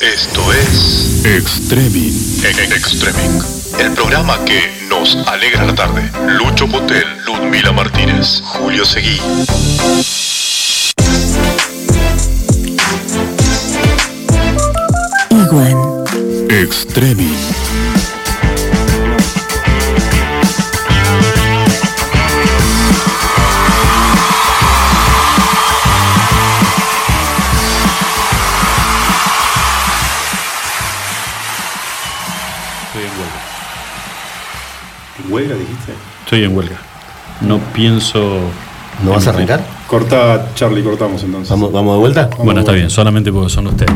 Esto es Extreming. Extreming, el programa que nos alegra la tarde. Lucho Potel, Ludmila Martínez, Julio Seguí. Iguan. Extreming. Huelga dijiste? Estoy en huelga. No pienso. ¿No vas a arrancar? Corta, Charlie, cortamos entonces. ¿Vamos, vamos de vuelta? Bueno, está bien, solamente porque son ustedes.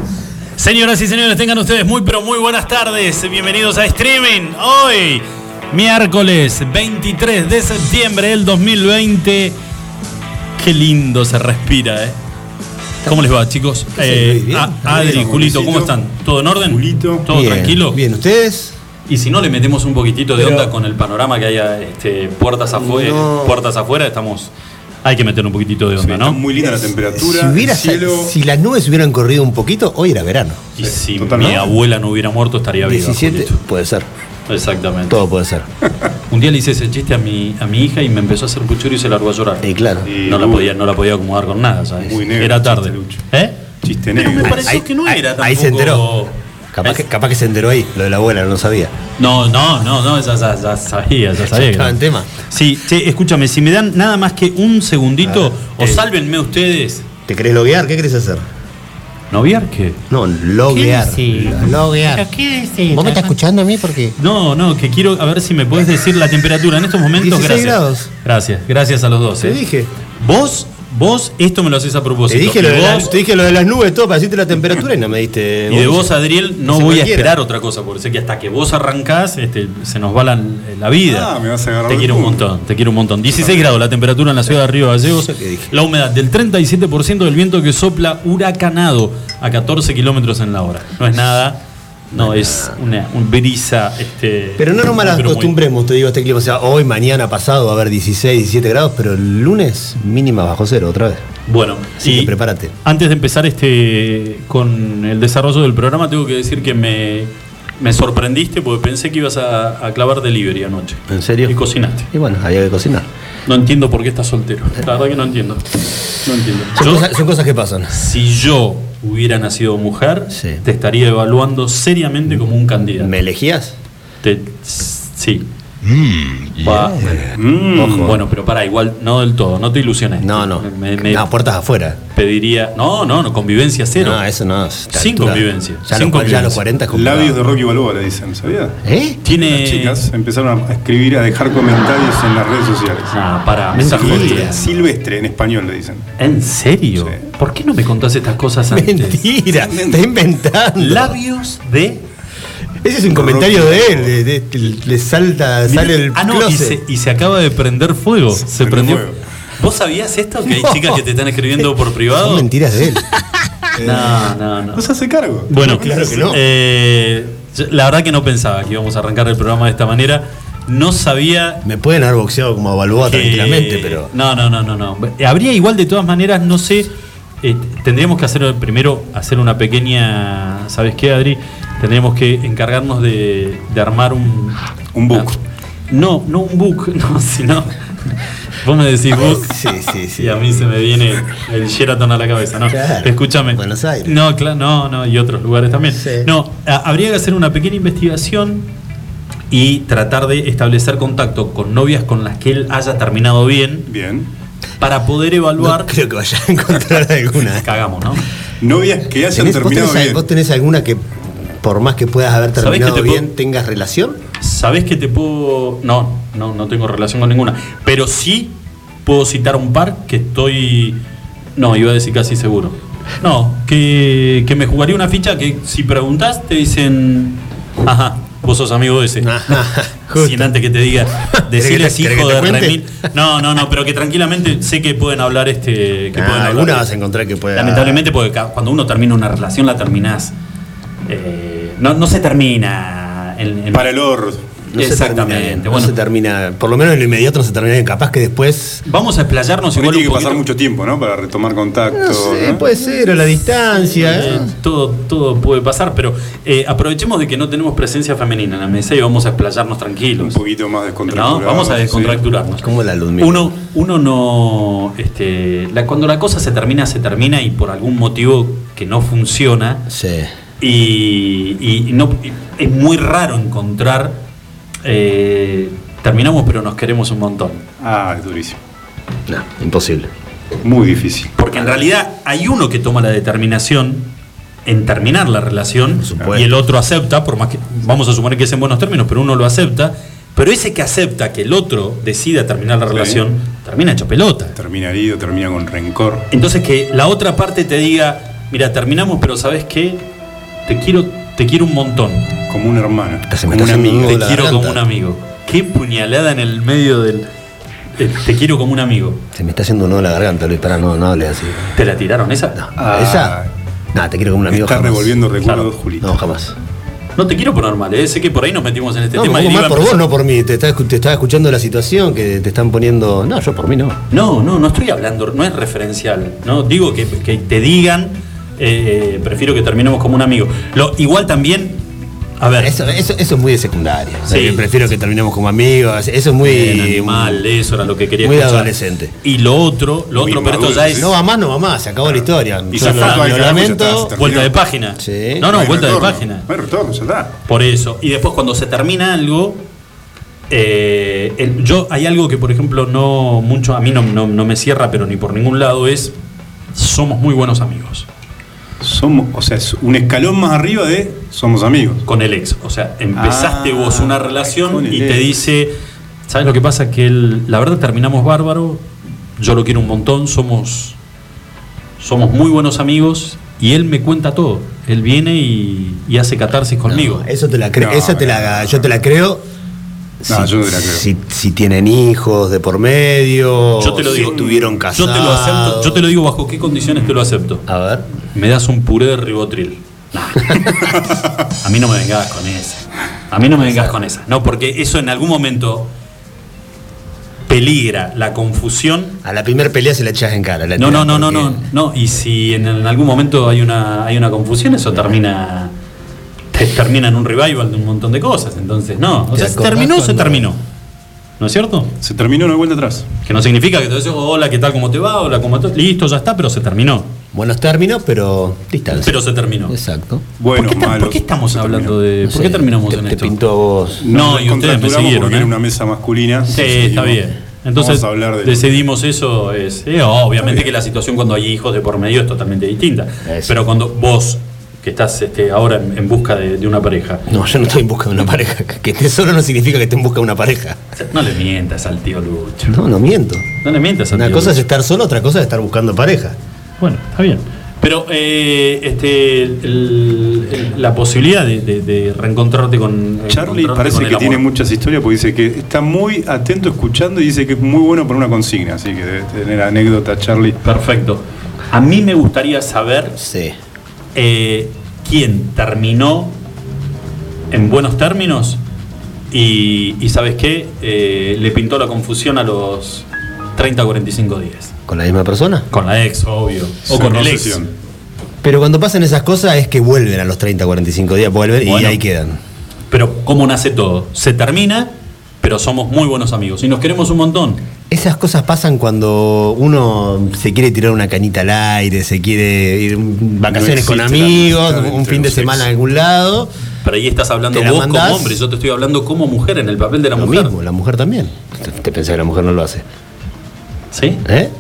Señoras y señores, tengan ustedes muy pero muy buenas tardes. Bienvenidos a Streaming. Hoy, miércoles 23 de septiembre del 2020. Qué lindo se respira, ¿eh? ¿Cómo les va, chicos? Eh, Adri, Bien, Julito, ¿cómo están? ¿Todo en orden? Julito. ¿Todo Bien, tranquilo? Bien, ¿ustedes? Y si no le metemos un poquitito de Pero- onda con el panorama que haya este, puertas, afuera, No. puertas afuera, estamos. Hay que meter un poquitito de Sí, onda, está ¿no? muy linda la temperatura. si, hubiera el cielo. si las nubes hubieran corrido un poquito, hoy era verano. Y si mi abuela no hubiera muerto, estaría viva. 17, Julito. puede ser. Exactamente. Todo puede ser. Un día le hice ese chiste a mi, a mi hija y me empezó a hacer puchero y se largó a llorar. Y claro. Y- No la, podía, no la podía acomodar con nada, ¿sabes? Muy negro Era tarde. chiste, Lucho. ¿Eh? Chiste Pero negro. me pareció Ahí- que no ahí- era tampoco... ahí se enteró. Capaz que, capaz que se enteró ahí, lo de la abuela, no lo sabía. No, no, no, no, ya, ya- ya sabía, ya sabía. estaba en tema. Sí, che, escúchame, si me dan nada más que un segundito, o eh. sálvenme ustedes. ¿Te querés loguear? ¿Qué querés hacer? ¿Noviar qué? No, loguear. ¿Qué Loguear. ¿Qué decís? ¿Vos me estás escuchando a mí? Porque No, no, que quiero a ver si me podés decir la temperatura en estos momentos. 16 gracias. grados. Gracias, gracias a los dos. te eh. dije. Vos, vos, esto me lo haces a Te propósito. dije, lo de la- vos, te dije lo de las nubes, todo para decirte la temperatura y no me diste. y de vos, Adriel, no voy a esperar otra cosa, porque sé que hasta que vos arrancás, este, se nos va la, la vida. Ah, me vas a agarrar Te quiero un montón, te quiero un montón. 16 grados la temperatura en la ciudad de Río Gallegos. La humedad del 37% del viento que sopla huracanado a 14 kilómetros en la hora. No es nada, no, es una un brisa. Este, Pero no nos mal muy- acostumbremos, te digo, este clima. O sea, hoy, mañana, pasado va a haber 16, 17 grados, pero el lunes mínima bajo cero otra vez. Bueno, Así que prepárate. Antes de empezar este con el desarrollo del programa, tengo que decir que me, me sorprendiste porque pensé que ibas a, a clavar delivery anoche. ¿En serio? Y cocinaste. Y bueno, había que cocinar. No entiendo por qué estás soltero. La verdad que no entiendo. No entiendo. Son, Yo, cosas, son cosas que pasan. si yo hubiera nacido mujer, Sí. te estaría evaluando seriamente como un candidato. ¿Me elegías? Te- sí. Mm. Mm, Ojo. Bueno, pero para igual, no del todo, no te ilusiones. No, no. Me, me no, puertas afuera. pediría. No, no, no, convivencia cero. No, eso no. es Sin convivencia, Ya, sin los, ya convivencia. los 40 es complicado. Labios de Rocky Balboa le dicen, ¿sabía? ¿Eh? Tiene. Las chicas empezaron a escribir, a dejar comentarios en las redes sociales. Ah, para, jodiendo. Silvestre en español le dicen. ¿En serio? Sí. ¿Por qué no me contás estas cosas antes? Mentira, está inventando. Labios de. Ese es un comentario de él. de- de- le salta, sale el ah, no, y se, y se acaba de prender fuego. Se prendió prendió. fuego. ¿Vos sabías esto? Que hay No. chicas que te están escribiendo por privado. Son mentiras de él. No, no, no. ¿No se hace cargo? Bueno, Claro que no. eh, yo- la verdad que no pensaba que íbamos a arrancar el programa de esta manera. No sabía Me pueden haber boxeado como a Balboa que- tranquilamente, pero. No, no, no, no, no. Habría igual de todas maneras, no sé. eh, tendríamos que hacer primero hacer una pequeña. ¿Sabes qué, Adri? Tendríamos que encargarnos de, de armar un. Un book. No, no un book, no, sino. Vos me decís book. Sí, sí, sí. Y a mí se me viene el Sheraton a la cabeza, ¿no? Claro. Escúchame. Buenos Aires. No, claro, no, no, y otros lugares también. Sí. No, a- habría que hacer una pequeña investigación y tratar de establecer contacto con novias con las que él haya terminado bien Bien. para poder No evaluar. creo que vaya a encontrar alguna. Cagamos, ¿no? Novias que hayan ¿Tenés- vos, terminado tenés, bien. vos tenés alguna que, por más que puedas haber ¿Sabés terminado te bien, puedo- tengas relación? ¿Sabés que te puedo.? No, no, no tengo relación con ninguna. Pero sí puedo citar un par que estoy. No, iba a decir casi seguro. No, que, que me jugaría una ficha que si preguntás te dicen. Ajá, vos sos amigo de ese. Justo. Sin antes que te diga, deciles ¿Querés que hijo de remil. No, no, no, pero que tranquilamente sé que pueden hablar este. Que Ah, pueden hablar alguna vas a encontrar que pueda. Lamentablemente, porque cuando uno termina una relación, la terminás. Eh, no, no se termina. En, en- Para el horror. No se termina Exactamente, no bueno. se termina, por lo menos en lo inmediato no se termina. Capaz que después. Vamos a explayarnos igual tiene un que pasar mucho tiempo, ¿no? Para retomar contacto. No sé, ¿no? puede ser, o la distancia. Eh, ¿eh? todo, todo puede pasar, pero eh, aprovechemos de que no tenemos presencia femenina en la mesa y vamos a explayarnos Un tranquilos. poquito más ¿no? descontracturado. Vamos a sí. descontracturarnos. Como la Ludmilla. Uno, uno no. Este, la- cuando la cosa se termina, se termina y por algún motivo que no funciona. Sí. Y, y no, es muy raro encontrar. eh, terminamos, pero nos queremos un montón. Ah, es durísimo. No, imposible. Muy difícil. Porque en realidad hay uno que toma la determinación en terminar la relación y el otro acepta, por más que vamos a suponer que es en buenos términos, pero uno lo acepta. Pero ese que acepta que el otro decida terminar la Sí. relación, termina hecho pelota. Termina herido, termina con rencor. Entonces que la otra parte te diga, mira, terminamos, pero ¿sabes qué? Te quiero, te quiero un montón. Como un hermano. Como un amigo. Te quiero garganta. como un amigo. Qué puñalada en el medio del... eh, Te quiero como un amigo. Se me está haciendo un nudo en la garganta, Luis. Pará, no, no hables así. ¿Te la tiraron esa? No. Ah. ¿Esa? Nada, te quiero como un amigo. Está jamás. revolviendo recuerdos, Claro. Julito. No, jamás. No te quiero poner mal, ¿eh? sé que por ahí nos metimos en este No, tema. mal a por vos, no por mí. Te estaba, escu- te estaba escuchando la situación que te están poniendo. No, yo por mí no. No, no, no estoy hablando, no es referencial. No digo que, que te digan, eh, prefiero que terminemos como un amigo. Lo, igual también, a ver, Eso, eso, eso es muy de secundaria. Sí. prefiero que terminemos como amigos. Eso es muy. bien, animal, eso era lo que quería muy escuchar. adolescente. Y lo otro, lo Muy otro, pero esto ya sí. es No va más, no va más. Se acabó la historia. Y lo- lamento. vuelta de página. Sí. No, no, vuelta de página. No hay retorno, ya está. Por eso. Y después cuando se termina algo, eh, el- yo hay algo que por ejemplo no mucho a mí no, no, no me cierra, pero ni por ningún lado es somos muy buenos amigos Somos, o sea, es un escalón más arriba de somos amigos. con el ex. O sea, empezaste Ah, vos una con relación el y te dice, ¿sabes lo que pasa? Que él, la verdad terminamos bárbaro, yo lo quiero un montón, somos, somos muy buenos amigos y él me cuenta todo. Él viene y, y hace catarsis conmigo. No, eso te la creo. No, esa te la, yo te la creo. No, si, yo no te la creo. Si, si tienen hijos de por medio. Yo te lo si digo. estuvieron Yo casados. te lo acepto. Yo te lo digo bajo qué condiciones te lo acepto. A ver. Me das un puré de ribotril. No. A mí no me vengas con esa. A mí no me vengas con esa. No, porque eso en algún momento peligra la confusión. A la primera pelea se la echas en cara. la No, no, no, no, porque- no. No, y si en, en algún momento hay una, hay una confusión, eso termina. Te- termina en un revival de un montón de cosas. Entonces, no. O ¿Te sea, se terminó, se cuando- terminó. ¿No es cierto? Se terminó, hay vuelta atrás. Que no significa que te dices, hola, ¿qué tal? ¿Cómo te va? Hola, ¿cómo te Listo, ya está, pero se terminó. Buenos términos, pero distancia. Pero se terminó. Exacto. Bueno, ¿Por, qué, malos, por qué estamos se hablando de.? No ¿Por qué terminamos te, en te esto? pintó a vos. No, y ustedes me siguieron, porque ¿eh? era una mesa masculina. Sí, está bien. Entonces, Vamos a hablar de decidimos eso. Es, eh, obviamente que la situación cuando hay hijos de por medio es totalmente distinta. Eso. Pero cuando vos, que estás este, ahora en, en busca de, de una pareja, No, yo no estoy en busca de una pareja. Que esté solo no significa que esté en busca de una pareja. no le mientas al tío Lucho. No, no miento. No le mientas al Una tío cosa es estar solo, otra cosa es estar buscando pareja. Bueno, está bien. Pero eh, este, el- el- la posibilidad de, de- de reencontrarte con. Charlie encontrarte parece con el que tiene muchas historias porque dice que está muy atento escuchando y dice que es muy bueno para una consigna, así que debe tener anécdotas, Charlie. Perfecto. A mí me gustaría saber Sí. Eh, quién terminó en buenos términos y, y ¿sabes qué? Eh, le pintó la confusión a los 30 o 45 días. ¿Con la misma persona? Con la ex, obvio. O con el ex. Pero cuando pasan esas cosas es que vuelven a los 30, 45 días, vuelven y ahí quedan. Pero ¿cómo nace todo? Se termina, pero somos muy buenos amigos y nos queremos un montón. Esas cosas pasan cuando uno se quiere tirar una canita al aire, se quiere ir vacaciones No con amigos, un fin de semana a algún lado. Pero ahí estás hablando ¿Te la vos mandás? como hombre, yo te estoy hablando como mujer, en el papel de la Lo mujer. mismo, la mujer también. Te, te pensás que la mujer no lo hace. ¿Sí? ¿Eh?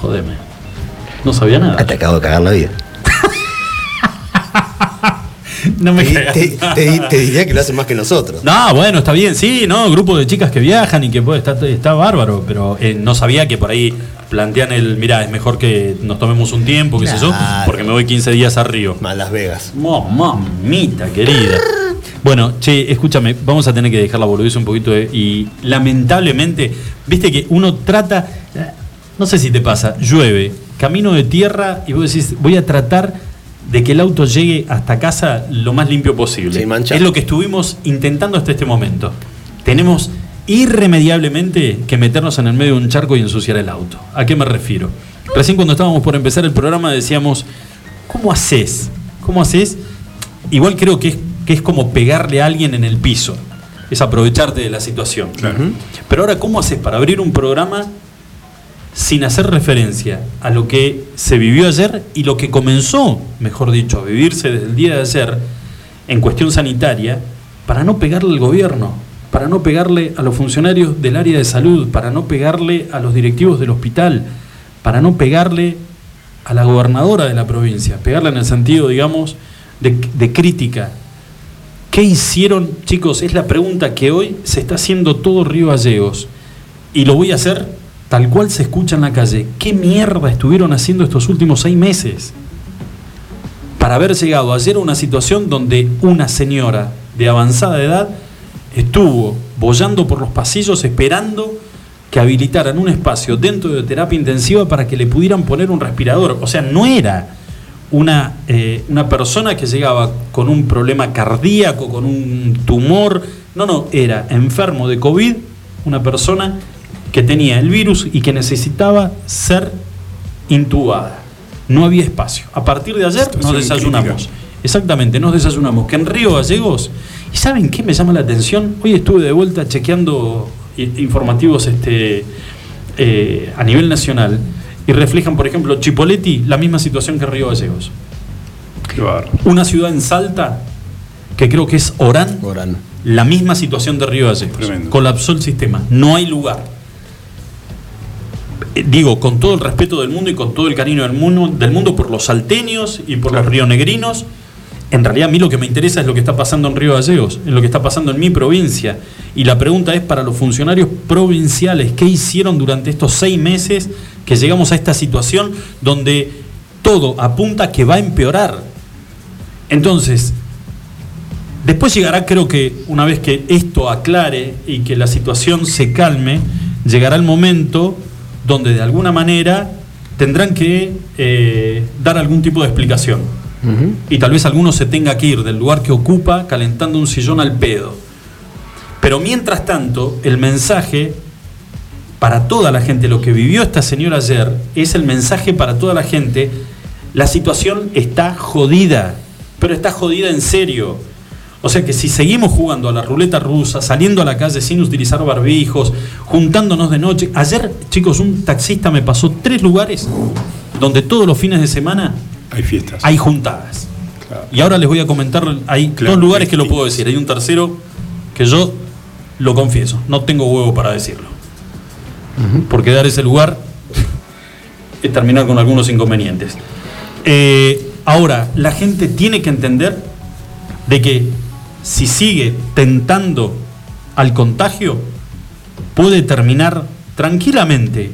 Jodeme. No sabía nada. Ah, te acabo de cagar la vida. No me Te, cagas. te- te- te diría que lo hacen más que nosotros. No, bueno, está bien, sí, ¿no? Grupo de chicas que viajan y que pues, está, está bárbaro, pero eh, no sabía que por ahí plantean el, mira, es mejor que nos tomemos un tiempo, qué sé yo, Claro. porque me voy 15 días a Río. Más Las Vegas. Mamita querida. Bueno, che, escúchame, vamos a tener que dejar la boludez un poquito de- y lamentablemente, viste que uno trata, no sé si te pasa, llueve, camino de tierra y vos decís, voy a tratar de que el auto llegue hasta casa lo más limpio posible. Es lo que estuvimos intentando hasta este momento. Tenemos irremediablemente que meternos en el medio de un charco y ensuciar el auto. ¿A qué me refiero? Recién cuando estábamos por empezar el programa decíamos, ¿cómo haces? ¿Cómo haces? Igual creo que es, que es como pegarle a alguien en el piso. Es aprovecharte de la situación. Claro. Pero ahora, ¿cómo haces para abrir un programa sin hacer referencia a lo que se vivió ayer y lo que comenzó, mejor dicho, a vivirse desde el día de ayer en cuestión sanitaria, para no pegarle al gobierno, para no pegarle a los funcionarios del área de salud, para no pegarle a los directivos del hospital, para no pegarle a la gobernadora de la provincia, pegarle en el sentido, digamos, de, crítica. ¿Qué hicieron, chicos? Es la pregunta que hoy se está haciendo todo Río Gallegos. Y lo voy a hacer tal cual se escucha en la calle. ¿Qué mierda estuvieron haciendo estos últimos seis meses? Para haber llegado ayer a una situación donde una señora de avanzada edad estuvo bollando por los pasillos esperando que habilitaran un espacio dentro de terapia intensiva para que le pudieran poner un respirador. O sea, no era una, eh, una persona que llegaba con un problema cardíaco, con un tumor. No, no, era enfermo de COVID, una persona que tenía el virus y que necesitaba ser intubada. No había espacio. A partir de ayer Situación nos desayunamos. crítica. Exactamente, nos desayunamos. Que en Río Gallegos, ¿y saben qué me llama la atención? Hoy estuve de vuelta chequeando informativos este, eh, a nivel nacional y reflejan, por ejemplo, Chipoleti, la misma situación que Río Gallegos. Una ciudad en Salta, que creo que es Orán, Orán. la misma situación de Río Gallegos. Tremendo. Colapsó el sistema, no hay lugar. Eh, Digo, con todo el respeto del mundo y con todo el cariño del mundo, del mundo por los salteños y por los rionegrinos, en realidad a mí lo que me interesa es lo que está pasando en Río Gallegos, es lo que está pasando en mi provincia. Y la pregunta es para los funcionarios provinciales, ¿qué hicieron durante estos seis meses que llegamos a esta situación donde todo apunta a que va a empeorar? Entonces, Después llegará, creo que una vez que esto aclare y que la situación se calme, llegará el momento donde de alguna manera tendrán que eh, dar algún tipo de explicación. Y tal vez alguno se tenga que ir del lugar que ocupa calentando un sillón al pedo. Pero mientras tanto, el mensaje para toda la gente, lo que vivió esta señora ayer, es el mensaje para toda la gente, la situación está jodida, pero está jodida en serio. O sea que si seguimos jugando a la ruleta rusa, saliendo a la calle sin utilizar barbijos, juntándonos de noche. Ayer, chicos, un taxista me pasó tres lugares donde todos los fines de semana Hay fiestas. hay juntadas. Claro. Y ahora les voy a comentar, hay Claro, dos lugares que lo puedo decir. Hay un tercero que yo lo confieso, no tengo huevo para decirlo. Porque dar ese lugar es terminar con algunos inconvenientes. Eh, ahora, la gente tiene que entender de que si sigue tentando al contagio, puede terminar tranquilamente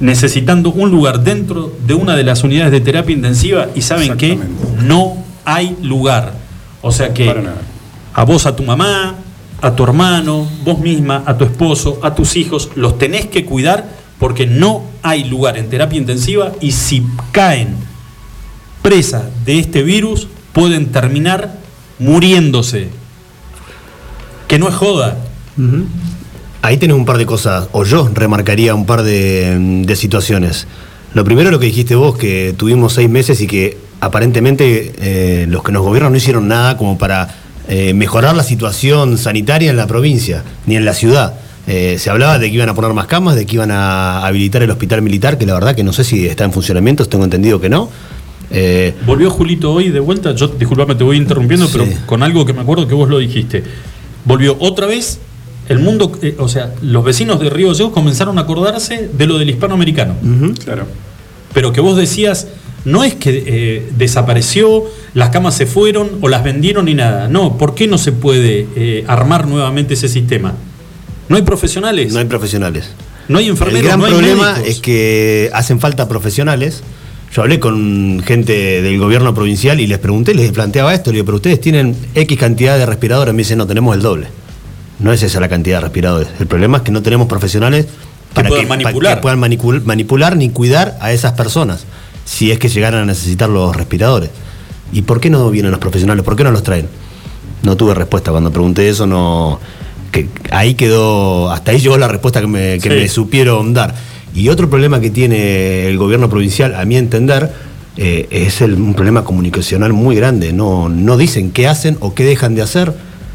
necesitando un lugar dentro de una de las unidades de terapia intensiva y saben que no hay lugar. O sea que a vos, a tu mamá, a tu hermano, vos misma, a tu esposo, a tus hijos, los tenés que cuidar porque no hay lugar en terapia intensiva y si caen presas de este virus pueden terminar muriéndose. Que no es joda. Ahí tenés un par de cosas, o yo remarcaría un par de, de situaciones. Lo primero lo que dijiste vos, que tuvimos seis meses y que aparentemente eh, los que nos gobiernan no hicieron nada como para eh, mejorar la situación sanitaria en la provincia, ni en la ciudad. Eh, se hablaba de que iban a poner más camas, de que iban a habilitar el hospital militar, que la verdad que no sé si está en funcionamiento, tengo entendido que no. Eh, Volvió Julito hoy de vuelta, yo disculpame, te voy interrumpiendo, pero con algo que me acuerdo que vos lo dijiste. Volvió otra vez el mundo, eh, o sea, los vecinos de Río Gallegos comenzaron a acordarse de lo del hispanoamericano. Claro. Pero que vos decías, no es que eh, desapareció, las camas se fueron o las vendieron ni nada. No, ¿por qué no se puede eh, armar nuevamente ese sistema? No hay profesionales, no hay profesionales. no hay enfermeros, El gran no hay problema médicos. es que hacen falta profesionales. Yo hablé con gente del gobierno provincial y les pregunté, les planteaba esto, le digo, pero ustedes tienen X cantidad de respiradores, me dicen, no, tenemos el doble. No es esa la cantidad de respiradores. El problema es que no tenemos profesionales para para manipular. que puedan manipular ni cuidar a esas personas. si es que llegaran a necesitar los respiradores. ¿Y por qué no vienen los profesionales? ¿Por qué no los traen? No tuve respuesta cuando pregunté eso, no. Que ahí quedó, hasta ahí llegó la respuesta que me, que Sí. me supieron dar. Y otro problema que tiene el gobierno provincial, a mi entender, eh, es el- un problema comunicacional muy grande. No, no dicen qué hacen o qué dejan de hacer.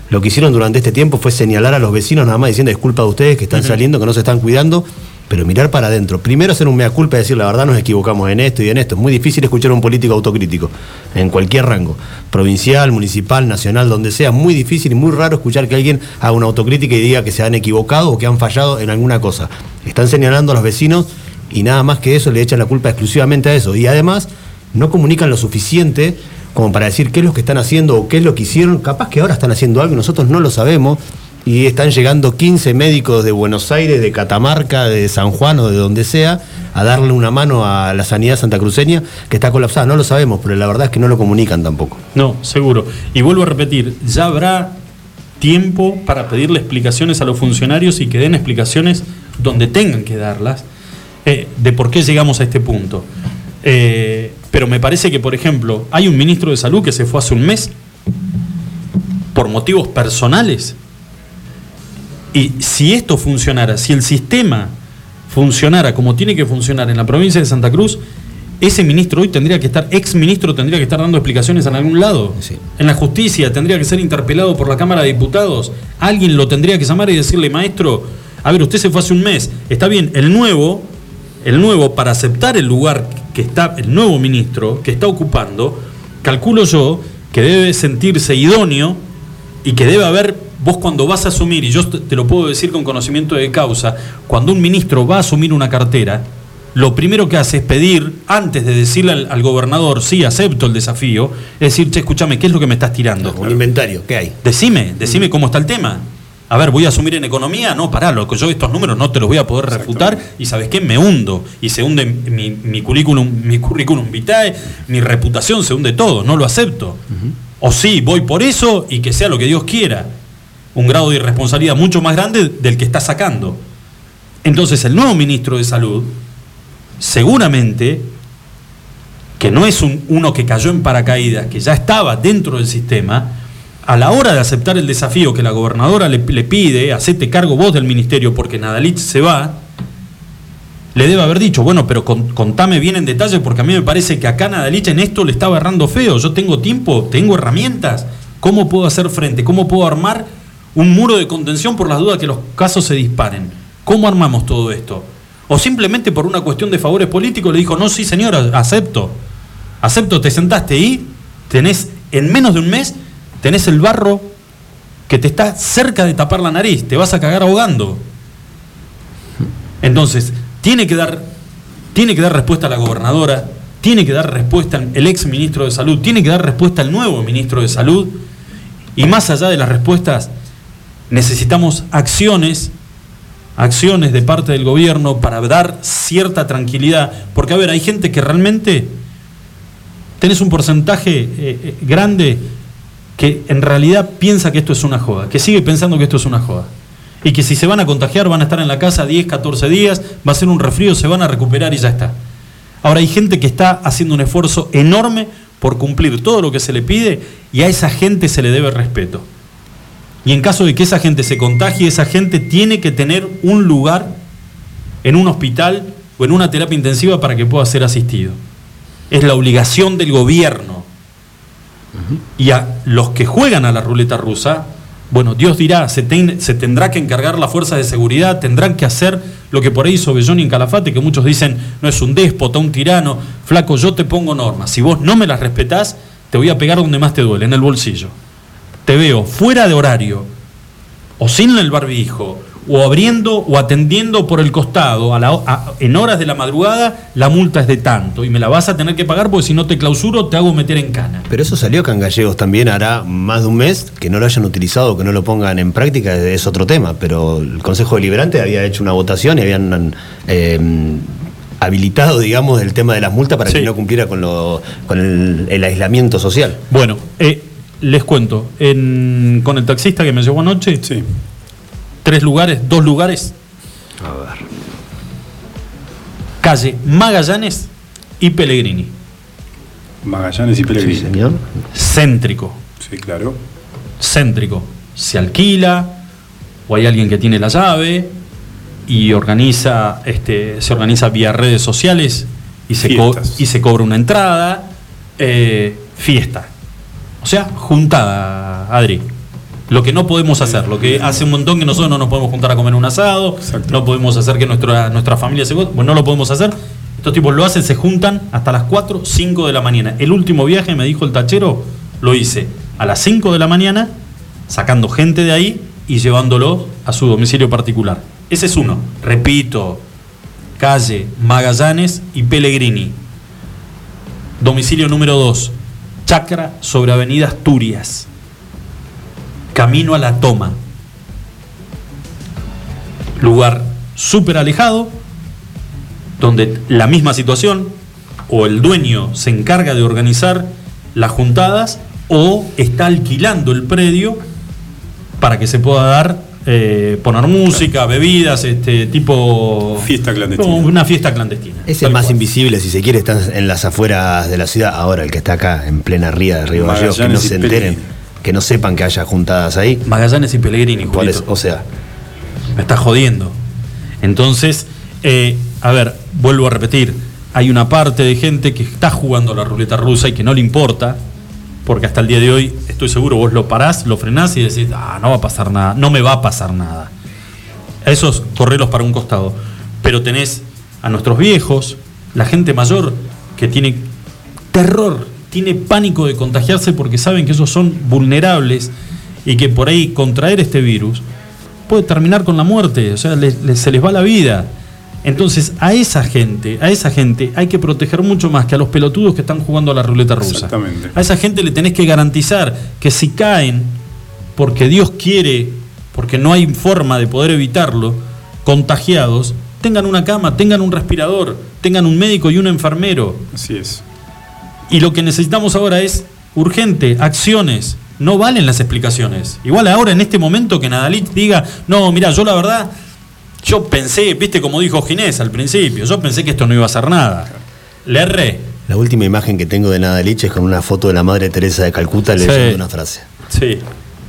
Lo que hicieron durante este tiempo fue señalar a los vecinos nada más diciendo disculpa de ustedes que están saliendo, que no se están cuidando, pero mirar para adentro. Primero hacer un mea culpa y decir la verdad nos equivocamos en esto y en esto. Es muy difícil escuchar a un político autocrítico en cualquier rango, provincial, municipal, nacional, donde sea. Muy difícil y muy raro escuchar que alguien haga una autocrítica y diga que se han equivocado o que han fallado en alguna cosa. Están señalando a los vecinos y nada más que eso le echan la culpa exclusivamente a eso. Y además no comunican lo suficiente como para decir qué es lo que están haciendo o qué es lo que hicieron. Capaz que ahora están haciendo algo y nosotros no lo sabemos. Y están llegando 15 médicos de Buenos Aires, de Catamarca, de San Juan o de donde sea, a darle una mano a la sanidad santacruceña que está colapsada. No lo sabemos, pero la verdad es que no lo comunican tampoco. No, seguro. Y vuelvo a repetir, ya habrá tiempo para pedirle explicaciones a los funcionarios y que den explicaciones donde tengan que darlas eh, de por qué llegamos a este punto. Eh, pero me parece que, por ejemplo, hay un ministro de salud que se fue hace un mes por motivos personales. Y si esto funcionara, si el sistema funcionara como tiene que funcionar en la provincia de Santa Cruz, ese ministro hoy tendría que estar, ex ministro tendría que estar dando explicaciones en algún lado. Sí. En la justicia tendría que ser interpelado por la Cámara de Diputados. Alguien lo tendría que llamar y decirle, maestro, a ver, usted se fue hace un mes. Está bien, el nuevo, el nuevo, para aceptar el lugar que está, el nuevo ministro que está ocupando, calculo yo que debe sentirse idóneo y que debe haber, vos cuando vas a asumir, y yo te lo puedo decir con conocimiento de causa, cuando un ministro va a asumir una cartera, lo primero que hace es pedir, antes de decirle al, al gobernador, sí, acepto el desafío, es decir, che, escúchame, ¿qué es lo que me estás tirando? Un inventario, ¿qué hay? Decime, decime cómo está el tema. A ver, voy a asumir en economía, no, pará, loco, yo estos números no te los voy a poder refutar y sabes qué, me hundo. Y se hunde mi, mi currículum, mi currículum vitae, mi reputación se hunde todo, no lo acepto. O sí, voy por eso y que sea lo que Dios quiera. Un grado de irresponsabilidad mucho más grande del que está sacando. Entonces el nuevo ministro de Salud, seguramente, que no es un- uno que cayó en paracaídas, que ya estaba dentro del sistema, a la hora de aceptar el desafío que la gobernadora le, pide, hacete cargo vos del ministerio porque Nadalich se va, le debe haber dicho, bueno, pero con- contame bien en detalle porque a mí me parece que acá Nadalich en esto le estaba errando feo, yo tengo tiempo, tengo herramientas, ¿cómo puedo hacer frente? ¿Cómo puedo armar un muro de contención por las dudas que los casos se disparen? ¿Cómo armamos todo esto? O simplemente por una cuestión de favores políticos le dijo, no, sí señora, acepto. Acepto, te sentaste ahí, tenés, en menos de un mes, tenés el barro que te está cerca de tapar la nariz, te vas a cagar ahogando. Entonces, tiene que dar, tiene que dar respuesta a la gobernadora, tiene que dar respuesta el ex ministro de Salud, tiene que dar respuesta al nuevo ministro de Salud, y más allá de las respuestas, necesitamos acciones, acciones de parte del gobierno para dar cierta tranquilidad, porque a ver, hay gente que realmente tenés un porcentaje eh, eh, grande que en realidad piensa que esto es una joda, que sigue pensando que esto es una joda. Y que si se van a contagiar van a estar en la casa 10, 14 días, va a ser un resfrío, se van a recuperar y ya está. Ahora hay gente que está haciendo un esfuerzo enorme por cumplir todo lo que se le pide y a esa gente se le debe respeto. Y en caso de que esa gente se contagie, esa gente tiene que tener un lugar en un hospital o en una terapia intensiva para que pueda ser asistido. Es la obligación del gobierno. Y a los que juegan a la ruleta rusa, bueno, Dios dirá, se, se tendrá que encargar las fuerzas de seguridad, tendrán que hacer lo que por ahí hizo Belloni en Calafate, que muchos dicen no es un déspota, un tirano. Flaco, yo te pongo normas. Si vos no me las respetás, te voy a pegar donde más te duele, en el bolsillo. Te veo fuera de horario, o sin el barbijo, o abriendo o atendiendo por el costado a la ho- a- en horas de la madrugada, la multa es de tanto y me la vas a tener que pagar porque si no te clausuro te hago meter en cana. Pero eso salió acá en Gallegos también hará más de un mes, que no lo hayan utilizado, que no lo pongan en práctica, es otro tema, pero el Consejo Deliberante había hecho una votación y habían eh, habilitado, digamos, el tema de las multas para Sí. que no cumpliera con, lo, con el, el aislamiento social. Bueno, eh, les cuento, en- con el taxista que me llevó anoche, Sí. tres lugares, dos lugares, A ver. calle Magallanes y Pellegrini. Magallanes y Sí, Pellegrini. señor. Céntrico, Sí, claro. céntrico. Se alquila o hay alguien que tiene la llave y organiza, este, se organiza vía redes sociales y se, co- y se cobra una entrada. eh, fiesta. O sea, juntada, Adri. Lo que no podemos hacer, lo que hace un montón que nosotros no nos podemos juntar a comer un asado, Exacto. no podemos hacer que nuestra, nuestra familia se... Bueno, no lo podemos hacer. Estos tipos lo hacen, se juntan hasta las 4, 5 de la mañana. El último viaje, me dijo el tachero, lo hice a las 5 de la mañana, sacando gente de ahí y llevándolo a su domicilio particular. Ese es uno. Repito, calle Magallanes y Pellegrini. Domicilio número 2, Chacra sobre Avenida Asturias. Camino a la toma. Lugar súper alejado, donde la misma situación, o el dueño se encarga de organizar las juntadas, o está alquilando el predio para que se pueda dar, eh, poner música, bebidas, este tipo... Fiesta clandestina. Una fiesta clandestina. Ese es Tal más cual. invisible, si se quiere, está en las afueras de la ciudad. Ahora, el que está acá, en plena ría de Río Gallegos, que no se enteren, que no sepan que haya juntadas ahí. Magallanes y Pellegrini, ¿Cuál es? Julito. O sea, Me está jodiendo. Entonces, eh, a ver, vuelvo a repetir. Hay una parte de gente que está jugando la ruleta rusa y que no le importa, porque hasta el día de hoy, estoy seguro, vos lo parás, lo frenás y decís, ah, no va a pasar nada, no me va a pasar nada. A esos correlos para un costado. Pero tenés a nuestros viejos, la gente mayor que tiene terror, tiene pánico de contagiarse porque saben que esos son vulnerables y que por ahí contraer este virus puede terminar con la muerte, o sea, se les va la vida. Entonces, a esa gente, a esa gente hay que proteger mucho más que a los pelotudos que están jugando a la ruleta rusa. Exactamente. A esa gente le tenés que garantizar que si caen, porque Dios quiere, porque no hay forma de poder evitarlo, contagiados, tengan una cama, tengan un respirador, tengan un médico y un enfermero. Así es. Y lo que necesitamos ahora es urgente, acciones. No valen las explicaciones. Igual ahora en este momento que Nadalit diga, no, mira, yo la verdad, yo pensé, viste como dijo Ginés al principio, yo pensé que esto no iba a hacer nada. Le erré. la última imagen que tengo de Nadalich es con una foto de la Madre Teresa de Calcuta Sí. leyendo una frase. Sí,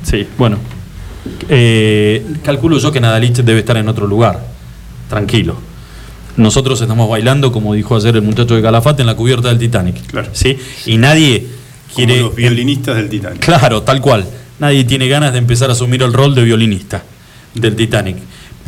sí, bueno. Eh, calculo yo que Nadalich debe estar en otro lugar. Tranquilo. Nosotros estamos bailando, como dijo ayer el muchacho de Calafate, en la cubierta del Titanic. Claro. ¿sí? Y nadie Como quiere. los violinistas del Titanic. Claro, tal cual. Nadie tiene ganas de empezar a asumir el rol de violinista del Titanic.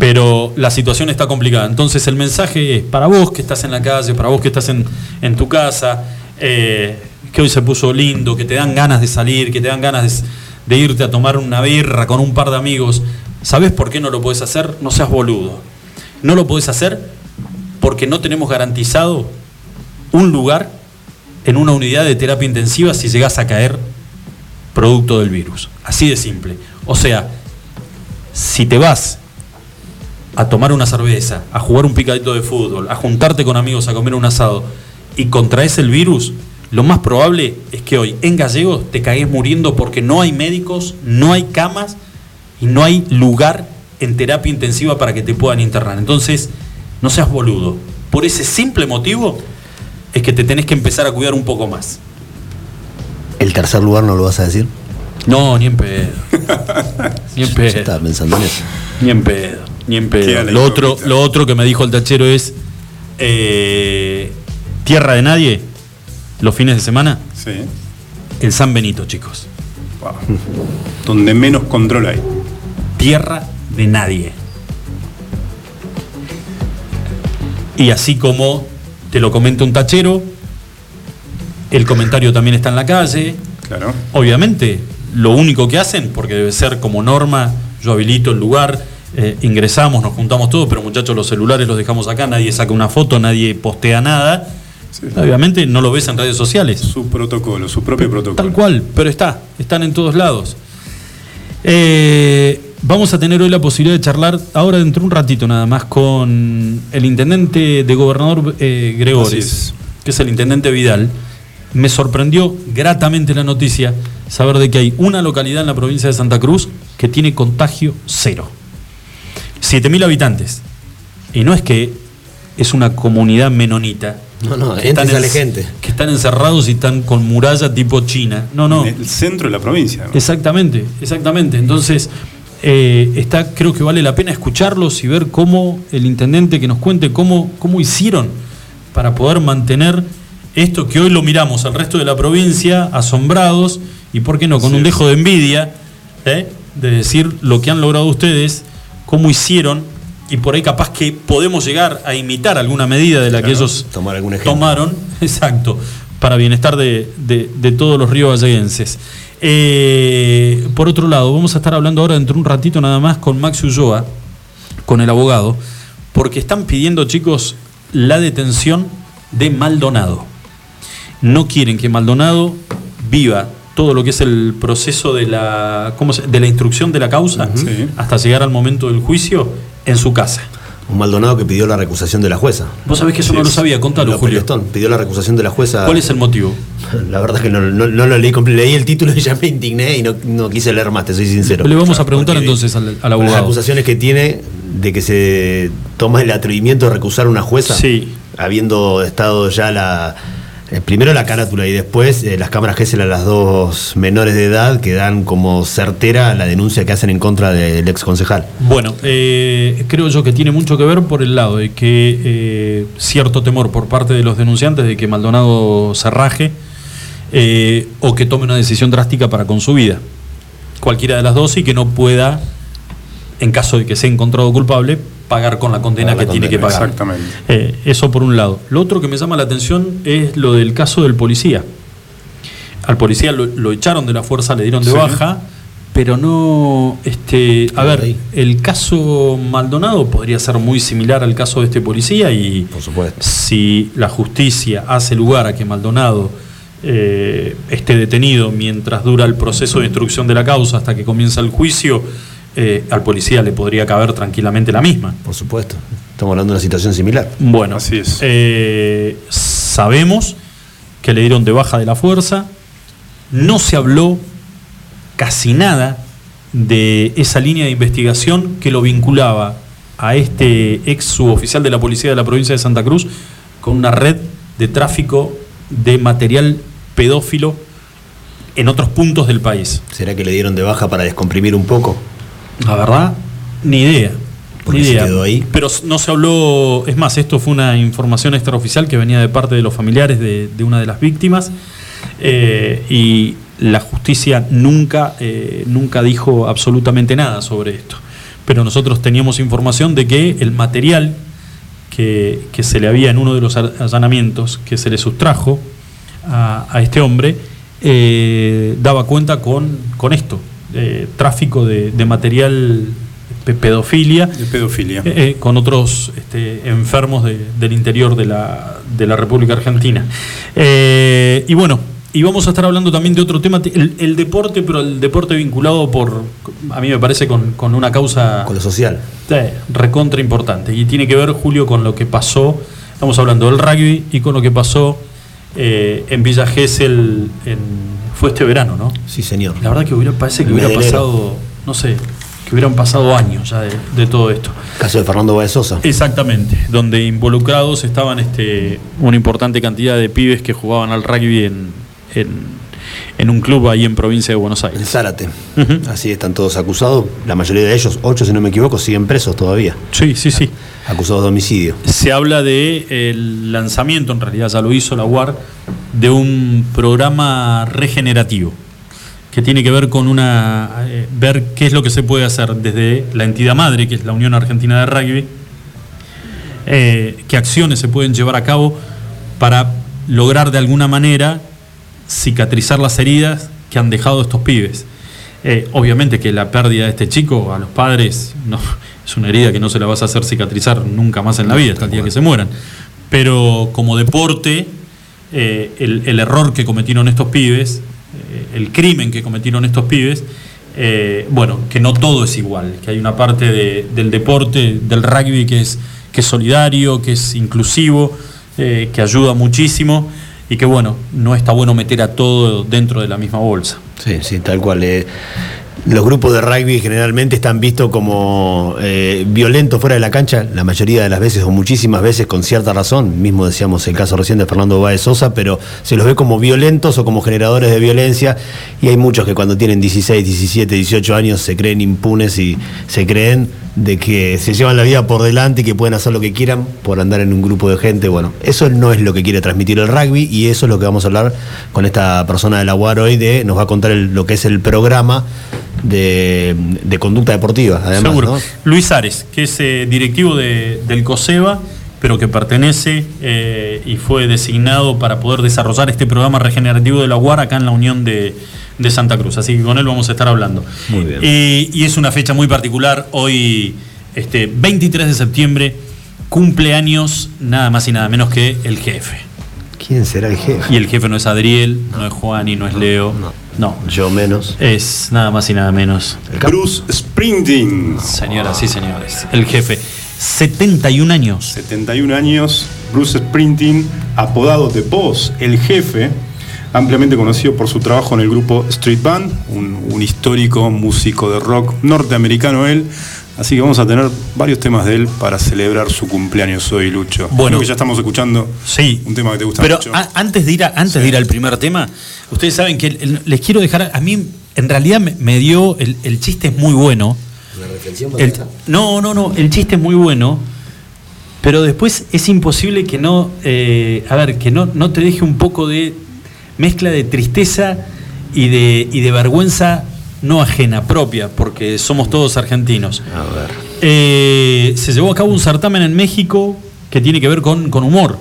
Pero la situación está complicada. Entonces el mensaje es para vos que estás en la calle, para vos que estás en, en tu casa, eh, que hoy se puso lindo, que te dan ganas de salir, que te dan ganas de, irte a tomar una birra con un par de amigos. ¿Sabés por qué no lo podés hacer? No seas boludo. No lo podés hacer porque no tenemos garantizado un lugar en una unidad de terapia intensiva si llegás a caer producto del virus. Así de simple. O sea, si te vas a tomar una cerveza, a jugar un picadito de fútbol, a juntarte con amigos a comer un asado y contraes el virus, lo más probable es que hoy en Gallegos te cagues muriendo porque no hay médicos, no hay camas y no hay lugar en terapia intensiva para que te puedan internar. Entonces, no seas boludo. Por ese simple motivo es que te tenés que empezar a cuidar un poco más. ¿El tercer lugar no lo vas a decir? No, ni en pedo. Ni en Yo pedo. estaba pensando en eso. Ni en pedo. Ni en pedo. Lo otro, lo otro que me dijo el tachero es eh, tierra de nadie los fines de semana. Sí. El San Benito, chicos. Wow. Donde menos control hay. Tierra de nadie. Y así como te lo comenta un tachero, el comentario también está en la calle, Claro. Obviamente, lo único que hacen, porque debe ser como norma, yo habilito el lugar, eh, ingresamos, nos juntamos todos, pero muchachos, los celulares los dejamos acá, nadie saca una foto, nadie postea nada. Sí. Obviamente no lo ves en redes sociales. Su protocolo, su propio protocolo. Tal cual, pero está, están en todos lados. Eh, vamos a tener hoy la posibilidad de charlar ahora dentro de un ratito nada más con el intendente de gobernador eh, Así Gregores, es. que es el intendente Vidal. Me sorprendió gratamente la noticia saber de que hay una localidad en la provincia de Santa Cruz que tiene contagio cero. 7.000 habitantes. Y no es que es una comunidad menonita, No, no, que entra y están sale en- gente. Que están encerrados y están con muralla tipo China. No, no. En el centro de la provincia. ¿no? Exactamente, exactamente. Entonces, eh, está, creo que vale la pena escucharlos y ver cómo el intendente que nos cuente cómo, cómo hicieron para poder mantener esto que hoy lo miramos al resto de la provincia asombrados y, ¿por qué no?, con un dejo de envidia, ¿eh? de decir lo que han logrado ustedes, cómo hicieron y por ahí capaz que podemos llegar a imitar alguna medida de la que ellos tomar algún ejemplo. tomaron, exacto, para bienestar de, de- de todos los ríos valleguenses. Eh, por otro lado, vamos a estar hablando ahora dentro de un ratito nada más con Max Ulloa, con el abogado, porque están pidiendo, chicos, la detención de Maldonado. No quieren que Maldonado viva todo lo que es el proceso de la, ¿cómo se- de la instrucción de la causa Sí. hasta llegar al momento del juicio en su casa. Un Maldonado que pidió la recusación de la jueza. Vos sabés que eso Sí, no lo sabía, contalo, Julio. Pidió la recusación de la jueza. ¿Cuál es el motivo? La verdad es que no, no- no lo leí completo. Leí el título y ya me indigné y no, no quise leer más, te soy sincero. Le vamos a preguntar Porque entonces al, al con Las abogado. acusaciones que tiene de que se toma el atrevimiento de recusar a una jueza, Sí. habiendo estado ya la. Eh, primero la carátula y después eh, las cámaras Gesell a las dos menores de edad que dan como certera la denuncia que hacen en contra del ex concejal. Bueno, eh, creo yo que tiene mucho que ver por el lado de que cierto temor por parte de los denunciantes de que Maldonado se raje o que tome una decisión drástica para con su vida. Cualquiera de las dos y que no pueda, en caso de que sea encontrado culpable, pagar con la condena que tiene que pagar. exactamente. Eh, eso por un lado. Lo otro que me llama la atención es lo del caso del policía. Al policía lo, lo echaron de la fuerza, le dieron de Sí. baja, pero no. Este, a ver, el caso Maldonado podría ser muy similar al caso de este policía y Por supuesto. si la justicia hace lugar a que Maldonado eh, esté detenido mientras dura el proceso de instrucción de la causa hasta que comienza el juicio, eh, al policía le podría caber tranquilamente la misma. Por supuesto. Estamos hablando de una situación similar. Bueno, Así es. eh, sabemos que le dieron de baja de la fuerza, no se habló casi nada de esa línea de investigación que lo vinculaba a este ex suboficial de la policía de la provincia de Santa Cruz con una red de tráfico de material pedófilo en otros puntos del país. ¿Será que le dieron de baja para descomprimir un poco? La verdad, ni idea. Ni idea. quedó ahí. Pero no se habló, es más, esto fue una información extraoficial que venía de parte de los familiares de, de una de las víctimas eh, y la justicia nunca, eh, nunca dijo absolutamente nada sobre esto. Pero nosotros teníamos información de que el material que, que se le había en uno de los allanamientos que se le sustrajo a, a este hombre eh, daba cuenta con, con esto, eh, tráfico de, de material pe- pedofilia De pedofilia. eh, eh, con otros este, enfermos de- del interior de la, de la República Argentina. Eh, y bueno, y vamos a estar hablando también de otro tema, el, el deporte, pero el deporte vinculado por, a mí me parece, con, con una causa Con lo social. eh, recontra importante. Y tiene que ver, Julio, con lo que pasó, estamos hablando del rugby y con lo que pasó eh, en Villa Gesell en, fue este verano, ¿no? Sí, señor. La verdad que hubiera, parece que hubiera pasado, no sé, que hubieran pasado años ya de, de todo esto. Caso de Fernando Báez Sosa. Exactamente, donde involucrados estaban este, una importante cantidad de pibes que jugaban al rugby en, en, en un club ahí en provincia de Buenos En Aires. Zárate. Ujú. Así están todos acusados. La mayoría de ellos, ocho si no me equivoco, siguen presos todavía. Sí, sí, sí. Acusados de homicidio. Se habla de el lanzamiento, en realidad ya lo hizo la UAR, de un programa regenerativo que tiene que ver con una eh, ver qué es lo que se puede hacer desde la entidad madre, que es la Unión Argentina de Rugby, eh, qué acciones se pueden llevar a cabo para lograr de alguna manera cicatrizar las heridas que han dejado estos pibes. Eh, obviamente que la pérdida de este chico a los padres no, es una herida que no se la vas a hacer cicatrizar nunca más en la vida, hasta el día que se mueran. Pero como deporte, eh, el, el error que cometieron estos pibes, eh, el crimen que cometieron estos pibes, eh, bueno, que no todo es igual, que hay una parte de- del deporte, del rugby que es, que es solidario, que es inclusivo, que ayuda muchísimo y que bueno, no está bueno meter a todo dentro de la misma bolsa. Sí, sí, tal cual. Los grupos de rugby generalmente están vistos como eh, violentos fuera de la cancha, la mayoría de las veces o muchísimas veces con cierta razón. Mismo decíamos el caso recién de Fernando Báez Sosa, pero se los ve como violentos o como generadores de violencia. Y hay muchos que cuando tienen 16, 17, 18 años se creen impunes y se creen de que se llevan la vida por delante y que pueden hacer lo que quieran por andar en un grupo de gente. Bueno, eso no es lo que quiere transmitir el rugby y eso es lo que vamos a hablar con esta persona de la UAR hoy, de, nos va a contar lo que es el programa de, de conducta deportiva, además. Seguro. ¿no? Luis Ares, que es eh, directivo de- del COSEBA, pero que pertenece eh, y fue designado para poder desarrollar este programa regenerativo de la UAR acá en la Unión de, de Santa Cruz. Así que con él vamos a estar hablando. Muy bien. Eh, y es una fecha muy particular. Hoy, este, 23 de septiembre, cumpleaños nada más y nada menos que el jefe. ¿Quién será el jefe? Y el jefe no es Adriel, no es Juan y no es Leo. No. Yo menos. Es nada más y nada menos. Bruce Sprinting. Señoras y señores, el jefe, 71 años. 71 años, Bruce Sprinting, apodado The Boss, el jefe, ampliamente conocido por su trabajo en el grupo Street Band, un, un histórico músico de rock norteamericano él. Así que vamos a tener varios temas de él para celebrar su cumpleaños hoy, Lucho. Bueno. Creo que ya estamos escuchando Sí. un tema que te gusta Pero mucho. a- antes de ir a- antes de ir al primer tema, ustedes saben que el- el- les quiero dejar a mí en realidad me, me dio el, el chiste es muy bueno. El- no, no, no, el chiste es muy bueno, pero después es imposible que no, eh, a ver, que no, no te deje un poco de mezcla de tristeza y de, y de vergüenza no ajena, propia, porque somos todos argentinos. A ver. Eh, se llevó a cabo un certamen en México que tiene que ver con, con humor,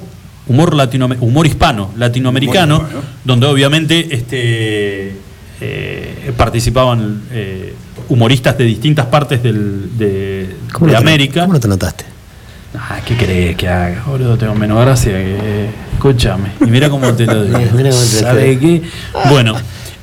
humor latino, humor hispano, latinoamericano, Humor hispano. donde obviamente este, eh, participaban eh, humoristas de distintas partes del- de, ¿Cómo de no te- América. ¿Cómo no te notaste? Ah, ¿Qué crees que haga? Boludo, tengo menos gracia que. Escúchame. Y mira cómo te lo digo. Mira, mira cómo te lo ¿Sabe qué? Bueno,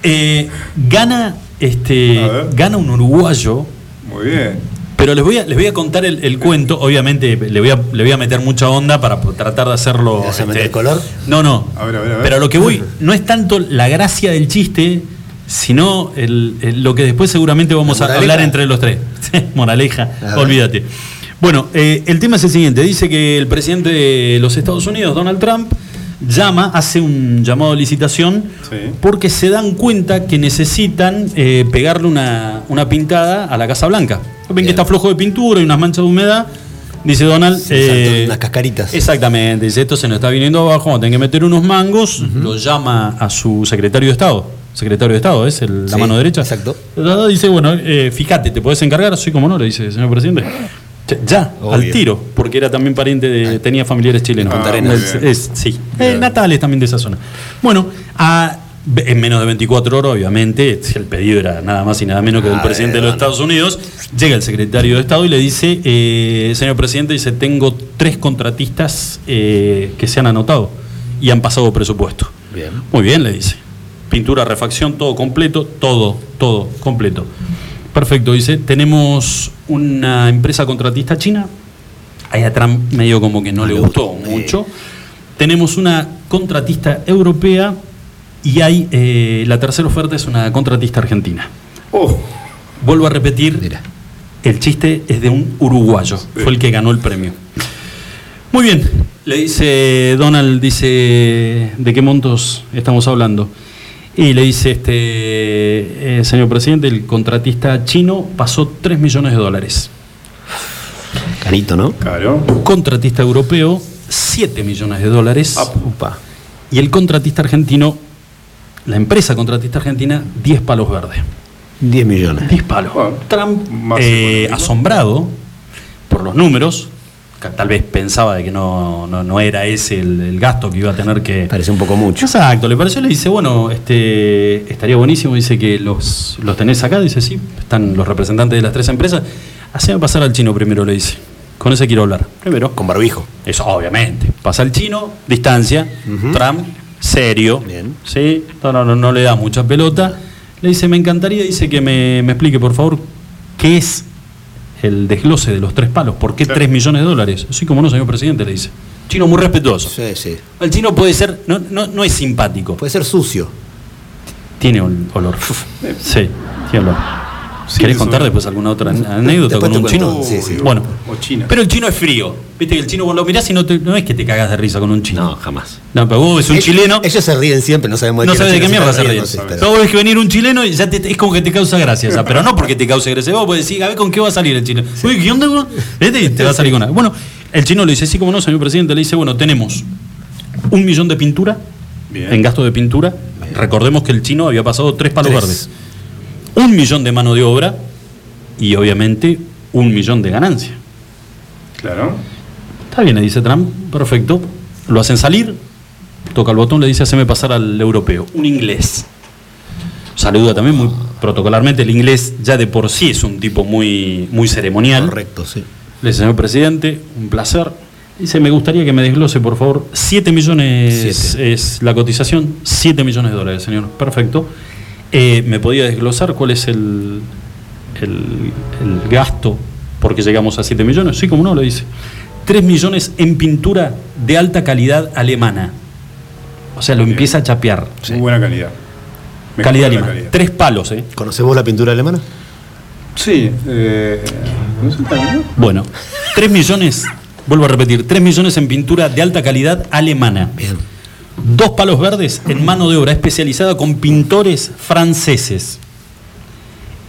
eh, gana, este, gana un uruguayo. Muy bien. Pero les voy a, les voy a contar el, el cuento. Obviamente le voy, a, le voy a meter mucha onda para tratar de hacerlo. ¿Le vas a meter color? No, no. A ver, a ver, a ver. Pero a lo que voy no es tanto la gracia del chiste, sino el- el- lo que después seguramente vamos ¿La a hablar entre los tres. Moraleja, olvídate. Bueno, eh, el tema es el siguiente. Dice que el presidente de los Estados Unidos, Donald Trump, llama, hace un llamado de licitación Sí. porque se dan cuenta que necesitan eh, pegarle una, una pintada a la Casa Blanca. Ven Bien. que está flojo de pintura y unas manchas de humedad. Dice Donald. Saltó unas cascaritas. Exactamente. Dice, esto se nos está viniendo abajo, vamos a tener que meter unos mangos. Lo llama a su secretario de Estado. Secretario de Estado, ¿es? El- la Sí, mano derecha. exacto. Dice, bueno, eh, fíjate, ¿te podés encargar? Sí, como no, le dice, señor presidente. Ya, Obvio. al tiro, porque era también pariente de. tenía familiares chilenos. Arenas. Es- es- sí. Eh, natales también de esa zona. Bueno, a- en menos de 24 horas, obviamente, el pedido era nada más y nada menos que del Ah, presidente de los. Estados Unidos. Llega el secretario de Estado y le dice, eh, señor presidente, dice, tengo tres contratistas eh, que se han anotado y han pasado presupuesto. Bien. Muy bien, le dice. Pintura, refacción, todo completo, todo, todo completo. Perfecto, dice, tenemos una empresa contratista china. Ahí a Trump medio como que no le gustó mucho. Tenemos una contratista europea y hay eh, la tercera oferta es una contratista argentina. Oh, Vuelvo a repetir, Mira. el chiste es de un uruguayo, fue el que ganó el premio. Muy bien, le dice Donald, dice, ¿de qué montos estamos hablando? Y le dice, este, eh, señor presidente, el contratista chino pasó 3 millones de dólares. Carito, ¿no? claro. Contratista europeo, 7 millones de dólares. Ah, Upa. Y el contratista argentino, la empresa contratista argentina, 10 palos verdes. 10 millones. 10 palos. Bueno, Trump, más eh, asombrado por los números, tal vez pensaba de que no, no, no era ese el, el gasto que iba a tener que... Parece un poco mucho. Exacto, le pareció, le dice, bueno, este estaría buenísimo, dice que los, los tenés acá, dice, sí, están los representantes de las tres empresas. Haceme pasar al chino primero, le dice. Con ese quiero hablar. Primero. Con barbijo. Eso, obviamente. Pasa el chino, distancia, Trump, serio. Bien. Sí, no, no, no, no le da mucha pelota. Le dice, me encantaría, dice que me, me explique, por favor, qué es el desglose de los tres palos. ¿Por qué. 3 millones de dólares? Sí, como no, señor presidente, le dice. Chino muy respetuoso. Sí, sí. El chino puede ser, no, no, no es simpático. Puede ser sucio. Tiene un olor. Sí, tiene olor. Sí, ¿Querés contar no. después alguna otra anécdota Después con un chino? Sí, sí. Bueno, O China. pero el chino es frío. Viste que el chino vos lo mirás y no, te- no es que te cagas de risa con un chino. No, jamás. No, pero vos ves un Ellos- chileno. Ellos se ríen siempre, no sabemos No qué sabes de qué mierda se ríen. vos ves que venir un chileno y ya te, es como que te causa gracia. pero no porque te cause gracia. Vos podés decir, a ver con qué va a salir el chileno. Uy, ¿qué onda? y te va a salir con nada. Bueno, el chino le dice, sí, como no, señor presidente, le dice, bueno, tenemos un millón de pintura Bien. en gasto de pintura. Recordemos que el chino había pasado tres palos Tres. verdes. Un millón de mano de obra y obviamente un millón de ganancia. Claro. Está bien, le dice Trump, perfecto. Lo hacen salir, toca el botón, le dice, haceme pasar al europeo. Un inglés. Saluda también muy protocolarmente. El inglés ya de por sí es un tipo muy, muy ceremonial. Correcto, sí. Le dice, señor presidente, un placer. Dice, me gustaría que me desglose, por favor, 7 millones Siete. es la cotización, 7 millones de dólares, señor. Perfecto. Eh, ¿Me podía desglosar cuál es el, el, el gasto porque llegamos a 7 millones? Sí, como no, le dice. 3 millones en pintura de alta calidad alemana. O sea, lo Bien. empieza a chapear. Muy buena calidad. Calidad alemana. Tres palos, ¿eh? ¿Conocés vos la pintura alemana? Sí. Eh, no tan- Bueno, 3 millones, vuelvo a repetir, 3 millones en pintura de alta calidad alemana. Bien. Dos palos verdes en mano de obra especializada con pintores franceses.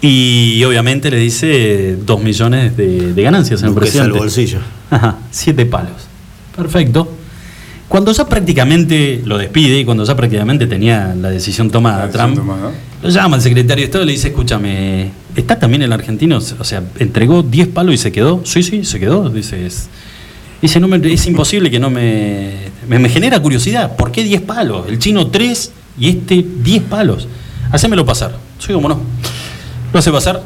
Y obviamente le dice 2 millones de, de ganancias, al presidente. bolsillo. Ajá, siete palos. Perfecto. Cuando ya prácticamente lo despide y cuando ya prácticamente tenía la decisión tomada, La decisión Trump, tomada. lo llama al secretario de Estado y le dice, escúchame, ¿está también el argentino? O sea, entregó 10 palos y se quedó. Sí, sí, se quedó. Dice, es, dice no me- es imposible que no me, me... me genera curiosidad. ¿Por qué 10 palos? El chino 3 y este 10 palos. Hacémelo pasar. Sí, cómo no. Lo hace pasar.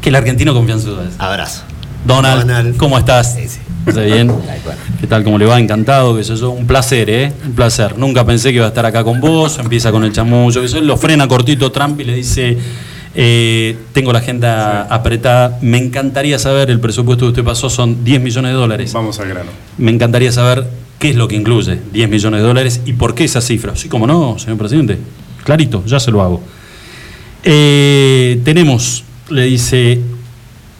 Que el argentino confía en. Abrazo. Donald, Donald. ¿cómo estás? Sí, sí. ¿Está bien? ¿Qué tal? ¿Cómo le va? Encantado, que sé yo. Un placer, ¿eh? Un placer. Nunca pensé que iba a estar acá con vos. Empieza con el chamullo, que eso. Lo frena cortito Trump y le dice, eh, tengo la agenda apretada. Me encantaría saber, el presupuesto que usted pasó son 10 millones de dólares. Vamos al grano. Me encantaría saber qué es lo que incluye 10 millones de dólares y por qué esa cifra. Sí, como no, señor presidente. Clarito, ya se lo hago. Eh, tenemos, le dice,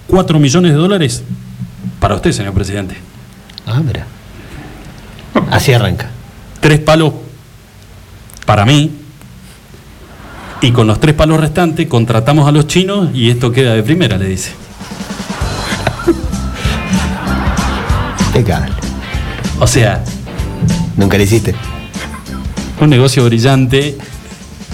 4 millones de dólares para usted, señor presidente. Ah, mira. Así arranca. Tres palos para mí. Y con los tres palos restantes contratamos a los chinos y esto queda de primera, le dice. Impecable. O sea, Nunca le hiciste. un negocio brillante,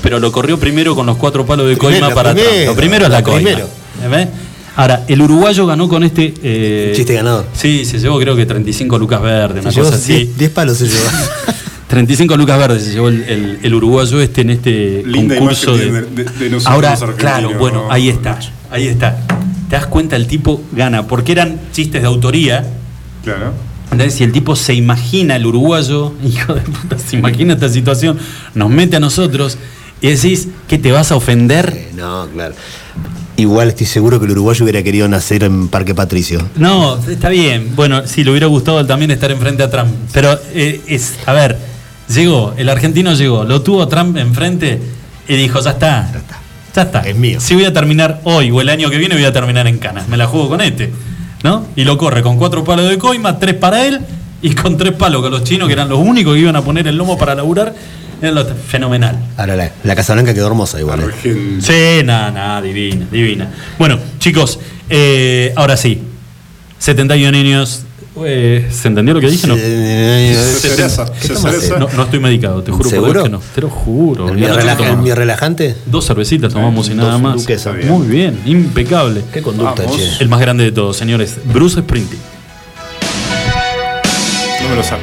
pero lo corrió primero con los cuatro palos de Primero, coima para primero, atrás. Lo primero es la coima. primero. ¿Ves? Ahora, el uruguayo ganó con este. eh, Chiste ganador. Sí, se llevó creo que 35 lucas verdes, una cosa así. 10 10 palos se llevó. 35 lucas verdes se llevó el, el- el uruguayo este en este Linda concurso de, de- de- de nosotros Ahora, los claro, bueno, ¿no? ahí está, ahí está. Te das cuenta, el tipo gana, porque eran chistes de autoría. Claro. ¿entendés? Si el tipo se imagina el uruguayo, hijo de puta, se imagina esta situación, nos mete a nosotros y decís, ¿qué te vas a ofender? Eh, no, claro. Igual estoy seguro que el uruguayo hubiera querido nacer en Parque Patricio. No, está bien. Bueno, sí, le hubiera gustado también estar enfrente a Trump. Pero eh, es, a ver, llegó, el argentino llegó, lo tuvo Trump enfrente y dijo, ya está. Ya está. Es mío. Si voy a terminar hoy o el año que viene, voy a terminar en canas. Me la juego con este. ¿No? Y lo corre con cuatro palos de coima, tres para él y con tres palos con los chinos, que eran los únicos que iban a poner el lomo para laburar. Los- fenomenal. Ahora la, la Casa Blanca quedó hermosa igual. eh. Sí, nada, nada, divina, divina. Bueno, chicos, eh, ahora sí. 71 niños. Eh, ¿Se entendió lo que dije? No. Eh, Se cereza, ¿Qué se tomas, cereza. No, no estoy medicado, te juro por ¿Seguro? Dios que no. Te lo juro. ¿El mío, anoche relaja- tomamos el mío relajante? Dos cervecitas tomamos y nada Dos más. duquesas. Muy bien, impecable. Qué conducta, Vamos. che. El más grande de todos, señores. Bruce Sprinting. No me lo saco.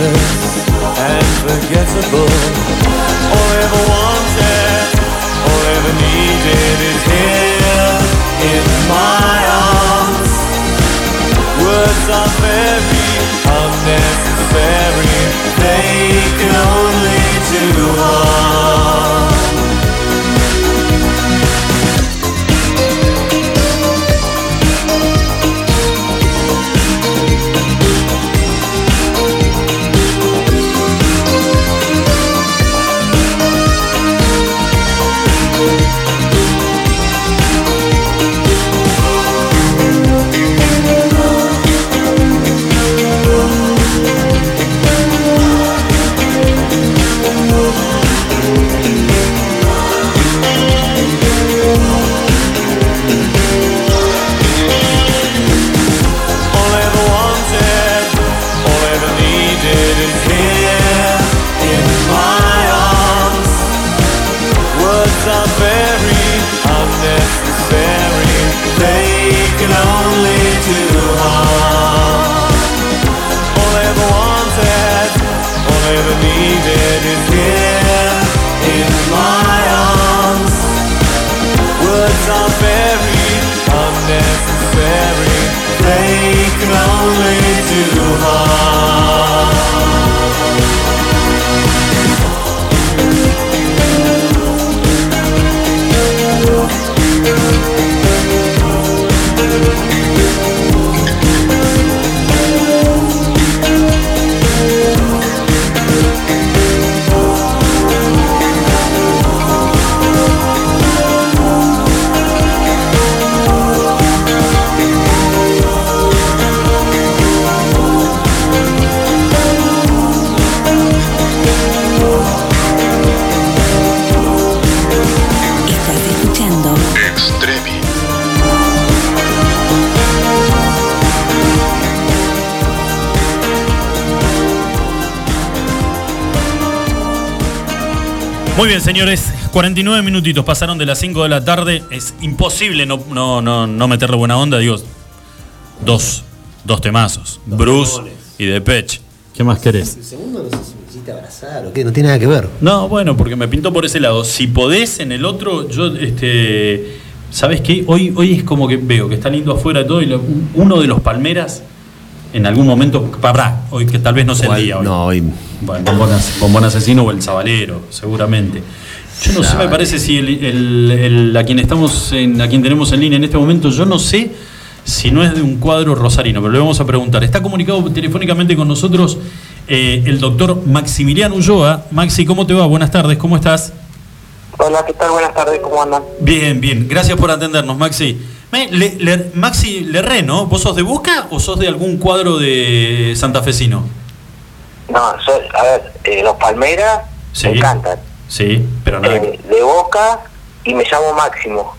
meaningless and forgettable. All I ever wanted, all I ever needed is here in my arms. Words are bien, señores, 49 minutitos pasaron de las 5 de la tarde. Es imposible no, no, no, no meterle buena onda. Digo, dos, dos temazos. Bruce y Depeche. ¿Qué más querés? El segundo no sé si me quisiste abrazar o qué, no tiene nada que ver. No, bueno, porque me pintó por ese lado. Si podés en el otro, yo, este. ¿Sabes qué? Hoy, hoy es como que veo que está lindo afuera todo y lo- uno de los palmeras en algún momento. Pabrá, hoy que tal vez no sea el día. Hoy. No, hoy. Bueno, bombón, as- bombón asesino o el sabalero, seguramente. Yo no sé, me parece si el, el- el- a quien estamos en, a quien tenemos en línea en este momento, yo no sé si no es de un cuadro rosarino, pero le vamos a preguntar. Está comunicado telefónicamente con nosotros eh, el doctor Maximiliano Ulloa. Maxi, ¿cómo te va? Buenas tardes, ¿cómo estás? Hola, ¿qué tal? Buenas tardes, ¿cómo andan? Bien, bien. Gracias por atendernos, Maxi. Me- le- le- Maxi Lerré, ¿no? ¿Vos sos de Boca o sos de algún cuadro de santafesino? No, soy, a ver, eh, los Palmeras Sí. me encantan. Sí, pero nada. Eh, de Boca y me llamo Máximo,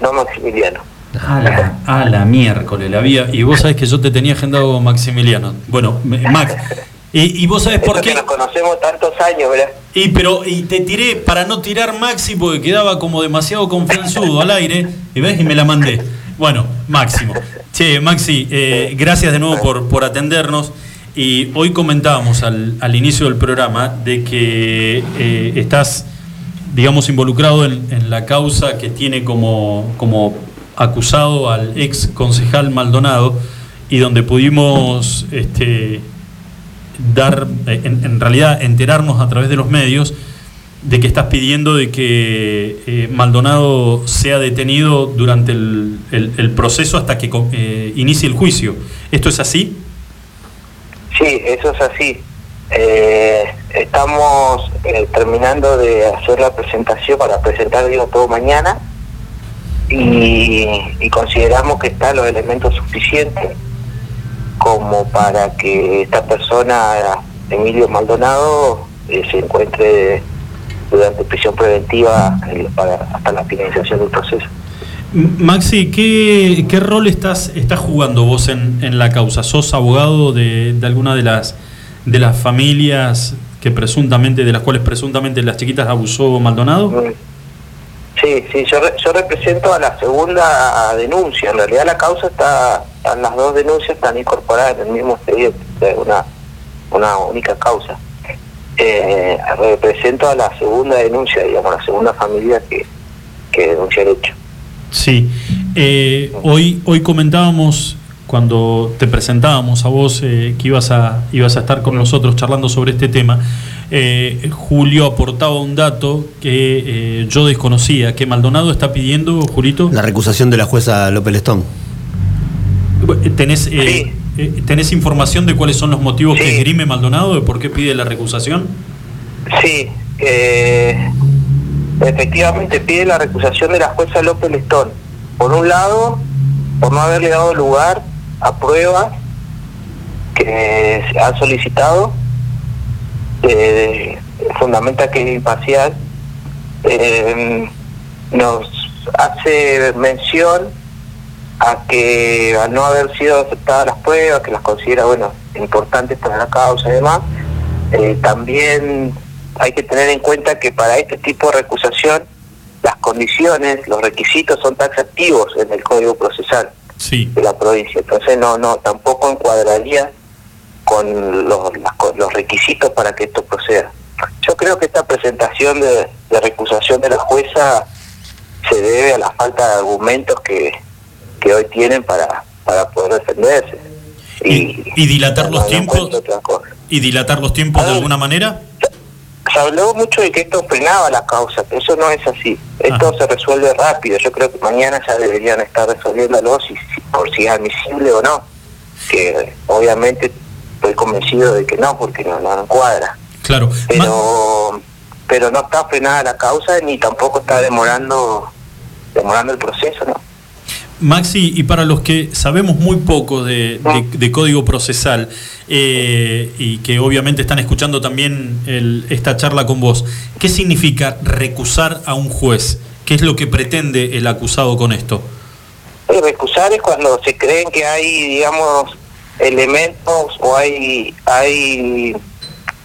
no Maximiliano. A la, a la miércoles la vía. Y vos sabés que yo te tenía agendado Maximiliano. Bueno, Max. Y, y vos sabés por qué. nos conocemos tantos años, ¿verdad? Y pero y te tiré para no tirar Maxi porque quedaba como demasiado confianzudo al aire. Y ves y me la mandé. Bueno, Máximo. Che, Maxi, eh, gracias de nuevo por, por atendernos. Y hoy comentábamos al, al inicio del programa de que eh, estás, digamos, involucrado en, la causa que tiene como, como acusado al ex concejal Maldonado y donde pudimos este, dar, eh, en, en realidad enterarnos a través de los medios de que estás pidiendo de que eh, Maldonado sea detenido durante el, el- proceso hasta que inicie el juicio. ¿Esto es así? Sí, eso es así. Eh, estamos eh, terminando de hacer la presentación para presentar, digo, todo mañana y, consideramos que están los elementos suficientes como para que esta persona, Emilio Maldonado, eh, se encuentre durante prisión preventiva eh, para, hasta la finalización del proceso. Maxi, ¿qué, rol estás, estás jugando vos en, en la causa? ¿Sos abogado de, de alguna de las, de las familias que presuntamente, de las cuales presuntamente las chiquitas abusó Maldonado? Mm. Sí, sí, yo, re- yo represento a la segunda denuncia. En realidad la causa está, las dos denuncias están incorporadas en el mismo expediente, una, una única causa. Eh, represento a la segunda denuncia, digamos, la segunda familia que, que denuncia el hecho. Sí, Eh, hoy, hoy comentábamos cuando te presentábamos a vos eh, que ibas a, ibas a estar con nosotros charlando sobre este tema. eh, Julio aportaba un dato que eh, yo desconocía, que Maldonado está pidiendo, Julito. La recusación de la jueza López Lestón. ¿Tenés, ¿Tenés información de cuáles son los motivos que esgrime Maldonado, de por qué pide la recusación? Sí, eh, efectivamente pide la recusación de la jueza López Lestón. Por un lado, por no haberle dado lugar a pruebas que han solicitado, eh, fundamenta que es imparcial, eh, nos hace mención a que al no haber sido aceptadas las pruebas, que las considera, bueno, importantes para la causa y demás, eh, también hay que tener en cuenta que para este tipo de recusación las condiciones, los requisitos son taxativos en el Código Procesal Sí. de la provincia. Entonces no, no, tampoco encuadraría con los, las los requisitos para que esto proceda. Yo creo que esta presentación de, de recusación de la jueza se debe a la falta de argumentos que, que hoy tienen para, para poder defenderse. Y, ¿Y dilatar los tiempos? ¿Y dilatar los tiempos de alguna manera? Se habló mucho de que esto frenaba la causa, pero eso no es así. Esto se resuelve rápido. Yo creo que mañana ya deberían estar resolviéndolo si, si- por si es admisible o no. Que obviamente estoy convencido de que no, porque no, no encuadra. Claro. Pero, pero no está frenada la causa ni tampoco está demorando demorando el proceso, ¿no? Maxi, y para los que sabemos muy poco de, código procesal eh, y que obviamente están escuchando también el- esta charla con vos, ¿qué significa recusar a un juez? ¿Qué es lo que pretende el acusado con esto? Recusar es cuando se creen que hay, digamos, elementos o hay, hay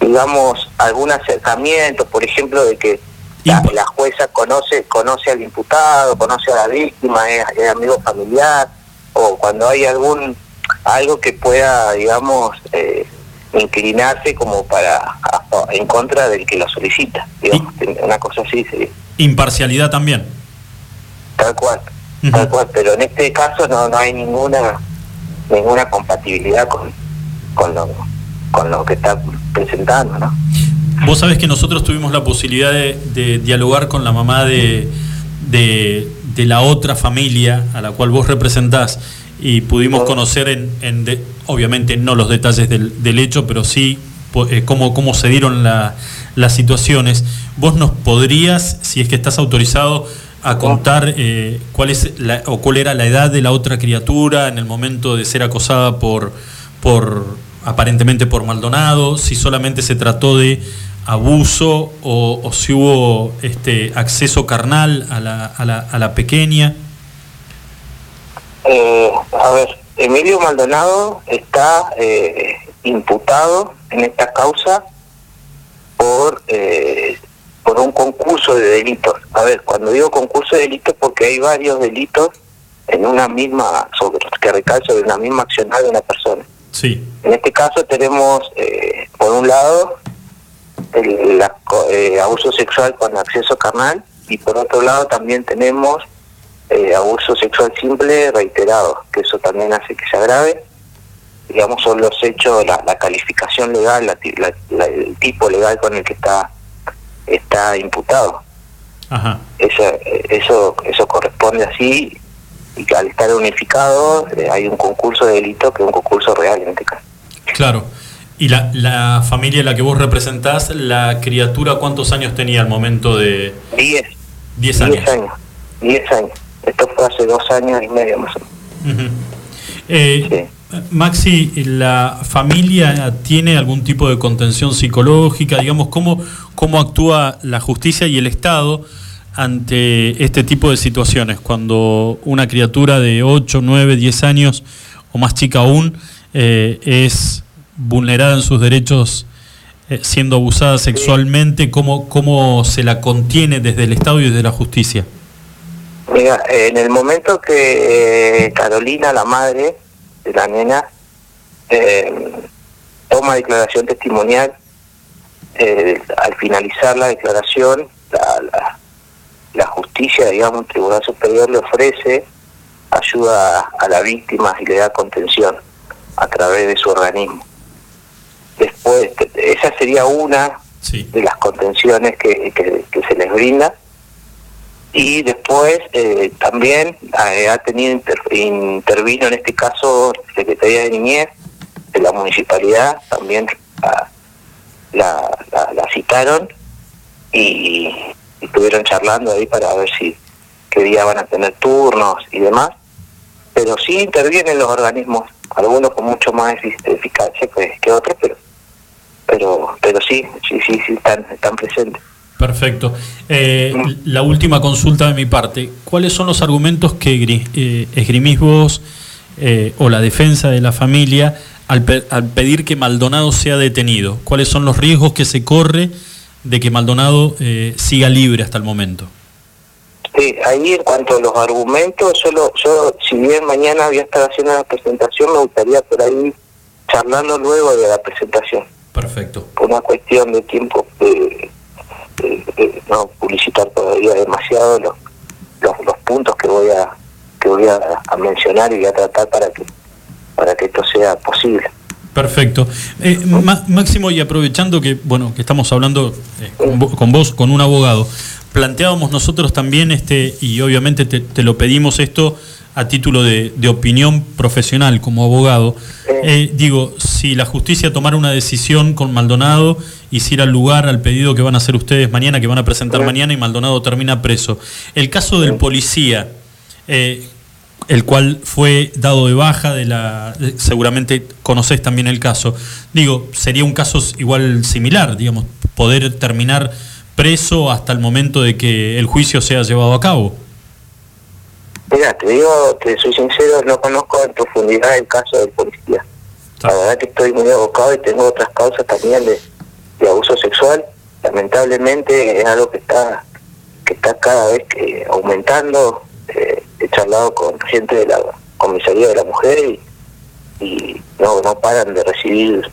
digamos, algún acercamiento, por ejemplo, de que la, la jueza conoce conoce al imputado, conoce a la víctima, es, es amigo familiar, o cuando hay algún algo que pueda, digamos, eh, inclinarse como para en contra del que lo solicita, digamos, una cosa así sería. Imparcialidad también. Tal cual, tal cual, pero en este caso no, no hay ninguna ninguna compatibilidad con, con lo con lo que está presentando, ¿no? Vos sabés que nosotros tuvimos la posibilidad de, de dialogar con la mamá de, de, de la otra familia a la cual vos representás y pudimos conocer, en, obviamente no los detalles del, del hecho, pero sí eh, cómo, cómo se dieron la- las situaciones. ¿Vos nos podrías, si es que estás autorizado, a contar eh, cuál es la- o cuál era la edad de la otra criatura en el momento de ser acosada por, por aparentemente por Maldonado, si solamente se trató de abuso o, o si hubo este acceso carnal a la, a la, a la pequeña. Eh, a ver, Emilio Maldonado está eh, imputado en esta causa por eh, por un concurso de delitos. A ver, cuando digo concurso de delitos porque hay varios delitos en una misma sobre que recaen sobre una misma accionar de una persona. Sí. En este caso tenemos, eh, por un lado, el la- eh, abuso sexual con acceso carnal y por otro lado también tenemos eh, abuso sexual simple reiterado, que eso también hace que se agrave. Digamos, son los hechos, la, la calificación legal, la la- la- el tipo legal con el que está está imputado. Ajá. Eso, eso, eso corresponde así y que al estar unificado eh, hay un concurso de delito que es un concurso real en este caso. Claro. ¿Y la, la familia a la que vos representás, la criatura cuántos años tenía al momento de...? Diez. Diez años. Diez años. Diez años. Esto fue hace dos años y medio más o menos. Eh, Maxi, ¿la familia tiene algún tipo de contención psicológica? Digamos, ¿cómo, ¿cómo actúa la justicia y el Estado ante este tipo de situaciones? Cuando una criatura de 8, 9, 10 años o más chica aún eh, es vulnerada en sus derechos eh, siendo abusada sexualmente, ¿cómo, ¿cómo se la contiene desde el Estado y desde la justicia? Mira, en el momento que eh, Carolina, la madre de la nena, eh, toma declaración testimonial, al finalizar la declaración, la, la, la justicia, digamos, un tribunal superior le ofrece ayuda a, a la víctima y le da contención a través de su organismo. Después, esa sería una de las contenciones que, que- que se les brinda. Y después eh, también eh, ha tenido inter- intervino en este caso Secretaría de Niñez de la municipalidad, también la, la, la citaron y, y estuvieron charlando ahí para ver si qué día van a tener turnos y demás. Pero sí intervienen los organismos, algunos con mucho más efic- eficacia que, que otros, pero pero pero sí, sí, sí, sí están, están presentes. Perfecto. Eh, la última consulta de mi parte. ¿Cuáles son los argumentos que eh, esgrimís vos eh, o la defensa de la familia al, pe- al pedir que Maldonado sea detenido? ¿Cuáles son los riesgos que se corre de que Maldonado eh, siga libre hasta el momento? Sí, ahí en cuanto a los argumentos, yo, lo- yo si bien mañana voy a estar haciendo la presentación, me gustaría por ahí charlarlo luego de la presentación. Perfecto. Por una cuestión de tiempo, eh, eh, eh, no publicitar todavía demasiado los, los, los puntos que voy a que voy a, a mencionar y a tratar para que para que esto sea posible. Perfecto. Eh, Máximo, y aprovechando que, bueno, que estamos hablando eh, con, vo- con vos, con un abogado, planteábamos nosotros también, este, y obviamente te, te lo pedimos esto a título de, de opinión profesional como abogado. Eh, digo, si la justicia tomara una decisión con Maldonado, hiciera lugar al pedido que van a hacer ustedes mañana, que van a presentar mañana, y Maldonado termina preso. El caso del policía, eh, el cual fue dado de baja de la seguramente conocés también el caso digo sería un caso igual similar digamos poder terminar preso hasta el momento de que el juicio sea llevado a cabo Mira, te digo, te soy sincero, no conozco en profundidad el caso del policía. La verdad que estoy muy abocado y tengo otras causas también de, de abuso sexual. Lamentablemente es algo que está que está cada vez que aumentando. Eh, he charlado con gente de la comisaría de la mujer y, y no, no paran de recibir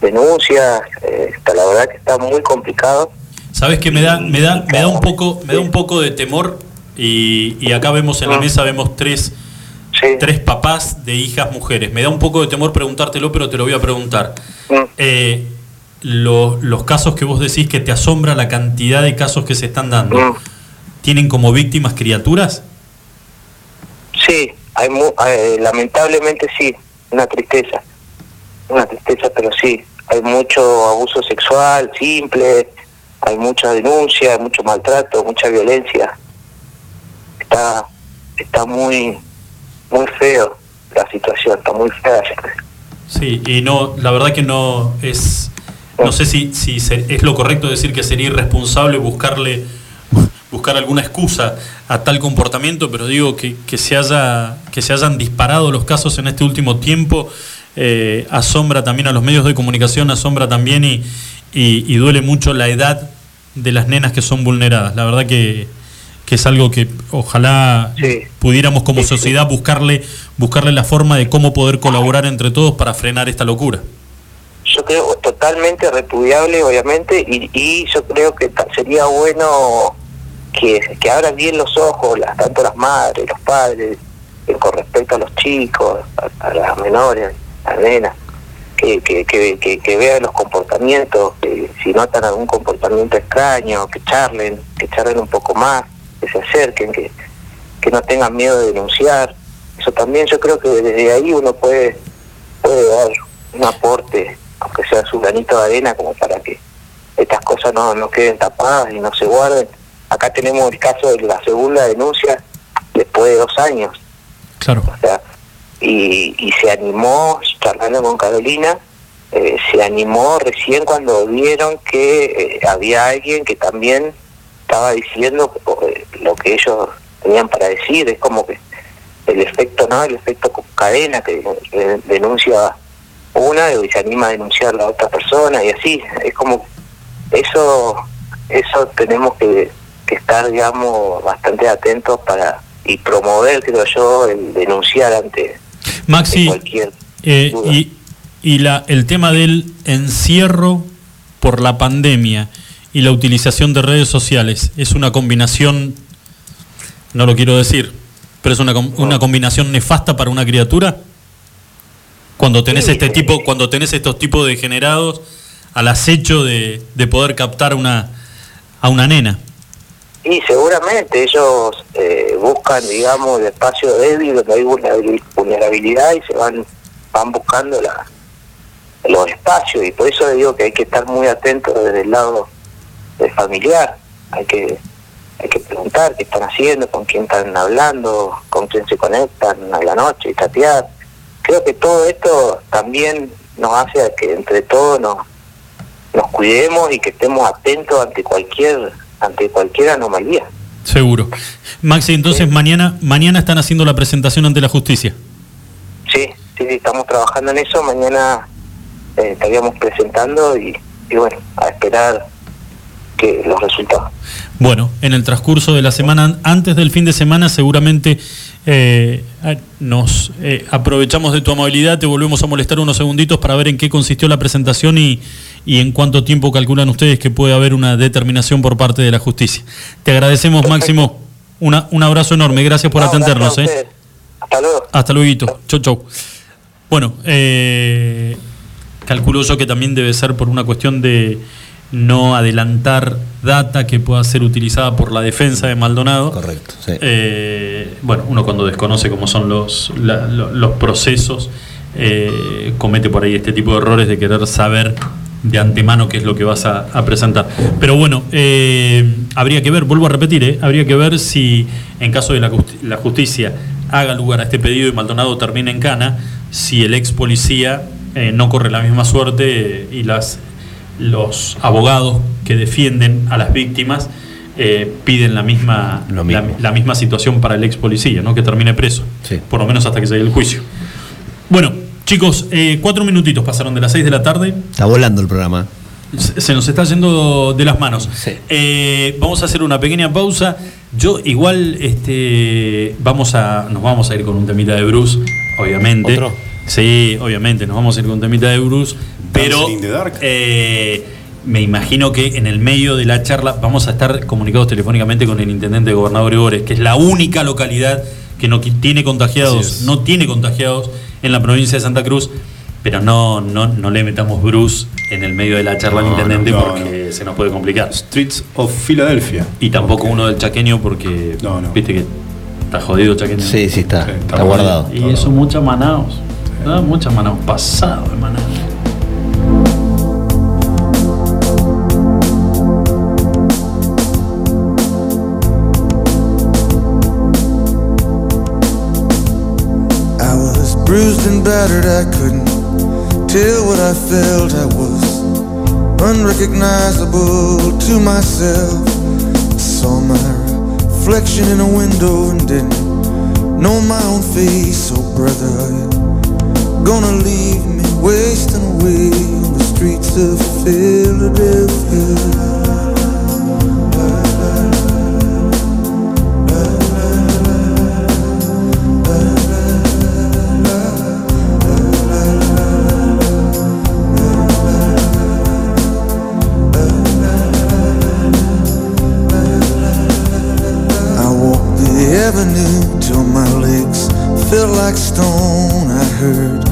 denuncias. Eh, está, la verdad que está muy complicado. Sabes que me da, me da, me da un poco, me da un poco de temor y, y acá vemos en la mesa vemos tres, Sí. tres papás de hijas mujeres. Me da un poco de temor preguntártelo, pero te lo voy a preguntar. Eh, lo- los casos que vos decís que te asombra la cantidad de casos que se están dando. ¿tienen como víctimas criaturas? Sí, hay mu- eh, lamentablemente sí, una tristeza, una tristeza, pero sí, hay mucho abuso sexual simple, hay mucha denuncia, mucho maltrato, mucha violencia. Está, está muy, muy feo la situación, está muy fea. Sí, y no, la verdad que no es, no sé si, si es lo correcto decir que sería irresponsable buscarle, buscar alguna excusa a tal comportamiento, pero digo que, que se haya, que se hayan disparado los casos en este último tiempo, eh, asombra también a los medios de comunicación, asombra también y- y duele mucho la edad de las nenas que son vulneradas. La verdad que, que es algo que ojalá Sí. pudiéramos como Sí, sociedad buscarle, buscarle la forma de cómo poder colaborar entre todos para frenar esta locura. Yo creo totalmente repudiable, obviamente, y, y yo creo que sería bueno que, que abran bien los ojos, las, tanto las madres, los padres, eh, con respecto a los chicos, a, a las menores, a las nenas, que, que, que, que, que vean los comportamientos, que si notan algún comportamiento extraño, que charlen, que charlen un poco más, que se acerquen, que, que no tengan miedo de denunciar. Eso también yo creo que desde ahí uno puede, puede dar un aporte, aunque sea su granito de arena, como para que estas cosas no, no queden tapadas y no se guarden. Acá tenemos el caso de la segunda denuncia después de dos años. Claro. O sea, y, y se animó, charlando con Carolina, eh, se animó recién cuando vieron que eh, había alguien que también estaba diciendo eh, lo que ellos tenían para decir. Es como que el efecto, ¿no? El efecto cadena que denuncia una y se anima a denunciar la otra persona y así. Es como eso, eso tenemos que, que estar, digamos, bastante atentos para y promover, creo yo, el denunciar ante Maxi, cualquier eh, y, y la, el tema del encierro por la pandemia y la utilización de redes sociales es una combinación, no lo quiero decir, pero es una, una combinación nefasta para una criatura. Cuando tenés Sí, este tipo, cuando tenés estos tipos de degenerados al acecho de, de poder captar una, a una nena. Y seguramente ellos eh, buscan, digamos, el espacio débil donde hay vulnerabil- vulnerabilidad y se van van buscando la, los espacios. Y por eso digo que hay que estar muy atentos desde el lado familiar. Hay que hay que preguntar qué están haciendo, con quién están hablando, con quién se conectan a la noche y chatear. Creo que todo esto también nos hace a que entre todos nos, nos cuidemos y que estemos atentos ante cualquier ante cualquier anomalía. Seguro. Maxi, entonces mañana, mañana están haciendo la presentación ante la justicia. Sí, sí, sí, estamos trabajando en eso. Mañana eh, estaríamos presentando y, y bueno, a esperar que los resultados. Bueno, en el transcurso de la semana, antes del fin de semana, seguramente eh, nos eh, aprovechamos de tu amabilidad, te volvemos a molestar unos segunditos para ver en qué consistió la presentación y, y en cuánto tiempo calculan ustedes que puede haber una determinación por parte de la justicia. Te agradecemos, Máximo. Una, un abrazo enorme, gracias por No, atendernos. gracias ¿eh? Hasta luego. Hasta luego. Chau, chau. Bueno, calculo yo que también debe ser por una cuestión de no adelantar data que pueda ser utilizada por la defensa de Maldonado. Correcto, sí. Eh, bueno, uno cuando desconoce cómo son los, la- los procesos, eh, comete por ahí este tipo de errores de querer saber de antemano qué es lo que vas a, a presentar. Pero bueno, eh, habría que ver, vuelvo a repetir, habría que ver si en caso de la, justi- la justicia haga lugar a este pedido y Maldonado termine en cana, si el ex policía eh, no corre la misma suerte eh, y las, los abogados que defienden a las víctimas eh, piden la misma, la, misma situación para el ex policía, ¿no? que termine preso, Sí. por lo menos hasta que se dé el juicio. Bueno, chicos, eh, cuatro minutitos pasaron de las seis de la tarde. Está volando el programa. Se se nos está yendo de las manos. Sí. Eh, vamos a hacer una pequeña pausa. Yo igual este, vamos a, nos vamos a ir con un temita de Bruce, obviamente. ¿Otro? Sí, obviamente, nos vamos a ir con temita de Bruce. Pero Dancing in the Dark. eh, me imagino que en el medio de la charla vamos a estar comunicados telefónicamente con el intendente de Gobernador Gregores, que es la única localidad que no tiene contagiados, no tiene contagiados en la provincia de Santa Cruz. Pero no, no, no le metamos Bruce en el medio de la charla al intendente no, no, porque se nos puede complicar. Streets of Philadelphia. Y tampoco uno del chaqueño porque No, no. viste que está jodido chaqueño. Sí, sí está. Sí, está, está guardado. Y eso muchas manaos. ¿No? Muchas manaos. Pasado de. I was bruised and battered, I couldn't tell what I felt. I was unrecognizable to myself. I saw my reflection in a window and didn't know my own face. Oh, brother, gonna leave me wasting away on the streets of Philadelphia? I walked the avenue till my legs felt like stone. I heard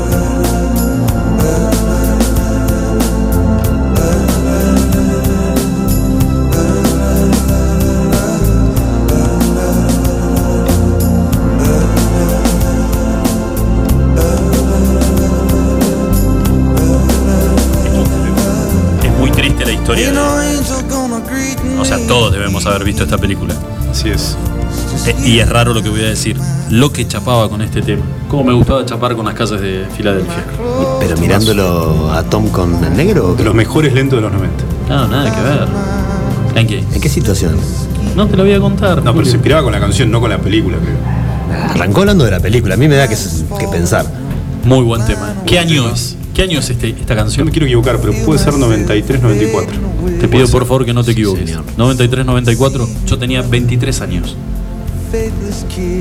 Haber visto esta película. Así es. Eh, y es raro lo que voy a decir. Lo que chapaba con este tema. Cómo me gustaba chapar con las casas de Filadelfia. Pero mirándolo a Tom con el negro. ¿o De los mejores lentos de los 90. No, nada que ver. ¿En qué? ¿En qué situación? No te lo voy a contar. No, pero se inspiraba con la canción, no con la película, creo. Arrancó hablando de la película. A mí me da que, que pensar. Muy buen tema. ¿Qué año es? ¿Qué año es este, esta canción? me quiero equivocar, pero puede ser 93, 94. Te pido por favor que no te equivoques. señor. 93, 94. Yo tenía 23 años.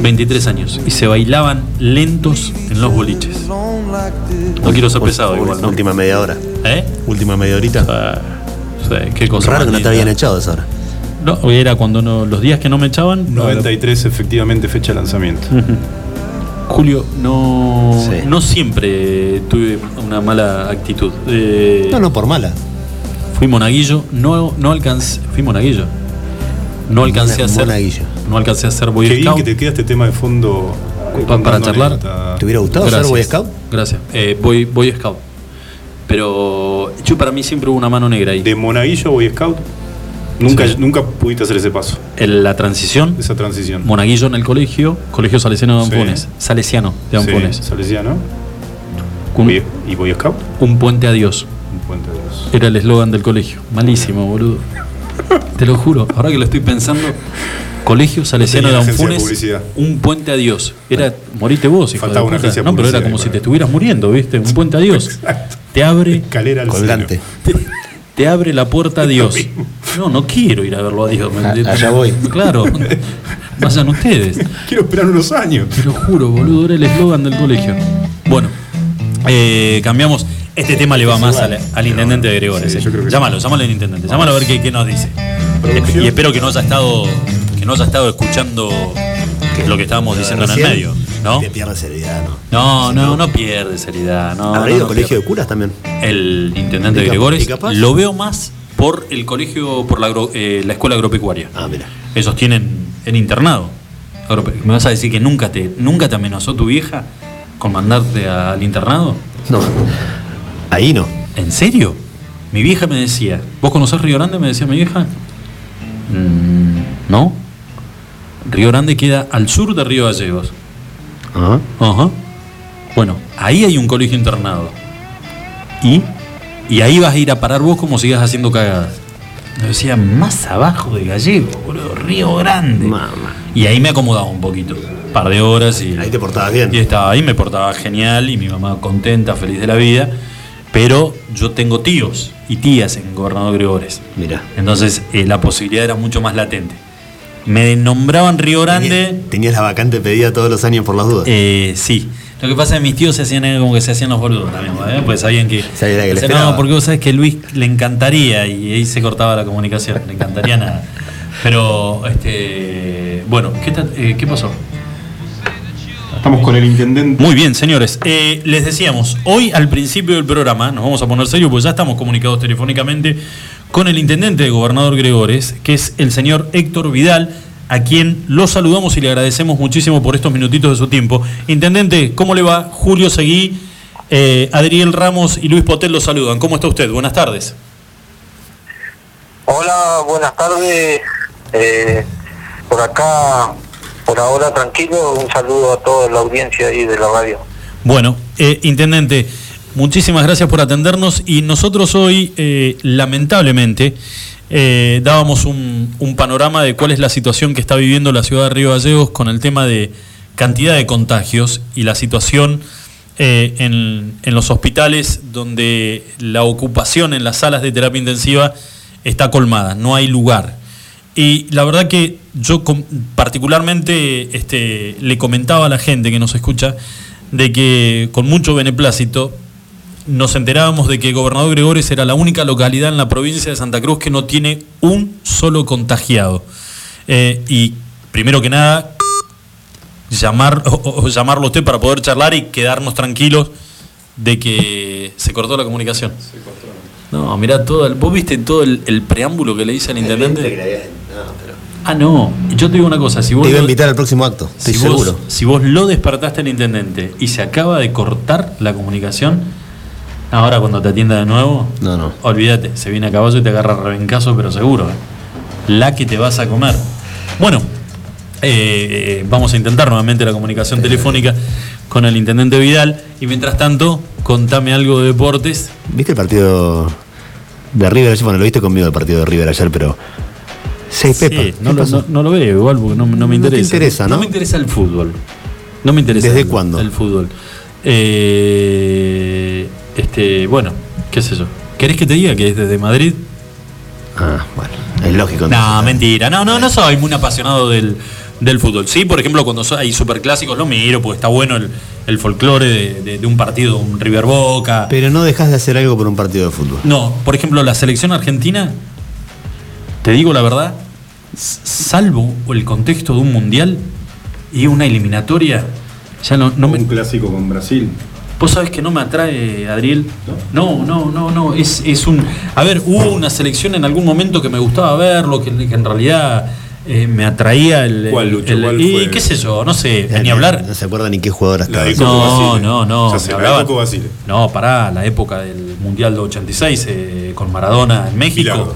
23 años. Y se bailaban lentos en los boliches. No quiero ser pesado igual, ¿no? Última media hora. ¿Eh? Última media horita. Ah, sí, qué cosa. Raro que no te habían echado esa hora. No, era cuando no, los días que no me echaban. 93, efectivamente, fecha de lanzamiento. Julio, no, Sí. no siempre tuve una mala actitud. Eh, No, no, por mala. Fui monaguillo, no, no alcancé. Fui monaguillo. No alcancé a ser. Monaguillo. No alcancé a ser Boy Qué bien Scout. que te queda este tema de fondo. Pa- para contando charlar. anécdota. ¿Te hubiera gustado ser Boy Scout? Gracias. Eh, Boy, Boy Scout. Pero yo para mí siempre hubo una mano negra ahí. De monaguillo a Boy Scout, nunca, Sí. nunca pudiste hacer ese paso, En la transición, esa transición. monaguillo en el colegio, colegio salesiano de Sí. Ampones. Salesiano de Sí, Ampones. Salesiano. Con ¿Y Boy Scout? un puente a Dios. Un puente de Dios. Era el eslogan del colegio. Malísimo, boludo. Te lo juro. Ahora que lo estoy pensando, Colegio Salesiano de Anfunes, un puente a Dios. Era, morite vos, hijo Faltaba de una puta. No, pero era como si te estuvieras muriendo, ¿viste? Un puente a Dios. Exacto. Te abre, Escalera al Colgante. te, te abre la puerta a Dios. No, no quiero ir a verlo a Dios. A- allá voy. Claro. Vayan ustedes. Quiero esperar unos años. Te lo juro, boludo, era el eslogan del colegio. Bueno, eh, cambiamos. Este tema le va más al, al intendente de Gregores. Sí, eh. llámalo, llámalo al intendente. Llámalo a ver qué, qué nos dice. Producción. Y espero que no haya estado, que no haya estado escuchando lo que estábamos diciendo en el medio. ¿no? Te pierde seriedad, ¿no? No, no, no pierde seriedad. No, ¿Habrá no, ido no colegio pierde. de curas también? El intendente ¿Y de Gregores capaz? lo veo más por el colegio, por la, agro- eh, la escuela agropecuaria. Ah, mira. Ellos tienen el internado. ¿Me vas a decir que nunca te, nunca te amenazó tu vieja con mandarte al internado? No. Ahí no. ¿En serio? Mi vieja me decía, ¿vos conocés Río Grande? Me decía mi vieja. "Mm, no. Río Grande queda al sur de Río Gallegos. Ajá. Ajá. Bueno, ahí hay un colegio internado. ¿Y? Y ahí vas a ir a parar vos como sigas haciendo cagadas. Me decía, más abajo de Gallego, boludo, Río Grande. Mamá. Y ahí me acomodaba un poquito. Un par de horas y. Ahí te portabas bien. Y estaba ahí, me portaba genial y mi mamá contenta, feliz de la vida. Pero yo tengo tíos y tías en Gobernador Gregores. Mira. Entonces eh, la posibilidad era mucho más latente. Me nombraban Río Grande. Tenías la vacante pedida todos los años por las dudas. Eh, sí. Lo que pasa es que mis tíos se hacían eh, como que se hacían los boludos también, ¿eh? pues sabían que. Sabía que Decían, no, porque vos sabés que Luis le encantaría y ahí se cortaba la comunicación, le encantaría nada. Pero, este. Bueno, ¿qué, eh, ¿qué pasó? Estamos con el intendente. Muy bien, señores. Eh, les decíamos, hoy al principio del programa, nos vamos a poner serio, pues ya estamos comunicados telefónicamente con el intendente de Gobernador Gregores, que es el señor Héctor Vidal, a quien lo saludamos y le agradecemos muchísimo por estos minutitos de su tiempo. Intendente, ¿cómo le va? Julio Seguí, eh, Adriel Ramos y Luis Potel lo saludan. ¿Cómo está usted? Buenas tardes. Hola, buenas tardes. Eh, por acá, por ahora tranquilo, un saludo a toda la audiencia ahí de la radio. Bueno, eh, intendente, muchísimas gracias por atendernos y nosotros hoy, eh, lamentablemente, eh, dábamos un, panorama de cuál es la situación que está viviendo la ciudad de Río Gallegos con el tema de cantidad de contagios y la situación en los hospitales donde la ocupación en las salas de terapia intensiva está colmada, no hay lugar. Y la verdad que yo particularmente este, le comentaba a la gente que nos escucha de que con mucho beneplácito nos enterábamos de que Gobernador Gregores era la única localidad en la provincia de Santa Cruz que no tiene un solo contagiado. Eh, y primero que nada, llamar, o- o llamarlo a usted para poder charlar y quedarnos tranquilos de que se cortó la comunicación. No, mira todo el, ¿vos viste todo el, el preámbulo que le hice al intendente? Ah, no. Yo te digo una cosa, si vos Te iba a invitar al próximo acto, estoy si seguro. Vos, si vos lo despertaste al intendente y se acaba de cortar la comunicación, ahora cuando te atienda de nuevo, No, no. olvídate, se viene a caballo y te agarra rebencazo, pero seguro. ¿eh? La que te vas a comer. Bueno, eh, vamos a intentar nuevamente la comunicación telefónica con el intendente Vidal. Y mientras tanto, contame algo de deportes. ¿Viste el partido de River? Bueno, lo viste conmigo el partido de River ayer, pero. Seis Sí, no, ¿qué lo, pasó? no- no lo veo igual porque no, no me interesa. interesa, ¿no? me interesa el fútbol. No me interesa. ¿Desde el- cuándo? El fútbol. Eh, este, bueno, qué sé yo. ¿Querés que te diga que es desde Madrid? Ah, bueno, es lógico. No, mentira. No, no, no soy muy apasionado del, del fútbol. Sí, por ejemplo, cuando hay superclásicos lo miro, porque está bueno el, el folclore de, de- de un partido, un River Boca. Pero no dejas de hacer algo por un partido de fútbol. No, por ejemplo, la selección argentina, te digo la verdad, salvo el contexto de un mundial y una eliminatoria, ya no, no me, Un clásico con Brasil. Vos sabés que no me atrae, Adriel. No, no, no, no. Es, es un. A ver, hubo una selección en algún momento que me gustaba verlo, que, que en realidad eh, me atraía el. ¿Cuál, Lucho? el- ¿Cuál y fue? qué sé yo, no sé, Ya ni no- hablar. No se acuerda ni qué jugador estaba. No, no, no. Coco Basile. No, pará, la época del Mundial de 86 eh, con Maradona en México. Bilardo.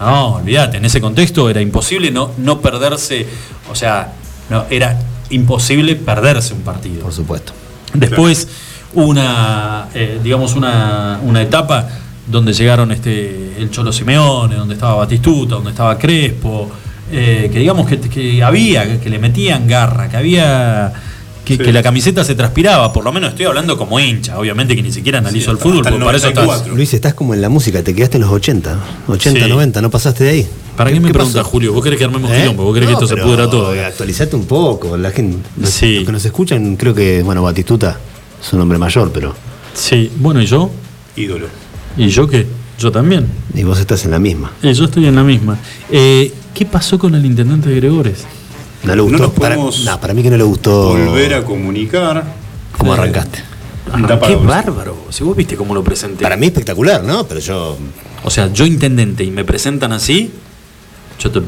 No, olvídate, en ese contexto era imposible no, no perderse, o sea, no, era imposible perderse un partido. Por supuesto. Después una, eh, digamos, una, una etapa donde llegaron este, el Cholo Simeone, donde estaba Batistuta, donde estaba Crespo, eh, que digamos que, que había, que, que le metían garra, que había... Que, Sí. que la camiseta se transpiraba, por lo menos estoy hablando como hincha, obviamente que ni siquiera analizo el fútbol, hasta el porque para eso estás. 94. Luis, estás como en la música, te quedaste en los 80, 80, Sí. 90, no pasaste de ahí. ¿Para qué, me preguntas? Julio? ¿Vos querés que armemos ¿Eh? quilombo? ¿Vos querés No, que esto se pudra todo? Actualizate un poco, la gente, los, Sí. los que nos escuchan, creo que, bueno, Batistuta es un hombre mayor, pero. Sí, bueno, ¿y yo? Ídolo. ¿Y yo qué? Yo también. Y vos estás en la misma. Eh, yo estoy en la misma. Eh, ¿Qué pasó con el intendente de Gregores? ¿No le gustó? nos para, podemos no, para mí que no le gustó. Volver a comunicar. ¿Cómo Eh, arrancaste? Para qué bárbaro. Si vos viste cómo lo presenté. Para mí espectacular, ¿no? Pero yo. O sea, yo intendente y me presentan así, yo te,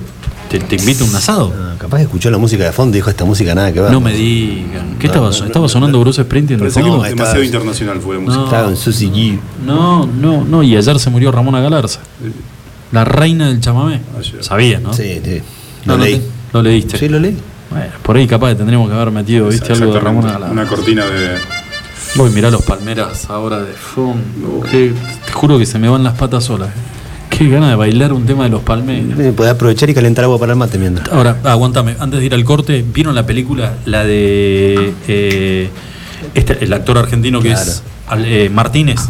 te- te invito a un asado. ah, capaz que escuchó la música de fondo y dijo esta música nada que ver. No me digan. ¿Qué No, estaba, estaba no, sonando Bruce Springsteen de fondo? No, demasiado está- internacional fue la música. No. Estaba en Susie G. No, no, no. Y ayer se murió Ramona Galarza, la reina del chamamé. Ayer. Sabías, ¿no? Sí, sí. No, leí. te- lo leíste. Sí, lo leí. Bueno, por ahí capaz que tendríamos que haber metido, ¿viste? Algo de Exactamente. Ramona Galarza. Una cortina de Voy a mirar los palmeras ahora de fondo. Que- te juro que se me van las patas solas. eh. Qué gana de bailar un tema de los palmeras. Eh, Podés aprovechar y calentar agua para el mate mientras. Ahora, aguantame, antes de ir al corte, ¿vieron la película? La de eh, este, el actor argentino que es eh, Martínez,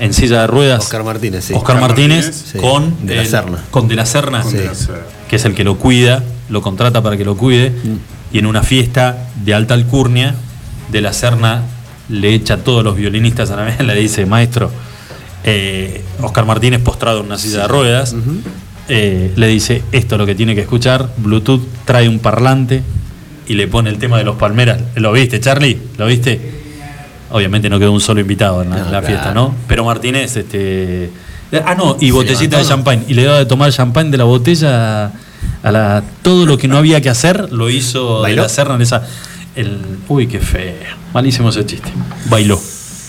en silla de ruedas. Oscar Martínez, sí. Oscar Martínez, Sí, con De la el- Serna. Con De la Serna, que es el que lo cuida, lo contrata para que lo cuide, Mm. y en una fiesta de alta alcurnia, De la Serna le echa a todos los violinistas a la mesa, le dice, maestro, eh, Oscar Martínez postrado en una silla de ruedas, eh, le dice, esto es lo que tiene que escuchar, Bluetooth trae un parlante y le pone el tema de los palmeras. ¿Lo viste, Charlie? ¿Lo viste? Obviamente no quedó un solo invitado en la, No, en la claro. fiesta, ¿no? Pero Martínez, este... Ah, no, y botellita de champán. Y le daba de tomar champán de la botella a la... Todo lo que no había que hacer lo hizo de ¿Bailó? la Serna en esa... El, uy, qué feo. Malísimo ese chiste. Bailó.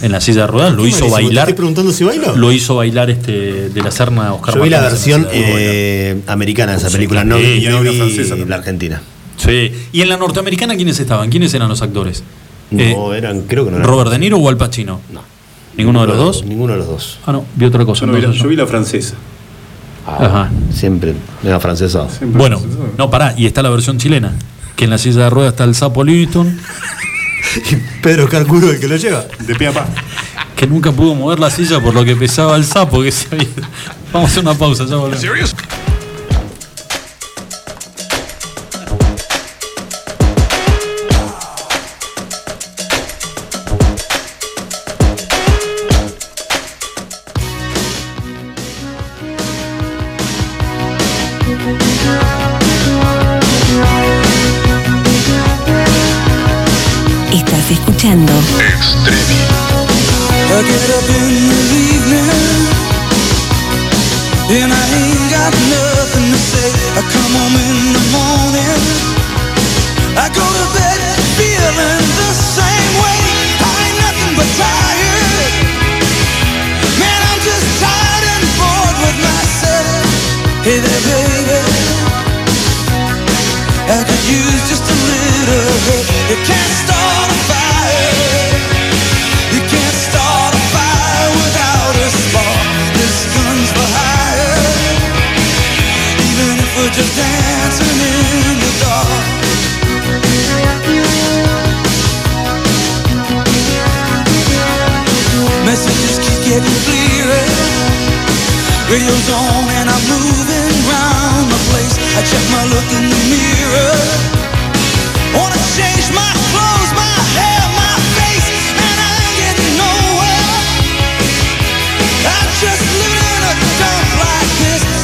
En la silla de ruedas, lo hizo bailar. estoy preguntando si bailó. Lo hizo bailar este de la Serna Oscar Yo vi la versión de eh, americana de esa Sí, película, no, vi- no vi francesa también. la argentina. Sí. ¿Y en la norteamericana quiénes estaban? ¿Quiénes eran los actores? Eh, No, eran, creo que no eran. ¿Robert De Niro o Al Pacino? No. ¿Ninguno de los dos? Ninguno de los dos. Ah, no, vi otra cosa. Yo, no vi la, yo vi la francesa. Ajá. Siempre era. Siempre Bueno, francesa. no, pará, y está la versión chilena. Que en la silla de ruedas está el sapo Livingston, Pedro Carcuro el que lo lleva. De pe a pa. que nunca pudo mover la silla por lo que pesaba el sapo que se había- Vamos a hacer una pausa, ya volvemos.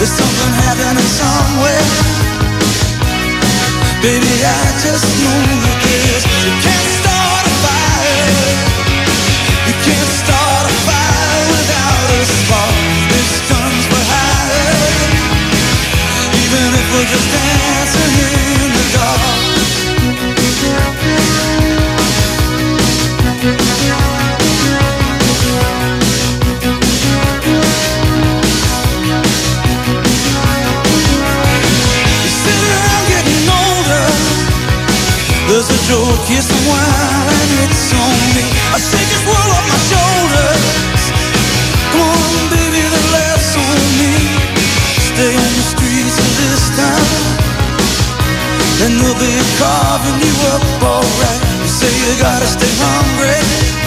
There's something happening somewhere. Baby, I just know that this. You can't start a fire. You can't start a fire without a spark. This gun's for hire. Even if we're just There's a joke here and it's on me. I shake this world off my shoulders. Come on, baby, the laughs on me. Stay on the streets of this town, and they'll be carving you up alright. You say you gotta stay hungry.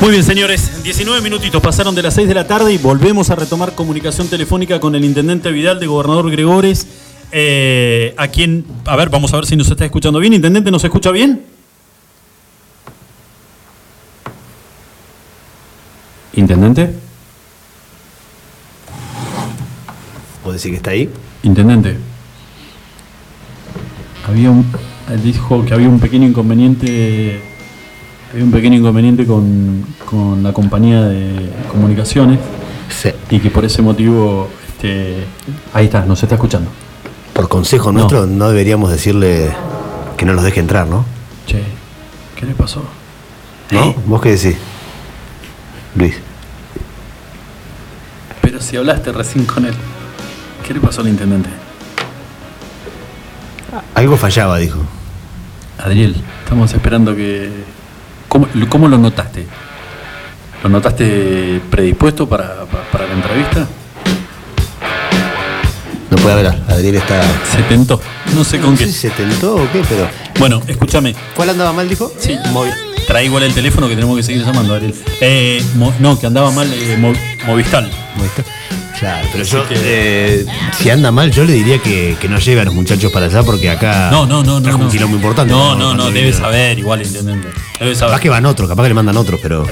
Muy bien, señores. 19 minutitos pasaron de las 6 de la tarde y volvemos a retomar comunicación telefónica con el intendente Vidal de Gobernador Gregores. Eh, a quien, a ver, vamos a ver si nos está escuchando bien. Intendente, ¿nos escucha bien? Intendente. ¿Puedo decir que está ahí? Intendente. Había un, él dijo que había un pequeño inconveniente había un pequeño inconveniente con, con la compañía de comunicaciones. Sí. Y que por ese motivo. Este, ahí está, nos está escuchando. Por consejo No. nuestro, no deberíamos decirle que no nos deje entrar, ¿no? Che, ¿qué le pasó? ¿No? ¿Vos qué decís? Luis. Pero si hablaste recién con él. ¿Qué le pasó al intendente? Algo fallaba, dijo. Adriel, estamos esperando que. ¿Cómo, lo notaste? ¿Lo notaste predispuesto para, pa- para la entrevista? No puede hablar. Adriel está. ¿Se tentó? No sé con No qué. sé si se tentó o qué, pero. Bueno, escúchame. ¿Cuál andaba mal, dijo? Sí, móvil. Trae igual el teléfono que tenemos que seguir llamando, Adriel. Eh, no, que andaba mal eh, Mo- Movistal. Claro, pero yo, que- eh, si anda mal, yo le diría que, que no lleve a los muchachos para allá porque acá. No, no, no, no. trajo no. un quilombo importante. No, no, no, debe saber, igual, intendente. Debe saber. Capaz que van otros, capaz que le mandan otros, pero.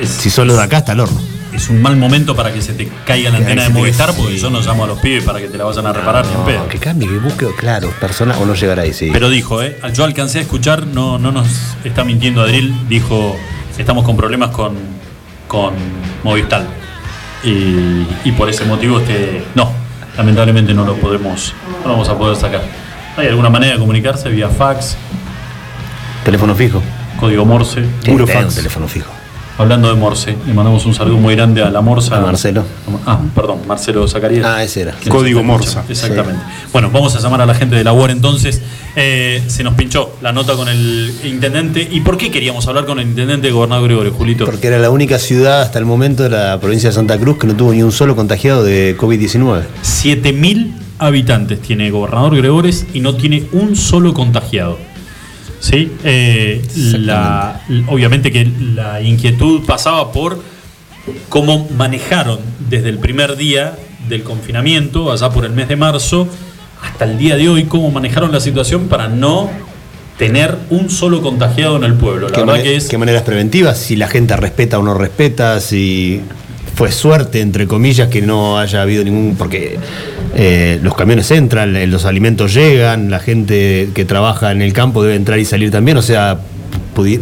Es- Si solo de acá está el horno. Es un mal momento para que se te caiga la antena de Movistar, porque yo no llamo a los pibes para que te la vayan a reparar ni en pedo. Que cambie, que busque, claro, personas o no llegar ahí, sí. Pero dijo, ¿eh? yo alcancé a escuchar, no, no nos está mintiendo Adriel, dijo, estamos con problemas con, con Movistar. Y, y por ese motivo, este, no, lamentablemente no lo podemos, no lo vamos a poder sacar. ¿Hay alguna manera de comunicarse vía fax, Teléfono fijo. código Morse? Puro fax. teléfono fijo. Hablando de Morse, le mandamos un saludo muy grande a la Morsa. A Marcelo. Ah, perdón, Marcelo Zacarías. Ah, ese era. Código. Morsa. Exactamente. Bueno, vamos a llamar a la gente de la UAR entonces. Eh, se nos pinchó la nota con el intendente. ¿Y por qué queríamos hablar con el intendente de gobernador Gregorio, Julito? Porque era la única ciudad hasta el momento de la provincia de Santa Cruz que no tuvo ni un solo contagiado de COVID-19. 7.000 habitantes tiene gobernador Gregores y no tiene un solo contagiado. ¿Sí? Eh, la- obviamente que la inquietud pasaba por cómo manejaron desde el primer día del confinamiento, allá por el mes de marzo, hasta el día de hoy, cómo manejaron la situación para no tener un solo contagiado en el pueblo. La ¿Qué, verdad que es... qué maneras preventivas? Si la gente respeta o no respeta, si fue suerte, entre comillas, que no haya habido ningún. Porque eh, los camiones entran, eh, los alimentos llegan, la gente que trabaja en el campo debe entrar y salir también, o sea,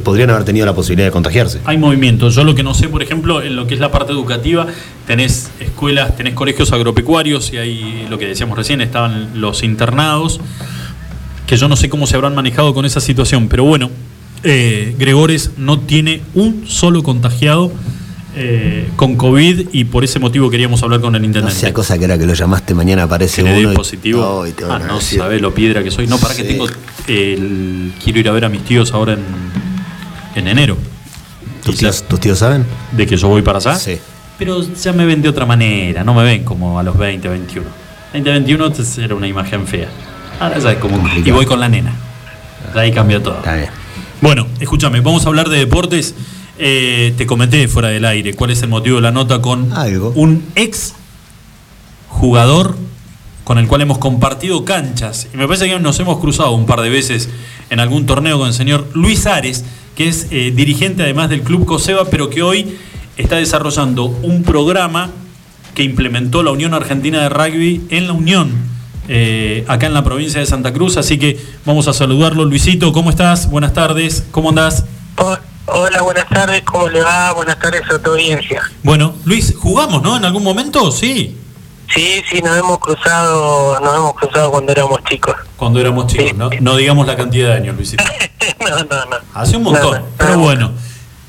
podrían haber tenido la posibilidad de contagiarse. Hay movimientos. Yo lo que no sé, por ejemplo, en lo que es la parte educativa, tenés escuelas, tenés colegios agropecuarios y hay lo que decíamos recién, estaban los internados, que yo no sé cómo se habrán manejado con esa situación, pero bueno, eh, Gregores no tiene un solo contagiado eh, con COVID y por ese motivo queríamos hablar con el No intendente. sea cosa que era que lo llamaste mañana aparece que uno. y- positivo. Te ah, no decir. sabés lo piedra que soy. No, para que Sí. tengo. el- quiero ir a ver a mis tíos ahora en, en enero. ¿Tus tíos, tus tíos saben? de que yo voy para allá. Sí. Pero ya me ven de otra manera, no me ven como a los 20, 21. 20, 21 entonces era una imagen fea. Ahora ya es como. Complicado. Y voy con la nena. Ahí cambia todo. Está bien. Bueno, escúchame, vamos a hablar de deportes. Eh, te comenté fuera del aire cuál es el motivo de la nota con Algo. un ex jugador con el cual hemos compartido canchas. Y me parece que nos hemos cruzado un par de veces en algún torneo con el señor Luis Ares, que es eh, dirigente además del Club Coseba, pero que hoy está desarrollando un programa que implementó la Unión Argentina de Rugby en la Unión, eh, acá en la provincia de Santa Cruz. Así que vamos a saludarlo. Luisito, ¿cómo estás? Buenas tardes, ¿cómo andás? Oh, Hola, buenas tardes, ¿cómo le va? Buenas tardes a tu audiencia. Bueno, Luis, ¿jugamos, no? ¿En algún momento? Sí. Sí, sí, nos hemos cruzado, nos hemos cruzado cuando éramos chicos. Cuando éramos chicos, no, no digamos la cantidad de años, Luisito. no, no, no. Hace un montón, No, no, pero no. bueno.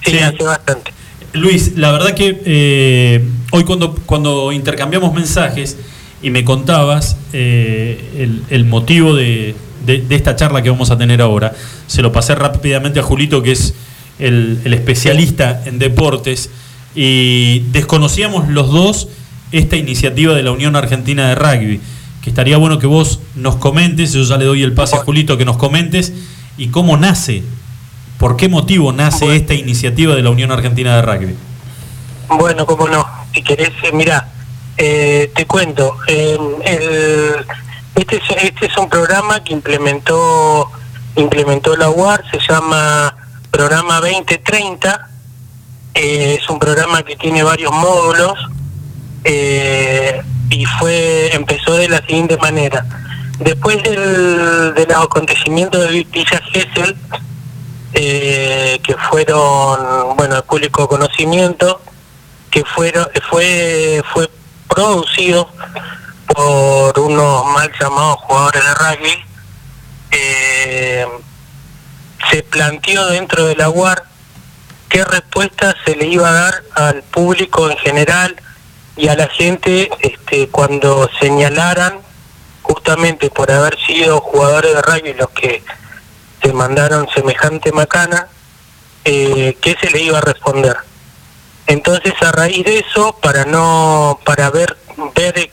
Sí, Sí. hace bastante. Luis, la verdad que eh, hoy cuando, cuando intercambiamos mensajes y me contabas eh, el, el motivo de, de- de esta charla que vamos a tener ahora, se lo pasé rápidamente a Julito, que es el, el especialista en deportes, y desconocíamos los dos esta iniciativa de la Unión Argentina de Rugby, que estaría bueno que vos nos comentes, yo ya le doy el pase a Julito, que nos comentes, y cómo nace, por qué motivo nace esta iniciativa de la Unión Argentina de Rugby. Bueno, cómo no. Si querés, eh, mira, eh, te cuento. eh, el- este, es, este es un programa que implementó implementó la UAR, se llama Programa 2030 Eh, es un programa que tiene varios módulos eh, y fue empezó de la siguiente manera. Después del, de los acontecimientos de Villa Gesell, eh, que fueron, bueno, de público conocimiento, que fueron, fue, fue producido por unos mal llamados jugadores de rugby, eh, se planteó dentro de la UAR qué respuesta se le iba a dar al público en general y a la gente este, cuando señalaran justamente por haber sido jugadores de rugby los que se mandaron semejante macana, eh, qué se le iba a responder. Entonces a raíz de eso, para no, para ver, ver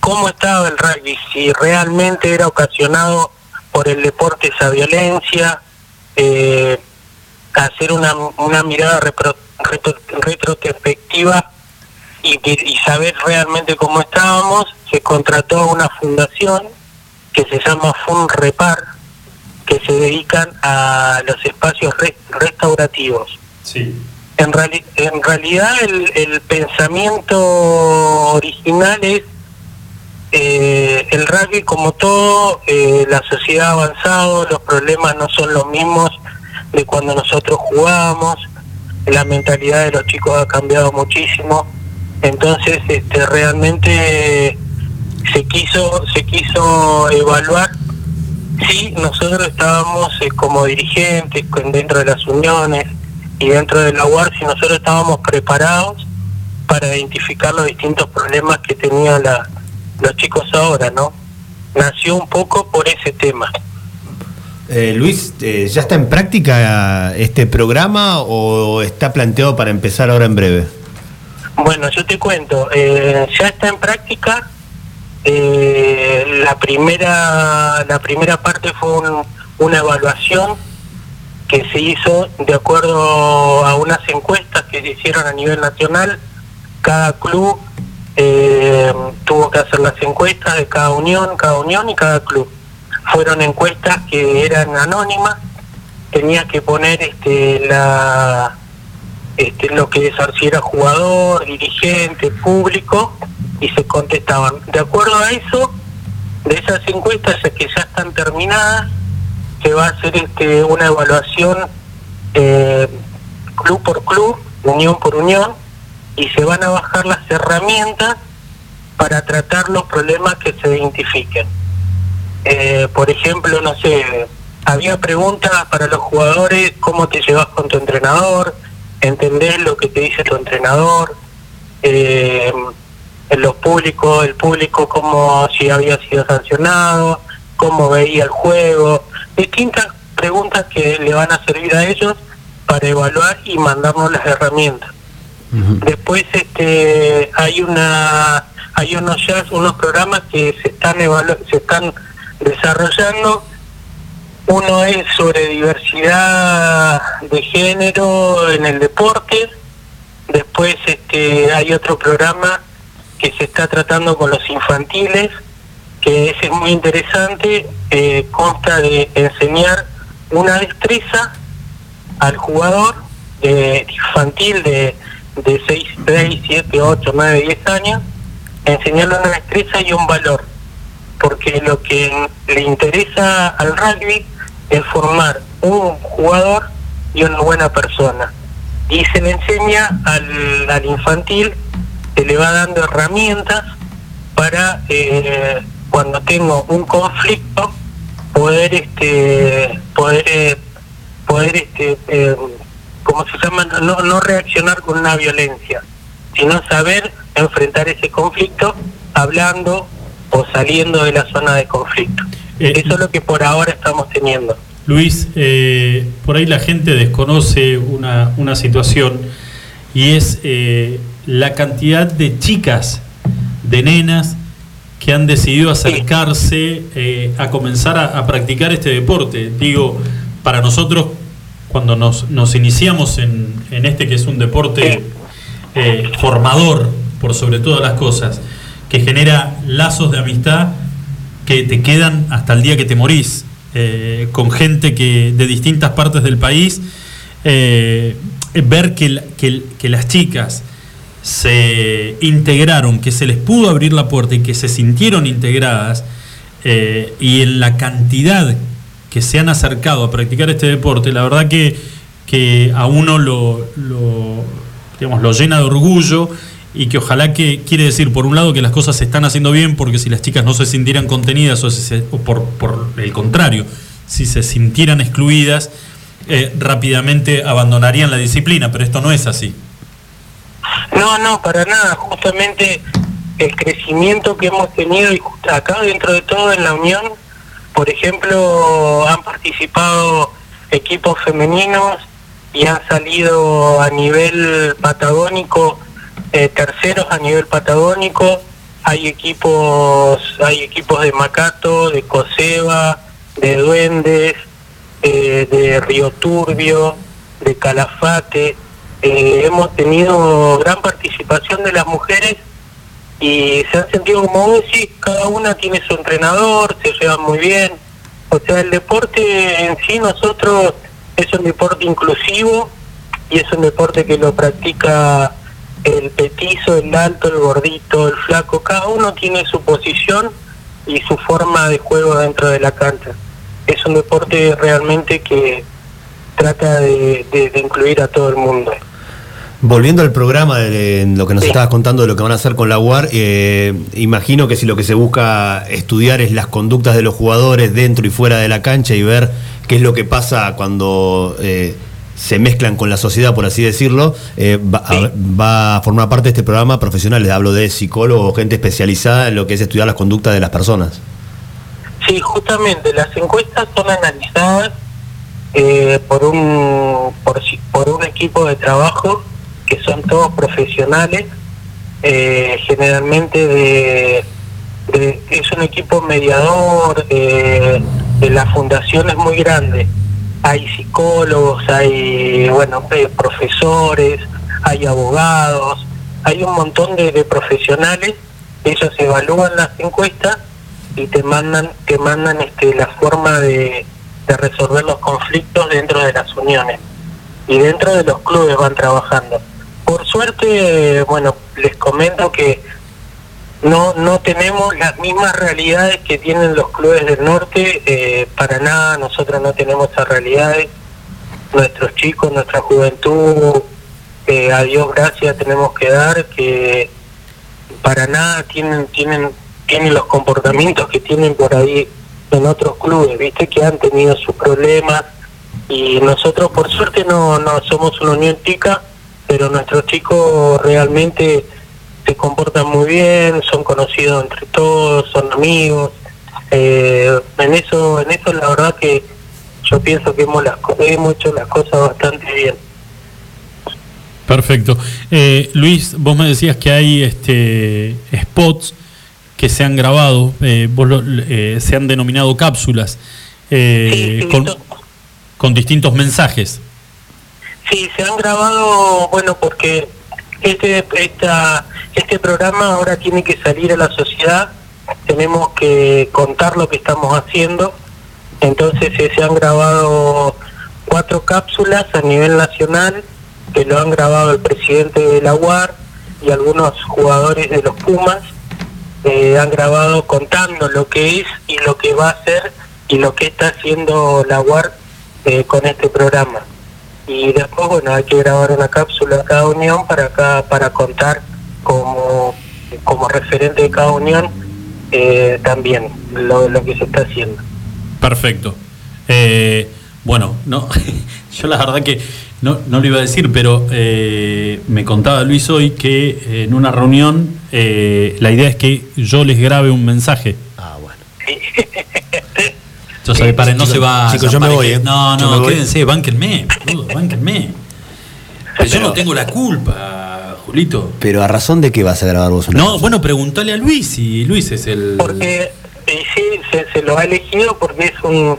cómo estaba el rugby, si realmente era ocasionado por el deporte esa violencia, eh, hacer una, una mirada repro- retro- retrospectiva y, y saber realmente cómo estábamos, se contrató a una fundación que se llama FUNREPAR, que se dedican a los espacios re- restaurativos. Sí. En, reali- en realidad el, el pensamiento original es eh, el rugby como todo, eh, la sociedad ha avanzado, los problemas no son los mismos de cuando nosotros jugábamos, la mentalidad de los chicos ha cambiado muchísimo, entonces este, realmente se quiso se quiso evaluar. Si nosotros estábamos eh, como dirigentes dentro de las uniones y dentro de la UAR, si nosotros estábamos preparados para identificar los distintos problemas que tenían la- los chicos ahora, ¿no? Nació un poco por ese tema. Eh, Luis, eh, ¿ya está en práctica este programa o está planteado para empezar ahora en breve? Bueno, yo te cuento, eh, ya está en práctica. eh, la primera la primera parte fue un- una evaluación que se hizo de acuerdo a unas encuestas que se hicieron a nivel nacional. Cada club eh, tuvo que hacer las encuestas de cada unión, cada unión y cada club. Fueron encuestas que eran anónimas, tenía que poner este la este, lo que si era jugador, dirigente, público, y se contestaban. De acuerdo a eso, de esas encuestas que ya están terminadas, se va a hacer este, una evaluación eh, club por club, unión por unión, y se van a bajar las herramientas para tratar los problemas que se identifiquen. Eh, por ejemplo, no sé, había preguntas para los jugadores, cómo te llevas con tu entrenador, entendés lo que te dice tu entrenador, eh, en los públicos, el público cómo si había sido sancionado, cómo veía el juego, distintas preguntas que le van a servir a ellos para evaluar y mandarnos las herramientas. Después este hay una hay unos ya unos programas que se están se están desarrollando. Uno es sobre diversidad de género en el deporte. Después este hay otro programa que se está tratando con los infantiles que ese es muy interesante. Eh, consta de enseñar una destreza al jugador de infantil de, de 6, 6, 7, 8, 9, 10 años, enseñarle una destreza y un valor. Porque lo que le interesa al rugby es formar un jugador y una buena persona. Y se le enseña al, al infantil, se le va dando herramientas para eh, cuando tengo un conflicto poder este poder eh, poder este eh, como se llama no, no reaccionar con una violencia sino saber enfrentar ese conflicto hablando o saliendo de la zona de conflicto. Eso es lo que por ahora estamos teniendo. Luis, eh, por ahí la gente desconoce una, una situación y es eh, la cantidad de chicas, de nenas, que han decidido acercarse eh, a comenzar a, a practicar este deporte. Digo, para nosotros, cuando nos, nos iniciamos en, en este que es un deporte eh, formador, por sobre todas las cosas, que genera lazos de amistad que te quedan hasta el día que te morís, eh, con gente que de distintas partes del país. eh, ver que, la- que- que las chicas se integraron, que se les pudo abrir la puerta y que se sintieron integradas, eh, y en la cantidad que se han acercado a practicar este deporte, la verdad que, que a uno lo, digamos, lo llena de orgullo y que ojalá que, quiere decir, por un lado, que las cosas se están haciendo bien, porque si las chicas no se sintieran contenidas o, si se- o por, por el contrario, si se sintieran excluidas, eh, rápidamente abandonarían la disciplina, pero esto no es así. No, no, para nada. Justamente el crecimiento que hemos tenido y acá dentro de todo en la Unión, por ejemplo, han participado equipos femeninos y han salido a nivel patagónico, eh, terceros a nivel patagónico. Hay equipos, hay equipos de Macato, de Coseba, de Duendes, eh, de Río Turbio, de Calafate. Eh, hemos tenido gran participación de las mujeres y se han sentido como vos cada una tiene su entrenador, se llevan muy bien. O sea, el deporte en sí nosotros es un deporte inclusivo y es un deporte que lo practica el petizo, el alto, el gordito, el flaco. Cada uno tiene su posición y su forma de juego dentro de la cancha. Es un deporte realmente que trata de incluir a todo el mundo. Volviendo al programa, de, lo que nos estabas contando de lo que van a hacer con la UAR, eh, imagino que si lo que se busca estudiar es las conductas de los jugadores dentro y fuera de la cancha y ver qué es lo que pasa cuando eh, se mezclan con la sociedad, por así decirlo, eh, va, a, va a formar parte de este programa profesionales. Hablo de psicólogos, gente especializada en lo que es estudiar las conductas de las personas. Sí, justamente las encuestas son analizadas por un por, por un equipo de trabajo son todos profesionales, eh, generalmente de, de- es un equipo mediador, eh, de la fundación es muy grande. Hay psicólogos, hay bueno eh, profesores, hay abogados, hay un montón de, de profesionales. Ellos evalúan las encuestas y te mandan te mandan este la forma de, de resolver los conflictos dentro de las uniones y dentro de los clubes van trabajando suerte bueno les comento que no no tenemos las mismas realidades que tienen los clubes del norte. Eh, para nada nosotros no tenemos esas realidades. Nuestros chicos nuestra juventud eh, a Dios gracias tenemos que dar que para nada tienen tienen tienen los comportamientos que tienen por ahí en otros clubes viste que han tenido sus problemas. Y nosotros por suerte no no somos una unión tica pero nuestros chicos realmente se comportan muy bien son conocidos entre todos son amigos eh, en eso en eso la verdad que yo pienso que hemos las hemos hecho las cosas bastante bien Perfecto. Eh, Luis, vos me decías que hay este, spots que se han grabado, eh, vos lo- eh, se han denominado cápsulas, eh, con, con distintos mensajes. Sí, se han grabado, bueno, porque este esta, este programa ahora tiene que salir a la sociedad, tenemos que contar lo que estamos haciendo, entonces eh, se han grabado cuatro cápsulas a nivel nacional, que lo han grabado el presidente de la UAR y algunos jugadores de los Pumas, eh, han grabado contando lo que es y lo que va a hacer y lo que está haciendo la UAR eh, con este programa y después bueno hay que grabar una cápsula a cada unión para acá para contar como como referente de cada unión eh, también lo, lo que se está haciendo Perfecto. Eh, bueno, no, yo la verdad que no, no lo iba a decir, pero eh, me contaba Luis hoy que eh, en una reunión eh, la idea es que yo les grabe un mensaje. Ah, bueno. Entonces, paren, no Chicos, se va. chicos, yo me voy, ¿eh? No, Yo no, voy. quédense, bánquenme, boludo, bánquenme. Pero yo no tengo la culpa, Julito. Pero a razón de qué vas a grabar vos una No, bueno, preguntale a Luis y Luis es el. porque y sí se, se lo ha elegido porque es un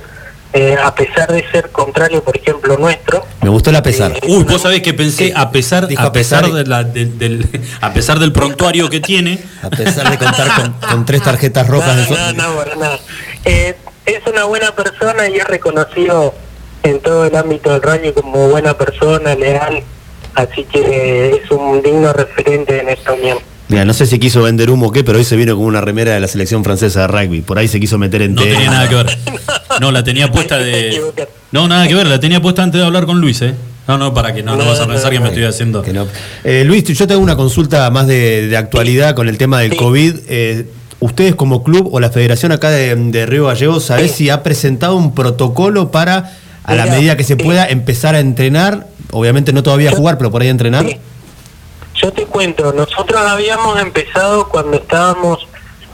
eh, a pesar de ser contrario por ejemplo nuestro Me gustó la pesar. Uy, vos sabés que pensé, a pesar, a a pesar de- la- de- del, a pesar del prontuario que tiene, A pesar de contar con, con tres tarjetas rojas de no, no, no, para nada. Eh, es una buena persona y es reconocido en todo el ámbito del rugby como buena persona, leal Así que es un digno referente en esta unión. Mira, no sé si quiso vender humo o qué, pero hoy se vino con una remera de la selección francesa de rugby. Por ahí se quiso meter en No tema. tenía nada que ver. No, la tenía puesta de. No, nada que ver, la tenía puesta antes de hablar con Luis, ¿eh? No, no, para que no, no vas a pensar que me estoy haciendo. Que no. Eh, Luis, yo te hago una consulta más de, de actualidad con el tema del COVID. Eh, ¿Ustedes como club o la federación acá de, de Río Gallegos, sabés si ha presentado un protocolo para, a la medida que se pueda, empezar a entrenar? Obviamente no todavía jugar, pero por ahí entrenar. Yo te cuento, nosotros habíamos empezado cuando estábamos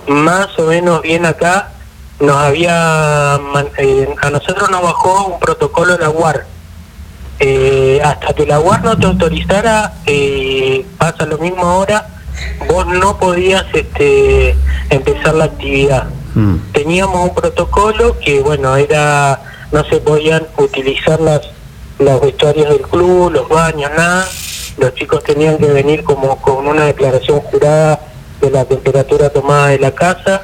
más o menos bien acá, nos había, eh, a nosotros nos bajó un protocolo la UAR. Eh, hasta que la UAR no te autorizara, eh, pasa lo mismo ahora, vos no podías este, empezar la actividad. Mm. Teníamos un protocolo que, bueno, era, no se podían utilizar las, los vestuarios del club, los baños, nada. Los chicos tenían que venir como con una declaración jurada de la temperatura tomada de la casa.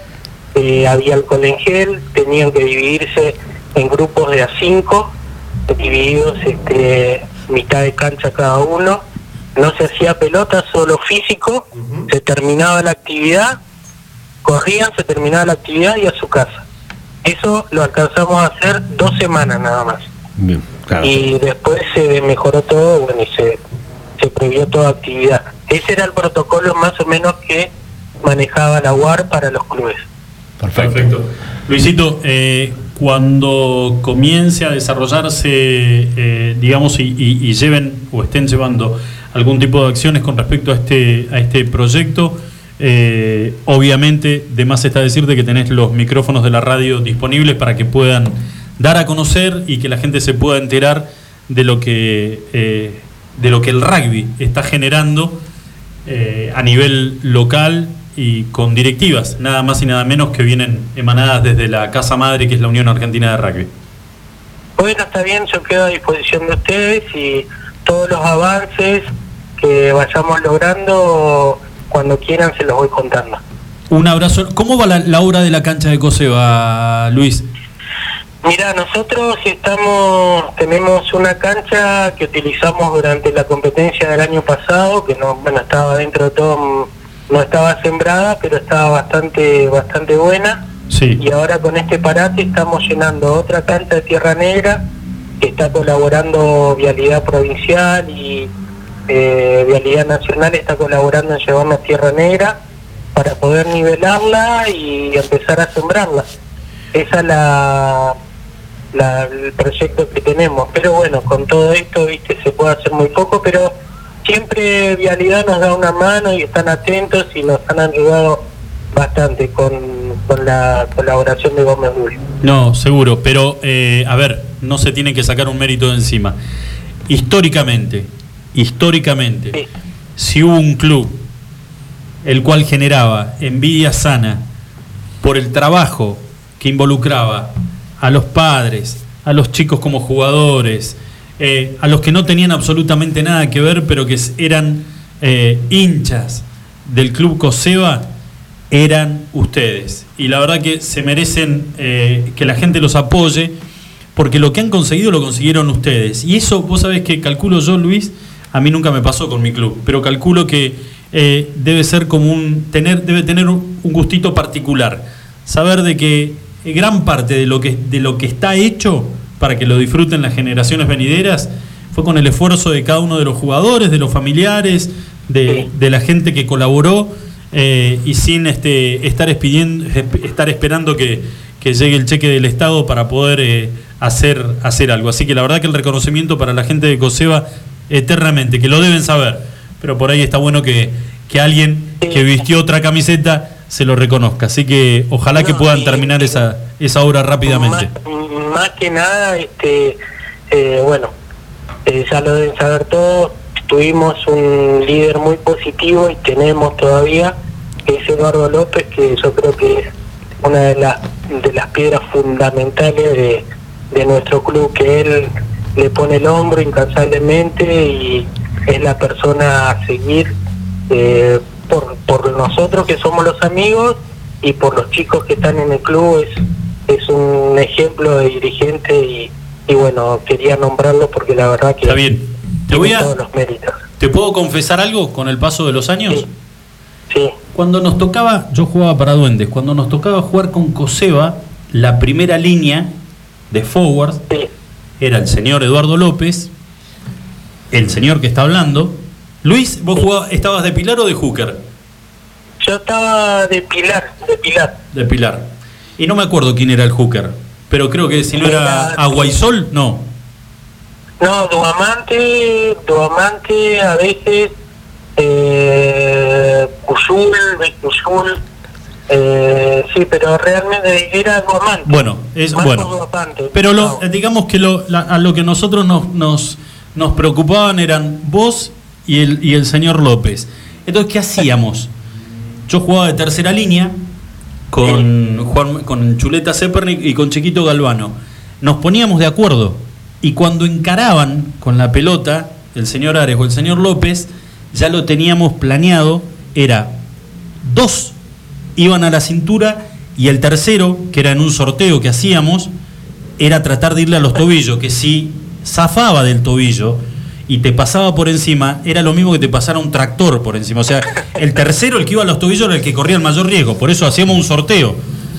Eh, había alcohol en gel, tenían que dividirse en grupos de a cinco, divididos este, mitad de cancha cada uno. No se hacía pelota, solo físico. Se terminaba la actividad, corrían, se terminaba la actividad y a su casa. Eso lo alcanzamos a hacer dos semanas nada más. Bien, claro. Y después se mejoró todo, bueno, y se, se prohibió toda actividad. Ese era el protocolo más o menos que manejaba la UAR para los clubes. Perfecto. Luisito, eh, cuando comience a desarrollarse, eh, digamos, y, y- y lleven o estén llevando algún tipo de acciones con respecto a este, a este proyecto, eh, obviamente, de más está decirte que tenés los micrófonos de la radio disponibles para que puedan dar a conocer y que la gente se pueda enterar de lo que, eh, de lo que el rugby está generando eh, a nivel local y con directivas, nada más y nada menos que vienen emanadas desde la casa madre que es la Unión Argentina de Rugby. Bueno, está bien, yo quedo a disposición de ustedes y todos los avances que vayamos logrando, cuando quieran se los voy contando. Un abrazo. ¿Cómo va la, la obra de la cancha de Coseba, Luis? Mira, nosotros estamos, tenemos una cancha que utilizamos durante la competencia del año pasado, que no, bueno, estaba dentro de todo, no estaba sembrada, pero estaba bastante, bastante buena. Sí. Y ahora con este parate estamos llenando otra cancha de Tierra Negra, que está colaborando Vialidad Provincial y eh, Vialidad Nacional está colaborando en llevarnos Tierra Negra para poder nivelarla y empezar a sembrarla. Esa es la, la- el proyecto que tenemos. Pero bueno, con todo esto, viste, se puede hacer muy poco, pero siempre Vialidad nos da una mano y están atentos y nos han ayudado bastante con, con la colaboración de Gómez Bull. No, seguro, pero eh, a ver, no se tiene que sacar un mérito de encima. Históricamente, históricamente, si hubo un club el cual generaba envidia sana por el trabajo que involucraba a los padres, a los chicos como jugadores, eh, a los que no tenían absolutamente nada que ver, pero que eran eh, hinchas del club Coseba, eran ustedes. Y la verdad que se merecen eh, que la gente los apoye, porque lo que han conseguido lo consiguieron ustedes. Y eso, vos sabés que calculo yo, Luis, a mí nunca me pasó con mi club, pero calculo que eh, debe ser como un, tener, debe tener un gustito particular. Saber de que gran parte de lo que, de lo que está hecho para que lo disfruten las generaciones venideras fue con el esfuerzo de cada uno de los jugadores, de los familiares, de, de la gente que colaboró eh, y sin este, estar, esp- estar esperando que, que llegue el cheque del Estado para poder eh, hacer, hacer algo. Así que la verdad que el reconocimiento para la gente de Coseba eternamente, que lo deben saber, pero por ahí está bueno que, que alguien que vistió otra camiseta se lo reconozca. Así que ojalá que puedan terminar esa, esa obra rápidamente. Más, más que nada, este, eh, bueno, eh, ya lo deben saber todos, tuvimos un líder muy positivo y tenemos todavía, que es Eduardo López, que yo creo que es una de las, de las piedras fundamentales de, de nuestro club, que él le pone el hombro incansablemente y es la persona a seguir eh, por, por nosotros que somos los amigos y por los chicos que están en el club es, es un ejemplo de dirigente y, y bueno, quería nombrarlo porque la verdad que Está bien. Te voy a- todos los méritos. ¿Te puedo confesar algo con el paso de los años? Sí. Cuando nos tocaba, yo jugaba para Duendes, cuando nos tocaba jugar con Coseba, la primera línea de forward era el señor Eduardo López, el señor que está hablando. Luis, ¿vos jugabas- estabas de Pilar o de Hooker? Yo estaba de Pilar, de Pilar. De Pilar. Y no me acuerdo quién era el Hooker, pero creo que si no era Agua y Sol, no. Duamante, Duamante, a veces, eh, Cuyul, Cuyul, eh, sí, pero realmente era Duamante. Bueno, es Más bueno. Duamante. Pero lo, digamos que lo, la- a lo que nosotros nos, nos, nos preocupaban eran vos y el, y el señor López. Entonces, ¿qué hacíamos? Yo jugaba de tercera línea con, Juan- con Chuleta Zepernik y con Chiquito Galvano. Nos poníamos de acuerdo y cuando encaraban con la pelota el señor Ares o el señor López, ya lo teníamos planeado, era dos iban a la cintura y el tercero, que era en un sorteo que hacíamos, era tratar de irle a los tobillos, que si zafaba del tobillo y te pasaba por encima, era lo mismo que te pasara un tractor por encima. O sea, el tercero, el que iba a los tobillos, era el que corría el mayor riesgo. Por eso hacíamos un sorteo.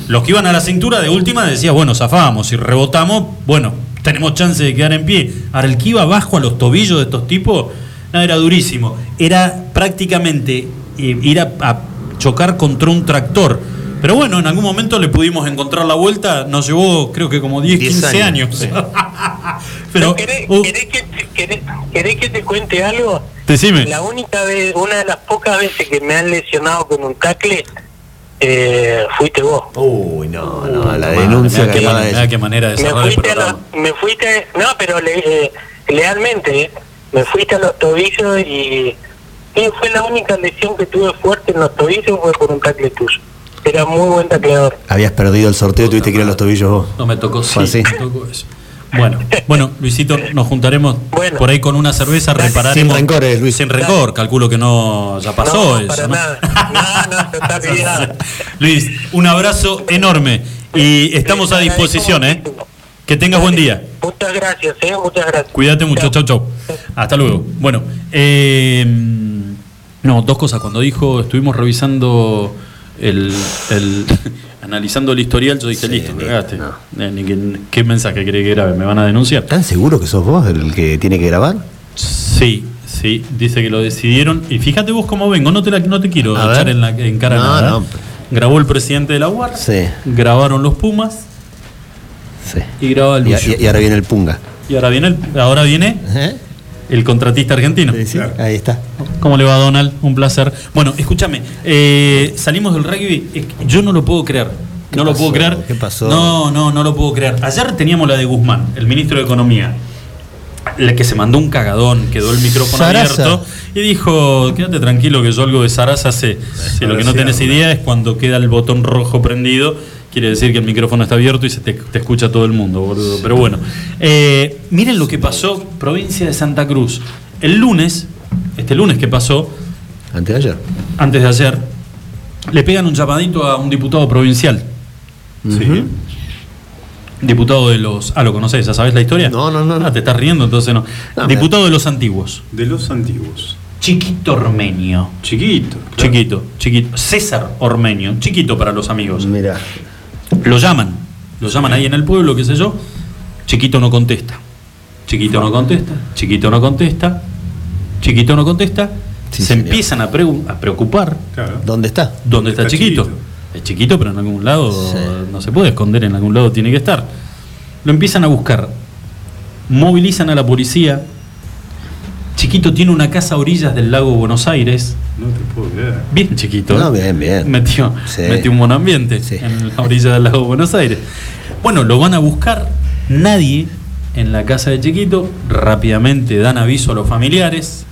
Los que iban a la cintura de última decía, bueno, zafábamos. Si rebotamos, bueno, tenemos chance de quedar en pie. Ahora, el que iba abajo a los tobillos de estos tipos, no, era durísimo. Era prácticamente eh, ir a, a chocar contra un tractor. Pero bueno, en algún momento le pudimos encontrar la vuelta. Nos llevó, creo que como 10, 10 15 años. años, sí. Pero, ¿Querés, uh, querés que, te- querés- querés que te cuente algo? Decime. La única vez, una de las pocas veces que me han lesionado con un tacle, eh, fuiste vos. Uy, no, no, la denuncia que qué acaba de qué manera de Me el fuiste, a programa. los- me fuiste, no, pero le- eh, lealmente, eh, me fuiste a los tobillos y fue la única lesión que tuve fuerte en los tobillos fue por un tacle tuyo. Era muy buen tacleador. Habías perdido el sorteo y tuviste que ir a los tobillos vos. No me tocó, sí, Fue así. me tocó eso. Bueno, bueno, Luisito, nos juntaremos por ahí con una cerveza, repararemos. Sin rencores, Luis. Sin rencor, calculo que no, ya pasó No, eso. para ¿no? nada. No, no, está. Luis, un abrazo enorme y estamos a disposición, ¿eh? Que tengas buen día. Muchas gracias, eh, muchas gracias. Cuídate mucho, chau, chau. Hasta luego. Bueno, eh, no, dos cosas. Cuando dijo, estuvimos revisando el, el- analizando el historial, yo dije, listo, cagaste. Eh, ni que- ¿Qué mensaje cree que grabe? ¿Me van a denunciar? ¿Están seguros que sos vos el que tiene que grabar? Sí, sí, dice que lo decidieron. Y fíjate vos cómo vengo, no te, la- no te quiero A echar en, la, en cara No, nada. no. Grabó el presidente de la UAR, Sí. grabaron los Pumas Sí. y graba el Y, y- y ahora viene el punga. Y ahora viene el, ahora viene el contratista argentino. Ahí está. ¿Cómo le va Donald? Un placer. Bueno, escúchame, eh, salimos del rugby, yo no lo puedo creer. No lo puedo creer. ¿Qué pasó? No, no, no lo puedo creer. Ayer teníamos la de Guzmán, el ministro de Economía, la que se mandó un cagadón, quedó el micrófono Sarasa. abierto y dijo, quédate tranquilo que yo algo de Sarasa sé. Si lo que no tenés idea es cuando queda el botón rojo prendido, quiere decir que el micrófono está abierto y se te, te escucha todo el mundo, boludo. Pero bueno, eh, miren lo que pasó, provincia de Santa Cruz. El lunes, este lunes que pasó, Antes de ayer. antes de ayer, le pegan un llamadito a un diputado provincial. Sí. Diputado de los. Ah, ¿lo conocés? ¿Ya sabés la historia? No, no, no. Ah, te estás riendo, entonces no. Diputado de los antiguos. De los antiguos. Chiquito Ormeño. Chiquito. Chiquito, chiquito. César Ormeño. Chiquito para los amigos. Mira. Lo llaman. Lo llaman ahí en el pueblo, qué sé yo. Chiquito no contesta. Chiquito no contesta. Chiquito no contesta. Chiquito no contesta. Se empiezan a, preocupar. ¿Dónde está? ¿Dónde está, chiquito? Es chiquito, pero en algún lado no se puede esconder, en algún lado tiene que estar. Lo empiezan a buscar, movilizan a la policía. Chiquito tiene una casa a orillas del lago Buenos Aires. No te puedo creer. Bien chiquito. No, bien, bien. Metió, Sí. metió un buen ambiente en la orilla del lago Buenos Aires. Bueno, lo van a buscar. Nadie en la casa de Chiquito. Rápidamente dan aviso a los familiares.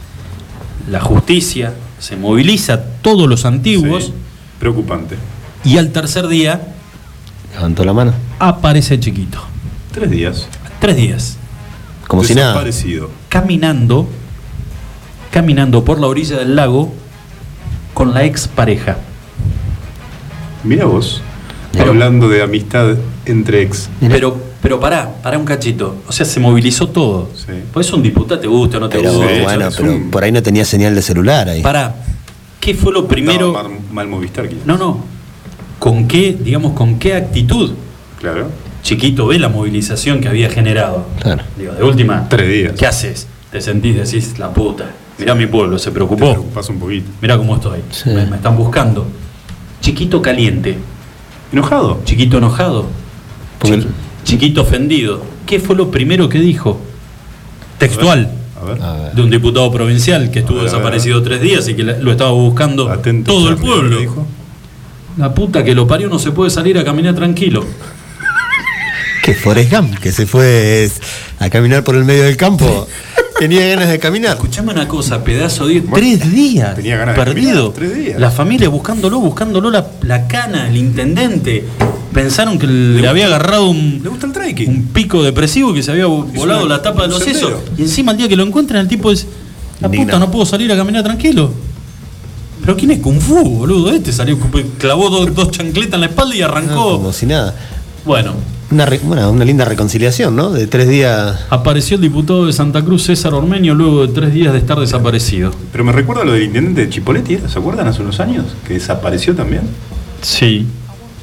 La justicia se moviliza, todos los antiguos. Preocupante. Y al tercer día Levantó la mano. aparece Chiquito. Tres días. Tres días. Como si nada. Desaparecido. Caminando, caminando por la orilla del lago con la expareja. Mira vos. Hablando de amistad entre ex. Pero, Pero pará, pará un cachito. O sea, se movilizó todo. Sí. Por eso un diputado te guste o no te Pero guste. bueno, pero un- por ahí no tenía señal de celular ahí. Pará, ¿qué fue lo primero? Mal Movistar, quizás. No, no. ¿Con qué, digamos, con qué actitud Claro. Chiquito ve la movilización que había generado? Claro. Digo, de última. Tres días. ¿Qué haces? Te sentís, decís, la puta. Mirá mi pueblo, se Te preocupó. preocupás un poquito. Mirá cómo estoy. Sí. Me, me están buscando. Chiquito caliente. ¿Enojado? Chiquito enojado. Chiqui- chiquito ofendido. ¿Qué fue lo primero que dijo? Textual. A ver. A ver. De un diputado provincial que estuvo ver, desaparecido tres días y que lo estaba buscando Atento, todo el pueblo. La puta que lo parió no se puede salir a caminar tranquilo. Que Forrest Gump, que se fue a caminar por el medio del campo. Tenía ganas de caminar. Escuchame una cosa, pedazo de. Tres días. tenía ganas de Perdido. caminar, tres días. La familia buscándolo, buscándolo la, la cana, el intendente. Pensaron que le, había agarrado un, ¿Le gusta el un pico depresivo que se había volado una- la tapa de los sesos. Y encima el día que lo encuentran, el tipo es. La puta, no puedo salir a caminar tranquilo. Pero ¿quién es Kung Fu, boludo? Este salió, clavó dos, dos chancletas en la espalda y No, arrancó. como si nada. Bueno, Una, re- bueno, una linda reconciliación, ¿no? De tres días. apareció el diputado de Santa Cruz, César Ormeño, luego de tres días de estar desaparecido. Pero me recuerda lo del intendente de Chipoletti, ¿era? ¿se acuerdan hace unos años? Que desapareció también. Sí,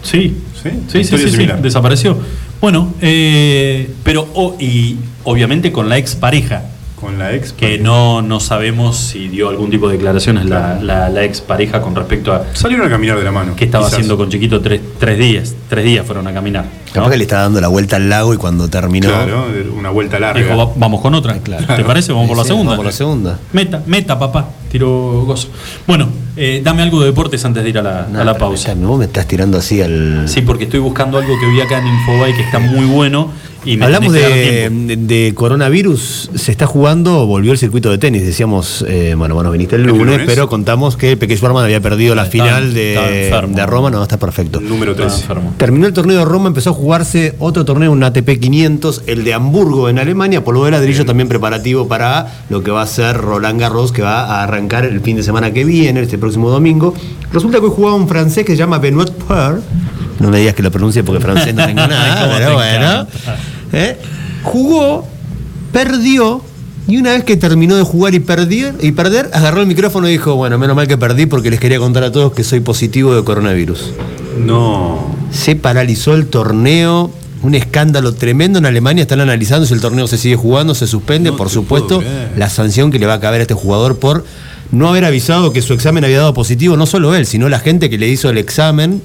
sí, ¿Sí? sí, sí, sí, desapareció. Bueno, eh, pero o- y obviamente con la expareja, Con la ex. que no, no sabemos si dio algún tipo de declaraciones la, la, la expareja con respecto a Salieron a caminar de la mano. qué estaba quizás. haciendo con Chiquito tres, tres días. Tres días fueron a caminar. ¿no? Capaz que le estaba dando la vuelta al lago y cuando terminó. Claro, una vuelta larga. Dijo, "Va- vamos con otra. ¿Te parece? Vamos por la Sí, segunda. Vamos por la segunda. Meta, meta, papá. Tiro gozo. Bueno, eh, dame algo de deportes antes de ir a la, a la pausa. ya, Vos me estás tirando así al. Sí, porque estoy buscando algo que vi acá en Infobay que está muy bueno y me Hablamos de, de- de coronavirus, se está jugando, volvió el circuito de tenis, decíamos, eh, bueno, bueno, viniste el ¿El lunes, pero contamos que Peque Schwarman había perdido la final de, enfermo. de Roma, no, está perfecto. Número Estaba 3. enfermo. Terminó el torneo de Roma, empezó a jugarse otro torneo, un ATP 500, el de Hamburgo en Alemania, polvo de ladrillo también preparativo para lo que va a ser Roland Garros, que va a arrancar el fin de semana que viene, este próximo domingo. Resulta que hoy jugaba un francés que se llama Benoit Paire, no me digas que lo pronuncie porque francés no tengo nada, pero bueno. ¿Eh? Jugó, perdió. Y una vez que terminó de jugar y, perdió, y perder, agarró el micrófono y dijo, bueno, menos mal que perdí porque les quería contar a todos que soy positivo de coronavirus. No. Se paralizó el torneo. Un escándalo tremendo en Alemania. Están analizando si el torneo se sigue jugando, se suspende. No por supuesto, la sanción que le va a caber a este jugador por no haber avisado que su examen había dado positivo. No solo él, sino la gente que le hizo el examen,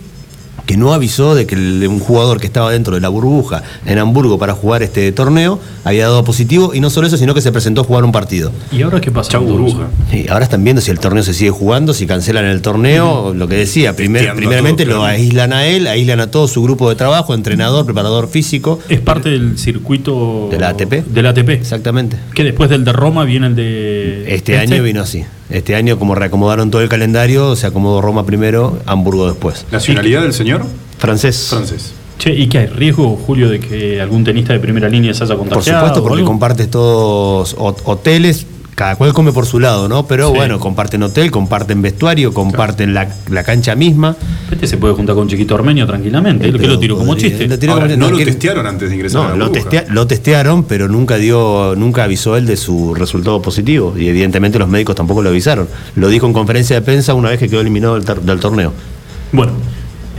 que no avisó de que el- un jugador que estaba dentro de la burbuja en Hamburgo para jugar este torneo había dado positivo. Y no solo eso, sino que se presentó a jugar un partido. ¿Y ahora qué pasa? Chau burbuja. ahora están viendo si el torneo se sigue jugando, si cancelan el torneo, lo que decía, primer- primeramente todo, lo claro. aíslan a él, aíslan a todo su grupo de trabajo, entrenador, preparador físico. Es parte del circuito ¿De la ATP? Del ATP. Exactamente. Que después del de Roma viene el de. Este, año vino así. Este año, como reacomodaron todo el calendario, se acomodó Roma primero, Hamburgo después. ¿Nacionalidad del señor? Francés. Francés. Che, ¿y qué hay riesgo, Julio, de que algún tenista de primera línea se haya Por contagiado? supuesto, o porque compartes todos hot- hoteles, cada cual come por su lado, ¿no? Pero Sí. bueno, comparten hotel, comparten vestuario, comparten la, la cancha misma. Este se puede juntar con Chiquito Armenio tranquilamente. Lo que lo tiro como chiste. lo tiro Ahora, como- no lo testearon antes de ingresar a No, la lo, burbuja. testea- lo testearon, pero nunca dio, nunca avisó él de su resultado positivo. Y evidentemente los médicos tampoco lo avisaron. Lo dijo en conferencia de prensa una vez que quedó eliminado del, del torneo. Bueno,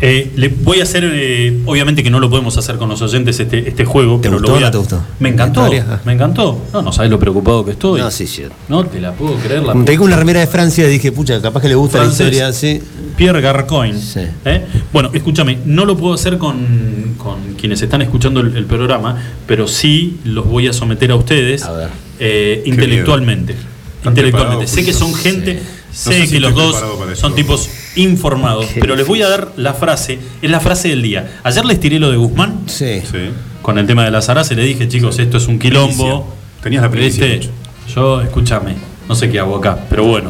eh, le voy a hacer, eh, obviamente que no lo podemos hacer con los oyentes este, este juego, ¿Te pero gustó lo voy o a- no te gustó? Me encantó, me encantó. No, no sabes lo preocupado que estoy. No, sí, sí. No te la puedo creer. La Como te digo una remera de Francia, dije, pucha, capaz que le gusta la historia, sí. Pierre Garcoin. Sí. ¿eh? Bueno, escúchame, no lo puedo hacer con, con quienes están escuchando el, el programa, pero sí los voy a someter a ustedes A ver. eh, Qué intelectualmente. Intelectualmente. Sé que son gente, sé Sí. No sé si que los dos son tipos informados, Qué pero les voy a dar la frase, es la frase del día. Ayer les tiré lo de Guzmán Sí. Sí. con el tema de la zaraza y le dije, chicos, esto es un quilombo. Primicia. Tenías la primicia. Yo, escúchame, no sé qué hago acá, pero bueno,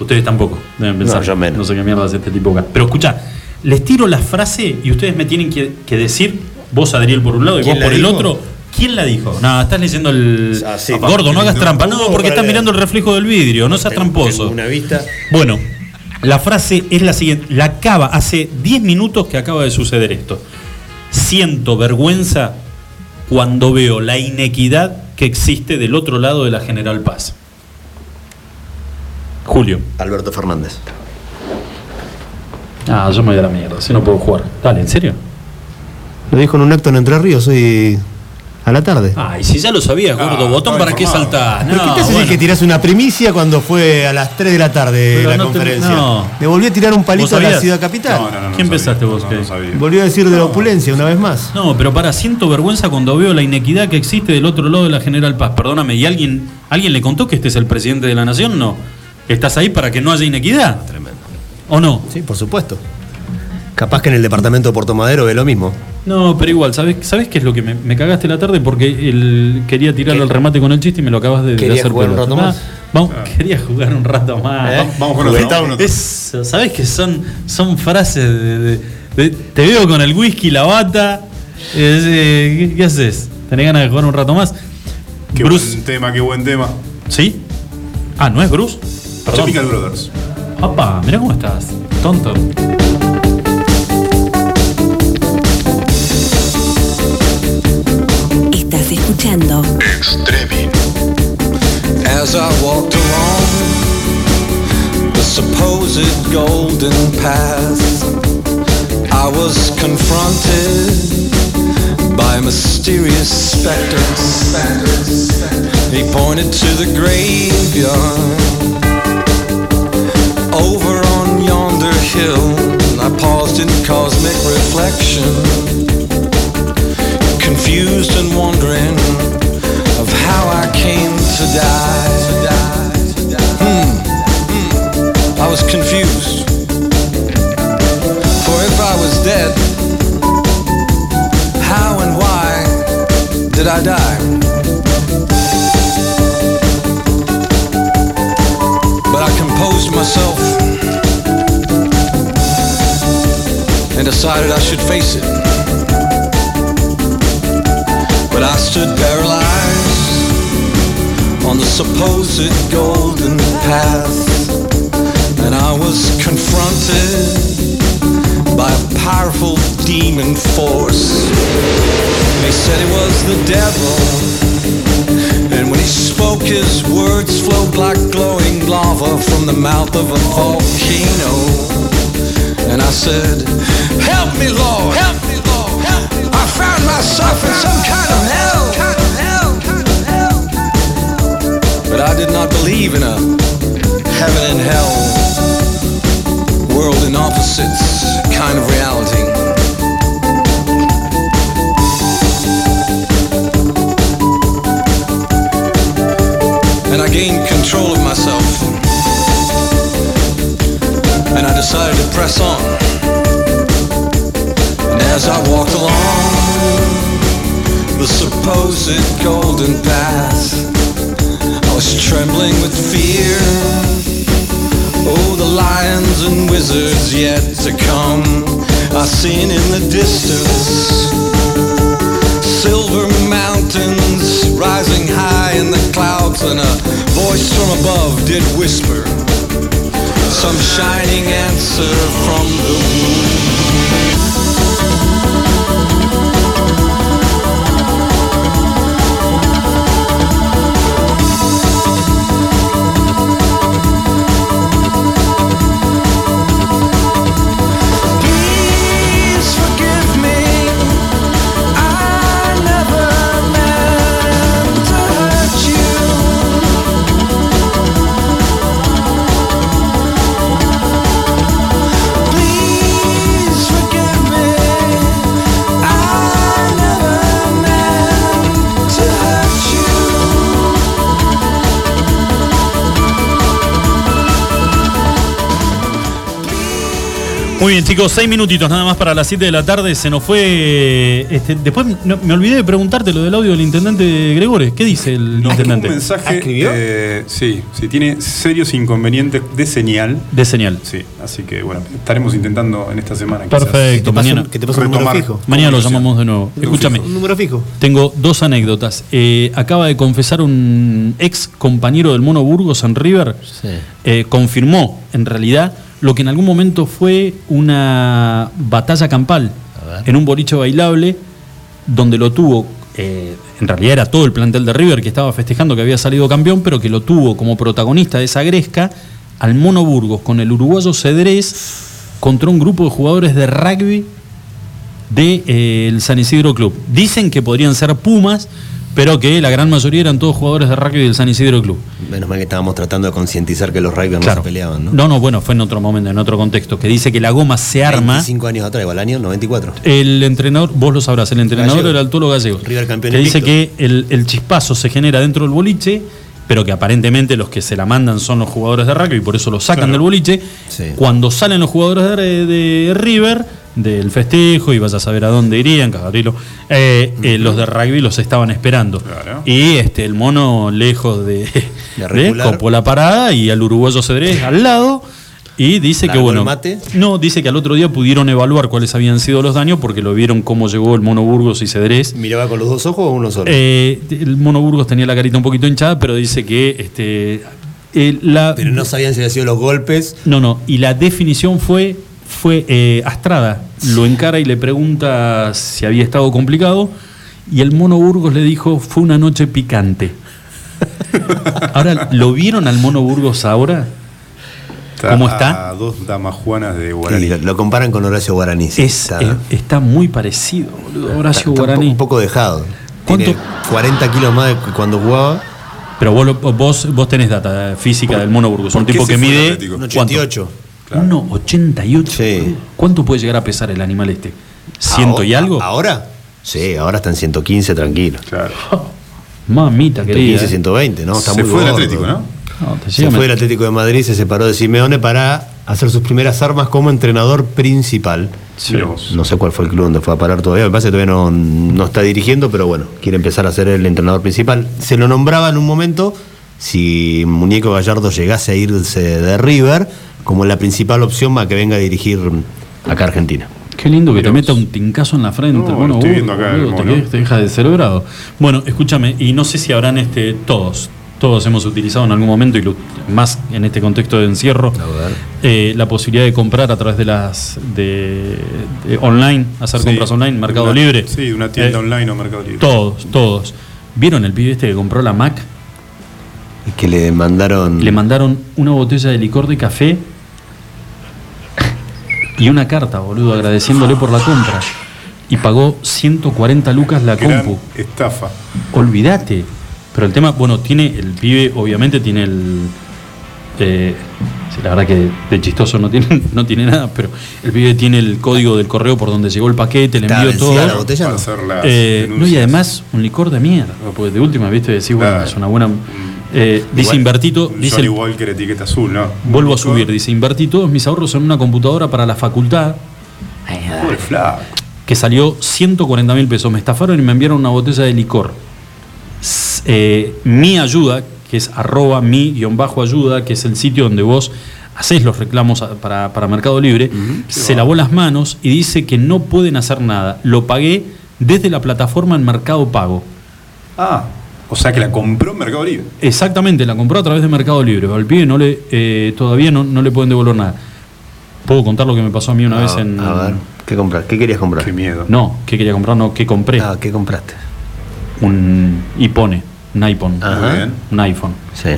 ustedes tampoco deben pensar. No, yo menos. No sé qué mierda hace este tipo acá. Pero escucha, les tiro la frase y ustedes me tienen que, que decir, vos Adriel por un lado y ¿Quién vos por el otro. ¿ Quién la dijo? Nada, estás leyendo el. Ah, sí. Gordo, no hagas No, trampa. no, No, porque estás mirando el reflejo del vidrio, no seas tramposo. Una vista. Bueno, la frase es la siguiente. La acaba, hace 10 minutos que acaba de suceder esto. Siento vergüenza cuando veo la inequidad que existe del otro lado de la General Paz? Julio. Alberto Fernández. Ah, yo me voy a la mierda, si no puedo jugar. Dale, ¿en serio? Lo dijo en un acto en Entre Ríos hoy a la tarde. Ay, si ya lo sabías, gordo, Ah, botón, ¿para qué saltás? ¿Pero No, qué te hace bueno. decir que tirás una primicia cuando fue a las 3 de la tarde Pero la no te- conferencia? no. Le volvió a tirar un ¿Vos palito a la ciudad capital. No, no, no, no ¿Quién sabía, pensaste vos no, que- no sabía. Volvió a decir de la opulencia una vez más. No, pero para, siento vergüenza cuando veo la inequidad que existe del otro lado de la General Paz. Perdóname, ¿y alguien, alguien le contó que este es el presidente de la nación? No. ¿Estás ahí para que no haya inequidad? Tremendo. ¿O no? Sí, por supuesto. Capaz que en el departamento de Puerto Madero ve lo mismo. No, pero igual, ¿sabes, ¿sabes qué es lo que me, me cagaste la tarde? Porque el, quería tirar ¿Qué? el remate con el chiste y me lo acabas de, de ¿Querías hacer jugar un rato más? Ah, vamos, Quería jugar un rato más. ¿Eh? Vamos- Vamos con otro. Es- ¿Sabes que son, son frases de, de- de- Te veo con el whisky, la bata. es, eh, ¿qué, qué haces? ¿Tenés ganas de jugar un rato más? Qué Bruce. buen tema, qué buen tema. ¿Sí? Ah, ¿no es Bruce? Perdón. Brothers. Papá, mira cómo estás. Tonto. Escuchando Extreming. As I walked along the supposed golden path, I was confronted by a mysterious specter. He pointed to the graveyard over on yonder hill. I paused in cosmic reflection, confused and wondering of how I came to die. Hmm. Hmm. I was confused. For if I was dead, how and why did I die? But I composed myself and decided I should face it. Stood paralyzed on the supposed golden path, and I was confronted by a powerful demon force. They said it was the devil, and when he spoke, his words flowed like glowing lava from the mouth of a volcano. And I said, Help me, Lord! Help me, I found myself in some kind of hell. But I did not believe in a heaven and hell, world opposites kind of reality. And I gained control of myself. And I decided to press on. And as I walked along the supposed golden path, I was trembling with fear. Oh, the lions and wizards yet to come. I seen in the distance silver mountains rising high in the clouds, and a voice from above did whisper some shining answer from the moon. Muy bien, chicos, seis minutitos nada más para las 7 de la tarde. Se nos fue. este, después no- me olvidé de preguntarte lo del audio del intendente Gregores. ¿Qué dice el intendente? Un mensaje. ¿Ah, escribió? eh, sí, sí, tiene serios inconvenientes de señal. De señal. Sí, así que bueno, estaremos intentando en esta semana. Perfecto, mañana. un- que te pasa un número retomar fijo. Mañana lo llamamos de nuevo. Escúchame. Un número fijo. Tengo dos anécdotas. Eh, acaba de confesar un ex compañero del Mono Burgos en River. Sí. eh, confirmó, en realidad, lo que en algún momento fue una batalla campal en un boliche bailable, donde lo tuvo eh, en realidad era todo el plantel de River que estaba festejando que había salido campeón, pero que lo tuvo como protagonista de esa gresca al Mono Burgos con el uruguayo Cedrés contra un grupo de jugadores de rugby del San Isidro Club. Dicen que podrían ser Pumas, pero que la gran mayoría eran todos jugadores de rugby del San Isidro Club. Menos mal que estábamos tratando de concientizar que los rugby no se peleaban, ¿no? No, no, bueno, fue en otro momento, en otro contexto, que dice que la goma se arma. 25 años atrás, igual año 94. El entrenador, vos lo sabrás, el entrenador Gallego. era Tolo Gallego. River campeón que dice que el, el chispazo se genera dentro del boliche, pero que aparentemente los que se la mandan son los jugadores de rugby y por eso lo sacan del boliche. Sí. Cuando salen los jugadores de, de River del festejo y vaya a saber a dónde irían, cagarilo, eh, eh, los de rugby los estaban esperando. Claro. Y este el mono lejos de, de, recular. copó la parada y al uruguayo Cedrés al lado. Y dice que ¿Largó bueno. mate? No, dice que al otro día pudieron evaluar cuáles habían sido los daños porque lo vieron cómo llegó el mono Burgos y Cedrés. ¿Miraba con los dos ojos o uno solo? Eh, el mono Burgos tenía la carita un poquito hinchada, pero dice que este, eh, la, Pero no sabían si habían sido los golpes. no, no, y la definición fue, fue eh, Astrada, lo encara y le pregunta si había estado complicado, y el mono Burgos le dijo, fue una noche picante. ahora, ¿lo vieron al mono Burgos ahora? ¿Cómo está? A dos damas juanas de Guaraní. Lo, lo, comparan con Horacio Guaraní. Sí, es, está, muy parecido, boludo, Horacio Guaraní. Un poco dejado. ¿Cuánto? Tiene 40 kilos más de cuando jugaba. Pero vos, vos, vos tenés data eh, física del mono Burgos. Un tipo que mide. 88. 1,88. Sí. ¿Cuánto puede llegar a pesar el animal este? ¿Ciento ah, y ah, algo? ¿Ahora? Sí, ahora está en 115, tranquilo. Claro. Mamita 115, querida. 115, 120, eh. ¿no? Se fue del Atlético, ¿no? se fue el Atlético de Madrid, se separó de Simeone para hacer sus primeras armas como entrenador principal. Sí. No sé cuál fue el club donde fue a parar todavía. Me parece que todavía no, no, está dirigiendo, pero bueno, quiere empezar a ser el entrenador principal. Se lo nombraba en un momento. Si Muñeco Gallardo llegase a irse de River, como la principal opción para que venga a dirigir acá a Argentina. Qué lindo que Mira te meta un tincazo en la frente. No, bueno, estoy uh, viendo acá, boludo, el te, mono. te deja de cerebrado. Bueno, escúchame, y no sé si habrán este todos, todos hemos utilizado en algún momento, y lo- más en este contexto de encierro, eh, la posibilidad de comprar a través de las de, de online, hacer Sí, compras online, Mercado una- Libre. Sí, una tienda Eh, online o Mercado Libre. Todos, todos. ¿Vieron el pibe este que compró la Mac? Y que le mandaron. Le mandaron una botella de licor de café y una carta, boludo, agradeciéndole por la compra. Y pagó 140 lucas la Gran compu. estafa. Olvídate. Pero el tema, bueno, tiene el pibe, obviamente tiene el. eh, la verdad que de chistoso no tiene, no tiene nada, pero el pibe tiene el código del correo por donde llegó el paquete, le ¿Está envió todo. la botella? No? Eh, no, y además un licor de mierda, pues de última, viste, decís, bueno, Claro. es una buena. Eh, dice Igual, invertito, un dice Johnny Walker etiqueta azul, ¿no? Vuelvo a subir, dice, invertí todos mis ahorros en una computadora para la facultad, Pobre flaco. que salió 140 mil pesos. Me estafaron y me enviaron una botella de licor. Eh, mi ayuda, que es arroba mi-ayuda, que es el sitio donde vos hacés los reclamos para, para Mercado Libre, se lavó las manos y dice que no pueden hacer nada. Lo pagué desde la plataforma en Mercado Pago. Ah, o sea que la compró en Mercado Libre. Exactamente, la compró a través de Mercado Libre. Al pibe no le, eh, todavía no, no le pueden devolver nada. ¿Puedo contar lo que me pasó a mí una A- vez en. A ver, ¿qué comprar? ¿Qué querías comprar? Qué miedo. No, ¿qué quería comprar? No, ¿qué compré? Ah, ¿qué compraste? Un iPhone. Un iPhone. Ajá. Un iPhone. Sí.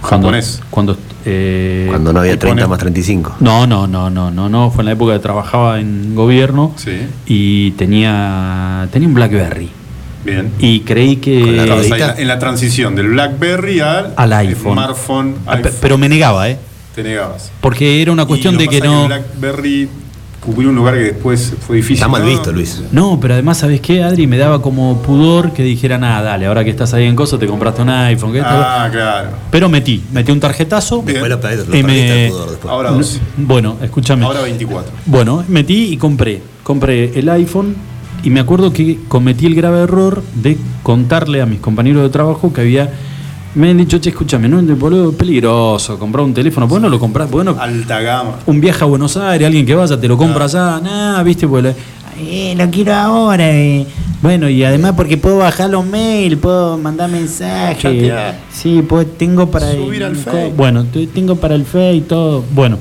Cuando, Japonés. Cuando, eh, Cuando no había y 30 pone- más 35. No, no, no, no, no, no. Fue en la época que trabajaba en gobierno Sí. y tenía, tenía un Blackberry. Bien. Y creí que. Con la en la- en la transición del BlackBerry al, Al iPhone. smartphone. Ah, iPhone. Pero me negaba, ¿eh? te negabas. Porque era una cuestión Y de que no. el BlackBerry cubrió un lugar que después fue difícil. Está mal ¿no? visto, Luis. No, pero además, ¿sabes qué, Adri? Me daba como pudor que dijera, nada, dale, ahora que estás ahí en cosa, te compraste un iPhone. esto". Ah, claro. Pero metí, metí un tarjetazo. Bien. Después lo perdiste, lo Y perdiste me- el pudor después. Ahora dos. Bueno, escúchame. Ahora 24. Bueno, metí y compré. Compré el iPhone y me acuerdo que cometí el grave error de contarle a mis compañeros de trabajo que había. Me han dicho, che, escúchame, no, boludo, es peligroso comprar un teléfono. Bueno, lo compras, bueno, Alta gama. un viaje a Buenos Aires, alguien que vaya, te lo compra allá, nada, viste, pues. "Eh, lo quiero ahora. eh". Bueno, y además porque puedo bajar los mails, puedo mandar mensajes. Chatear. Sí, pues tengo para Subir al Face. Bueno, te- tengo para el Face y todo. Bueno,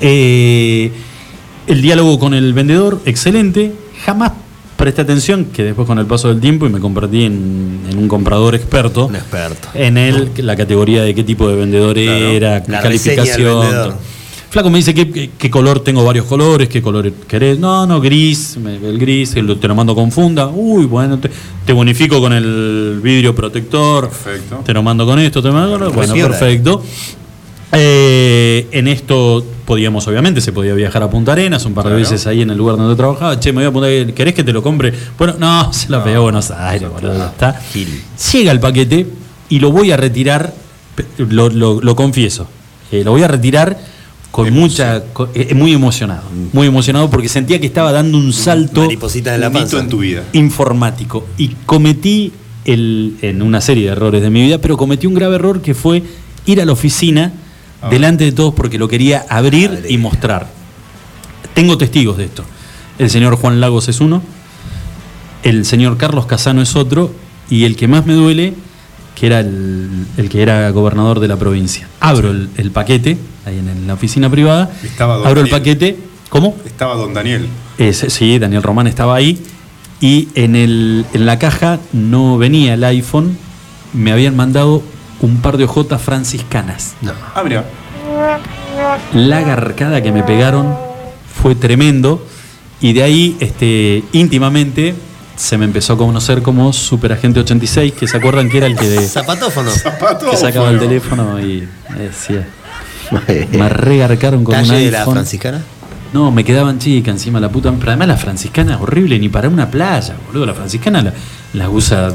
eh, el diálogo con el vendedor, excelente. Jamás presté atención, que después con el paso del tiempo y me convertí en, en un comprador experto. Un experto. En él, la categoría de qué tipo de vendedor era, qué La calificación. Flaco me dice qué, qué- qué color, tengo varios colores, qué color querés. No, no, gris, me- el gris, el- te lo mando con funda. Uy, bueno, te, te bonifico con el vidrio protector. Perfecto. Te lo mando con esto, te mando. Bueno, perfecto. Eh, en esto podíamos, obviamente, se podía viajar a Punta Arenas un par de Claro. veces ahí en el lugar donde trabajaba. Che, me voy a Punta Arenas, ¿querés que te lo compre? Bueno, no, se la pegó a Buenos Aires, boludo, está. Llega el paquete y lo voy a retirar, lo, lo- lo confieso, eh, lo voy a retirar con mucha, co- eh, muy emocionado, muy emocionado porque sentía que estaba dando un salto en la panza. en tu vida. informático y cometí el, en una serie de errores de mi vida, pero cometí un grave error que fue ir a la oficina. Delante de todos porque lo quería abrir Madre. y mostrar. Tengo testigos de esto. El señor Juan Lagos es uno, el señor Carlos Casano es otro y el que más me duele, que era el, el que era gobernador de la provincia. Abro el, el paquete, ahí en, la oficina privada, Estaba don abro el Daniel. paquete, ¿cómo? Estaba don Daniel. Sí, Daniel Román estaba ahí. Y en, el, en la caja no venía el iPhone. Me habían mandado un par de ojotas franciscanas. Ah, mira. La garcada que me pegaron fue tremendo. Y de ahí, este, íntimamente, se me empezó a conocer como Superagente 86, que se acuerdan que era el que, de- Zapatófono. Que sacaba el teléfono y me decía. Me regarcaron con un ¿Talle de la iPhone. franciscana? No, me quedaban chicas encima la puta. Pero además la franciscana es horrible, ni para una playa, boludo. La franciscana la, la usa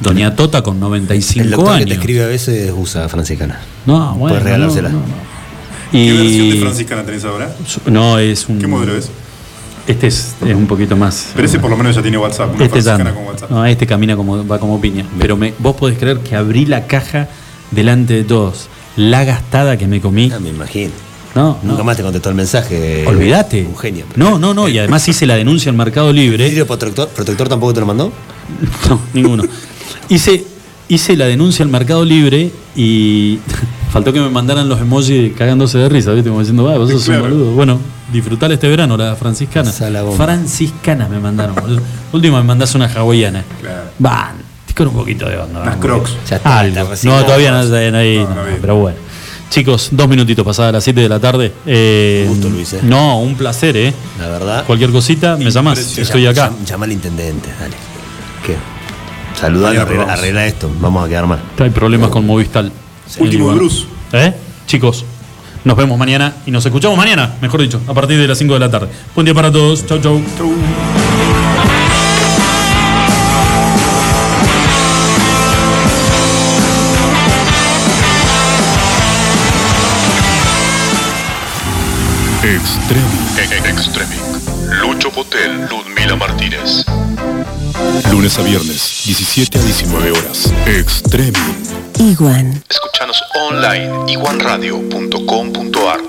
Doña Tota con El 95 doctor años. que te escribe a veces usa franciscana. No, bueno. Puedes regalársela. no, no, no. ¿Qué versión de Y franciscana tenés ahora? no es un. ¿Qué modelo es? Este es, es un poquito más. Pero ese por lo menos ya tiene WhatsApp. Una Este con WhatsApp. No, este camina como va como piña. Pero me, vos podés creer que abrí la caja delante de todos. La gastada que me comí. Ah, me imagino. No, Nunca no. más te contestó el mensaje. Olvídate. Un genio. No, no, no. Y además hice la denuncia en Mercado ¿El Libre. vidrio protector, protector tampoco te lo mandó? No, ninguno. Hice, hice la denuncia al Mercado Libre y faltó que me mandaran los emojis cagándose de risa, ¿viste? Como diciendo, va, vos sos Claro. un boludo. Bueno, disfrutar este verano, la franciscana. Franciscanas me mandaron, boludo. Última me mandás una hawaiana. Claro. Van, con un poquito de onda. Vamos. Crocs. Ya está, Algo. No, todavía no está ahí, No, no, no vi. pero bueno. Chicos, dos minutitos pasadas las 7 de la tarde. Eh, Un gusto, Luis, eh. No, un placer, ¿eh? La verdad. Cualquier cosita, me llamás. Estoy acá. Llama, llama al intendente, dale. ¿Qué? Saludalo, Mañana arregla, arregla esto. Vamos a quedar mal. Hay problemas con Movistal. Último de Bruce. ¿Eh? Chicos, nos vemos mañana y nos escuchamos mañana, mejor dicho, a partir de las 5 de la tarde. Buen día para todos. Chau, chau. Extreming. Extremic. Lucho Potel, Ludmila Martínez. Lunes a viernes, 17 a 19 horas. Extreming. Iguan. Escuchanos online iguanradio.com.ar.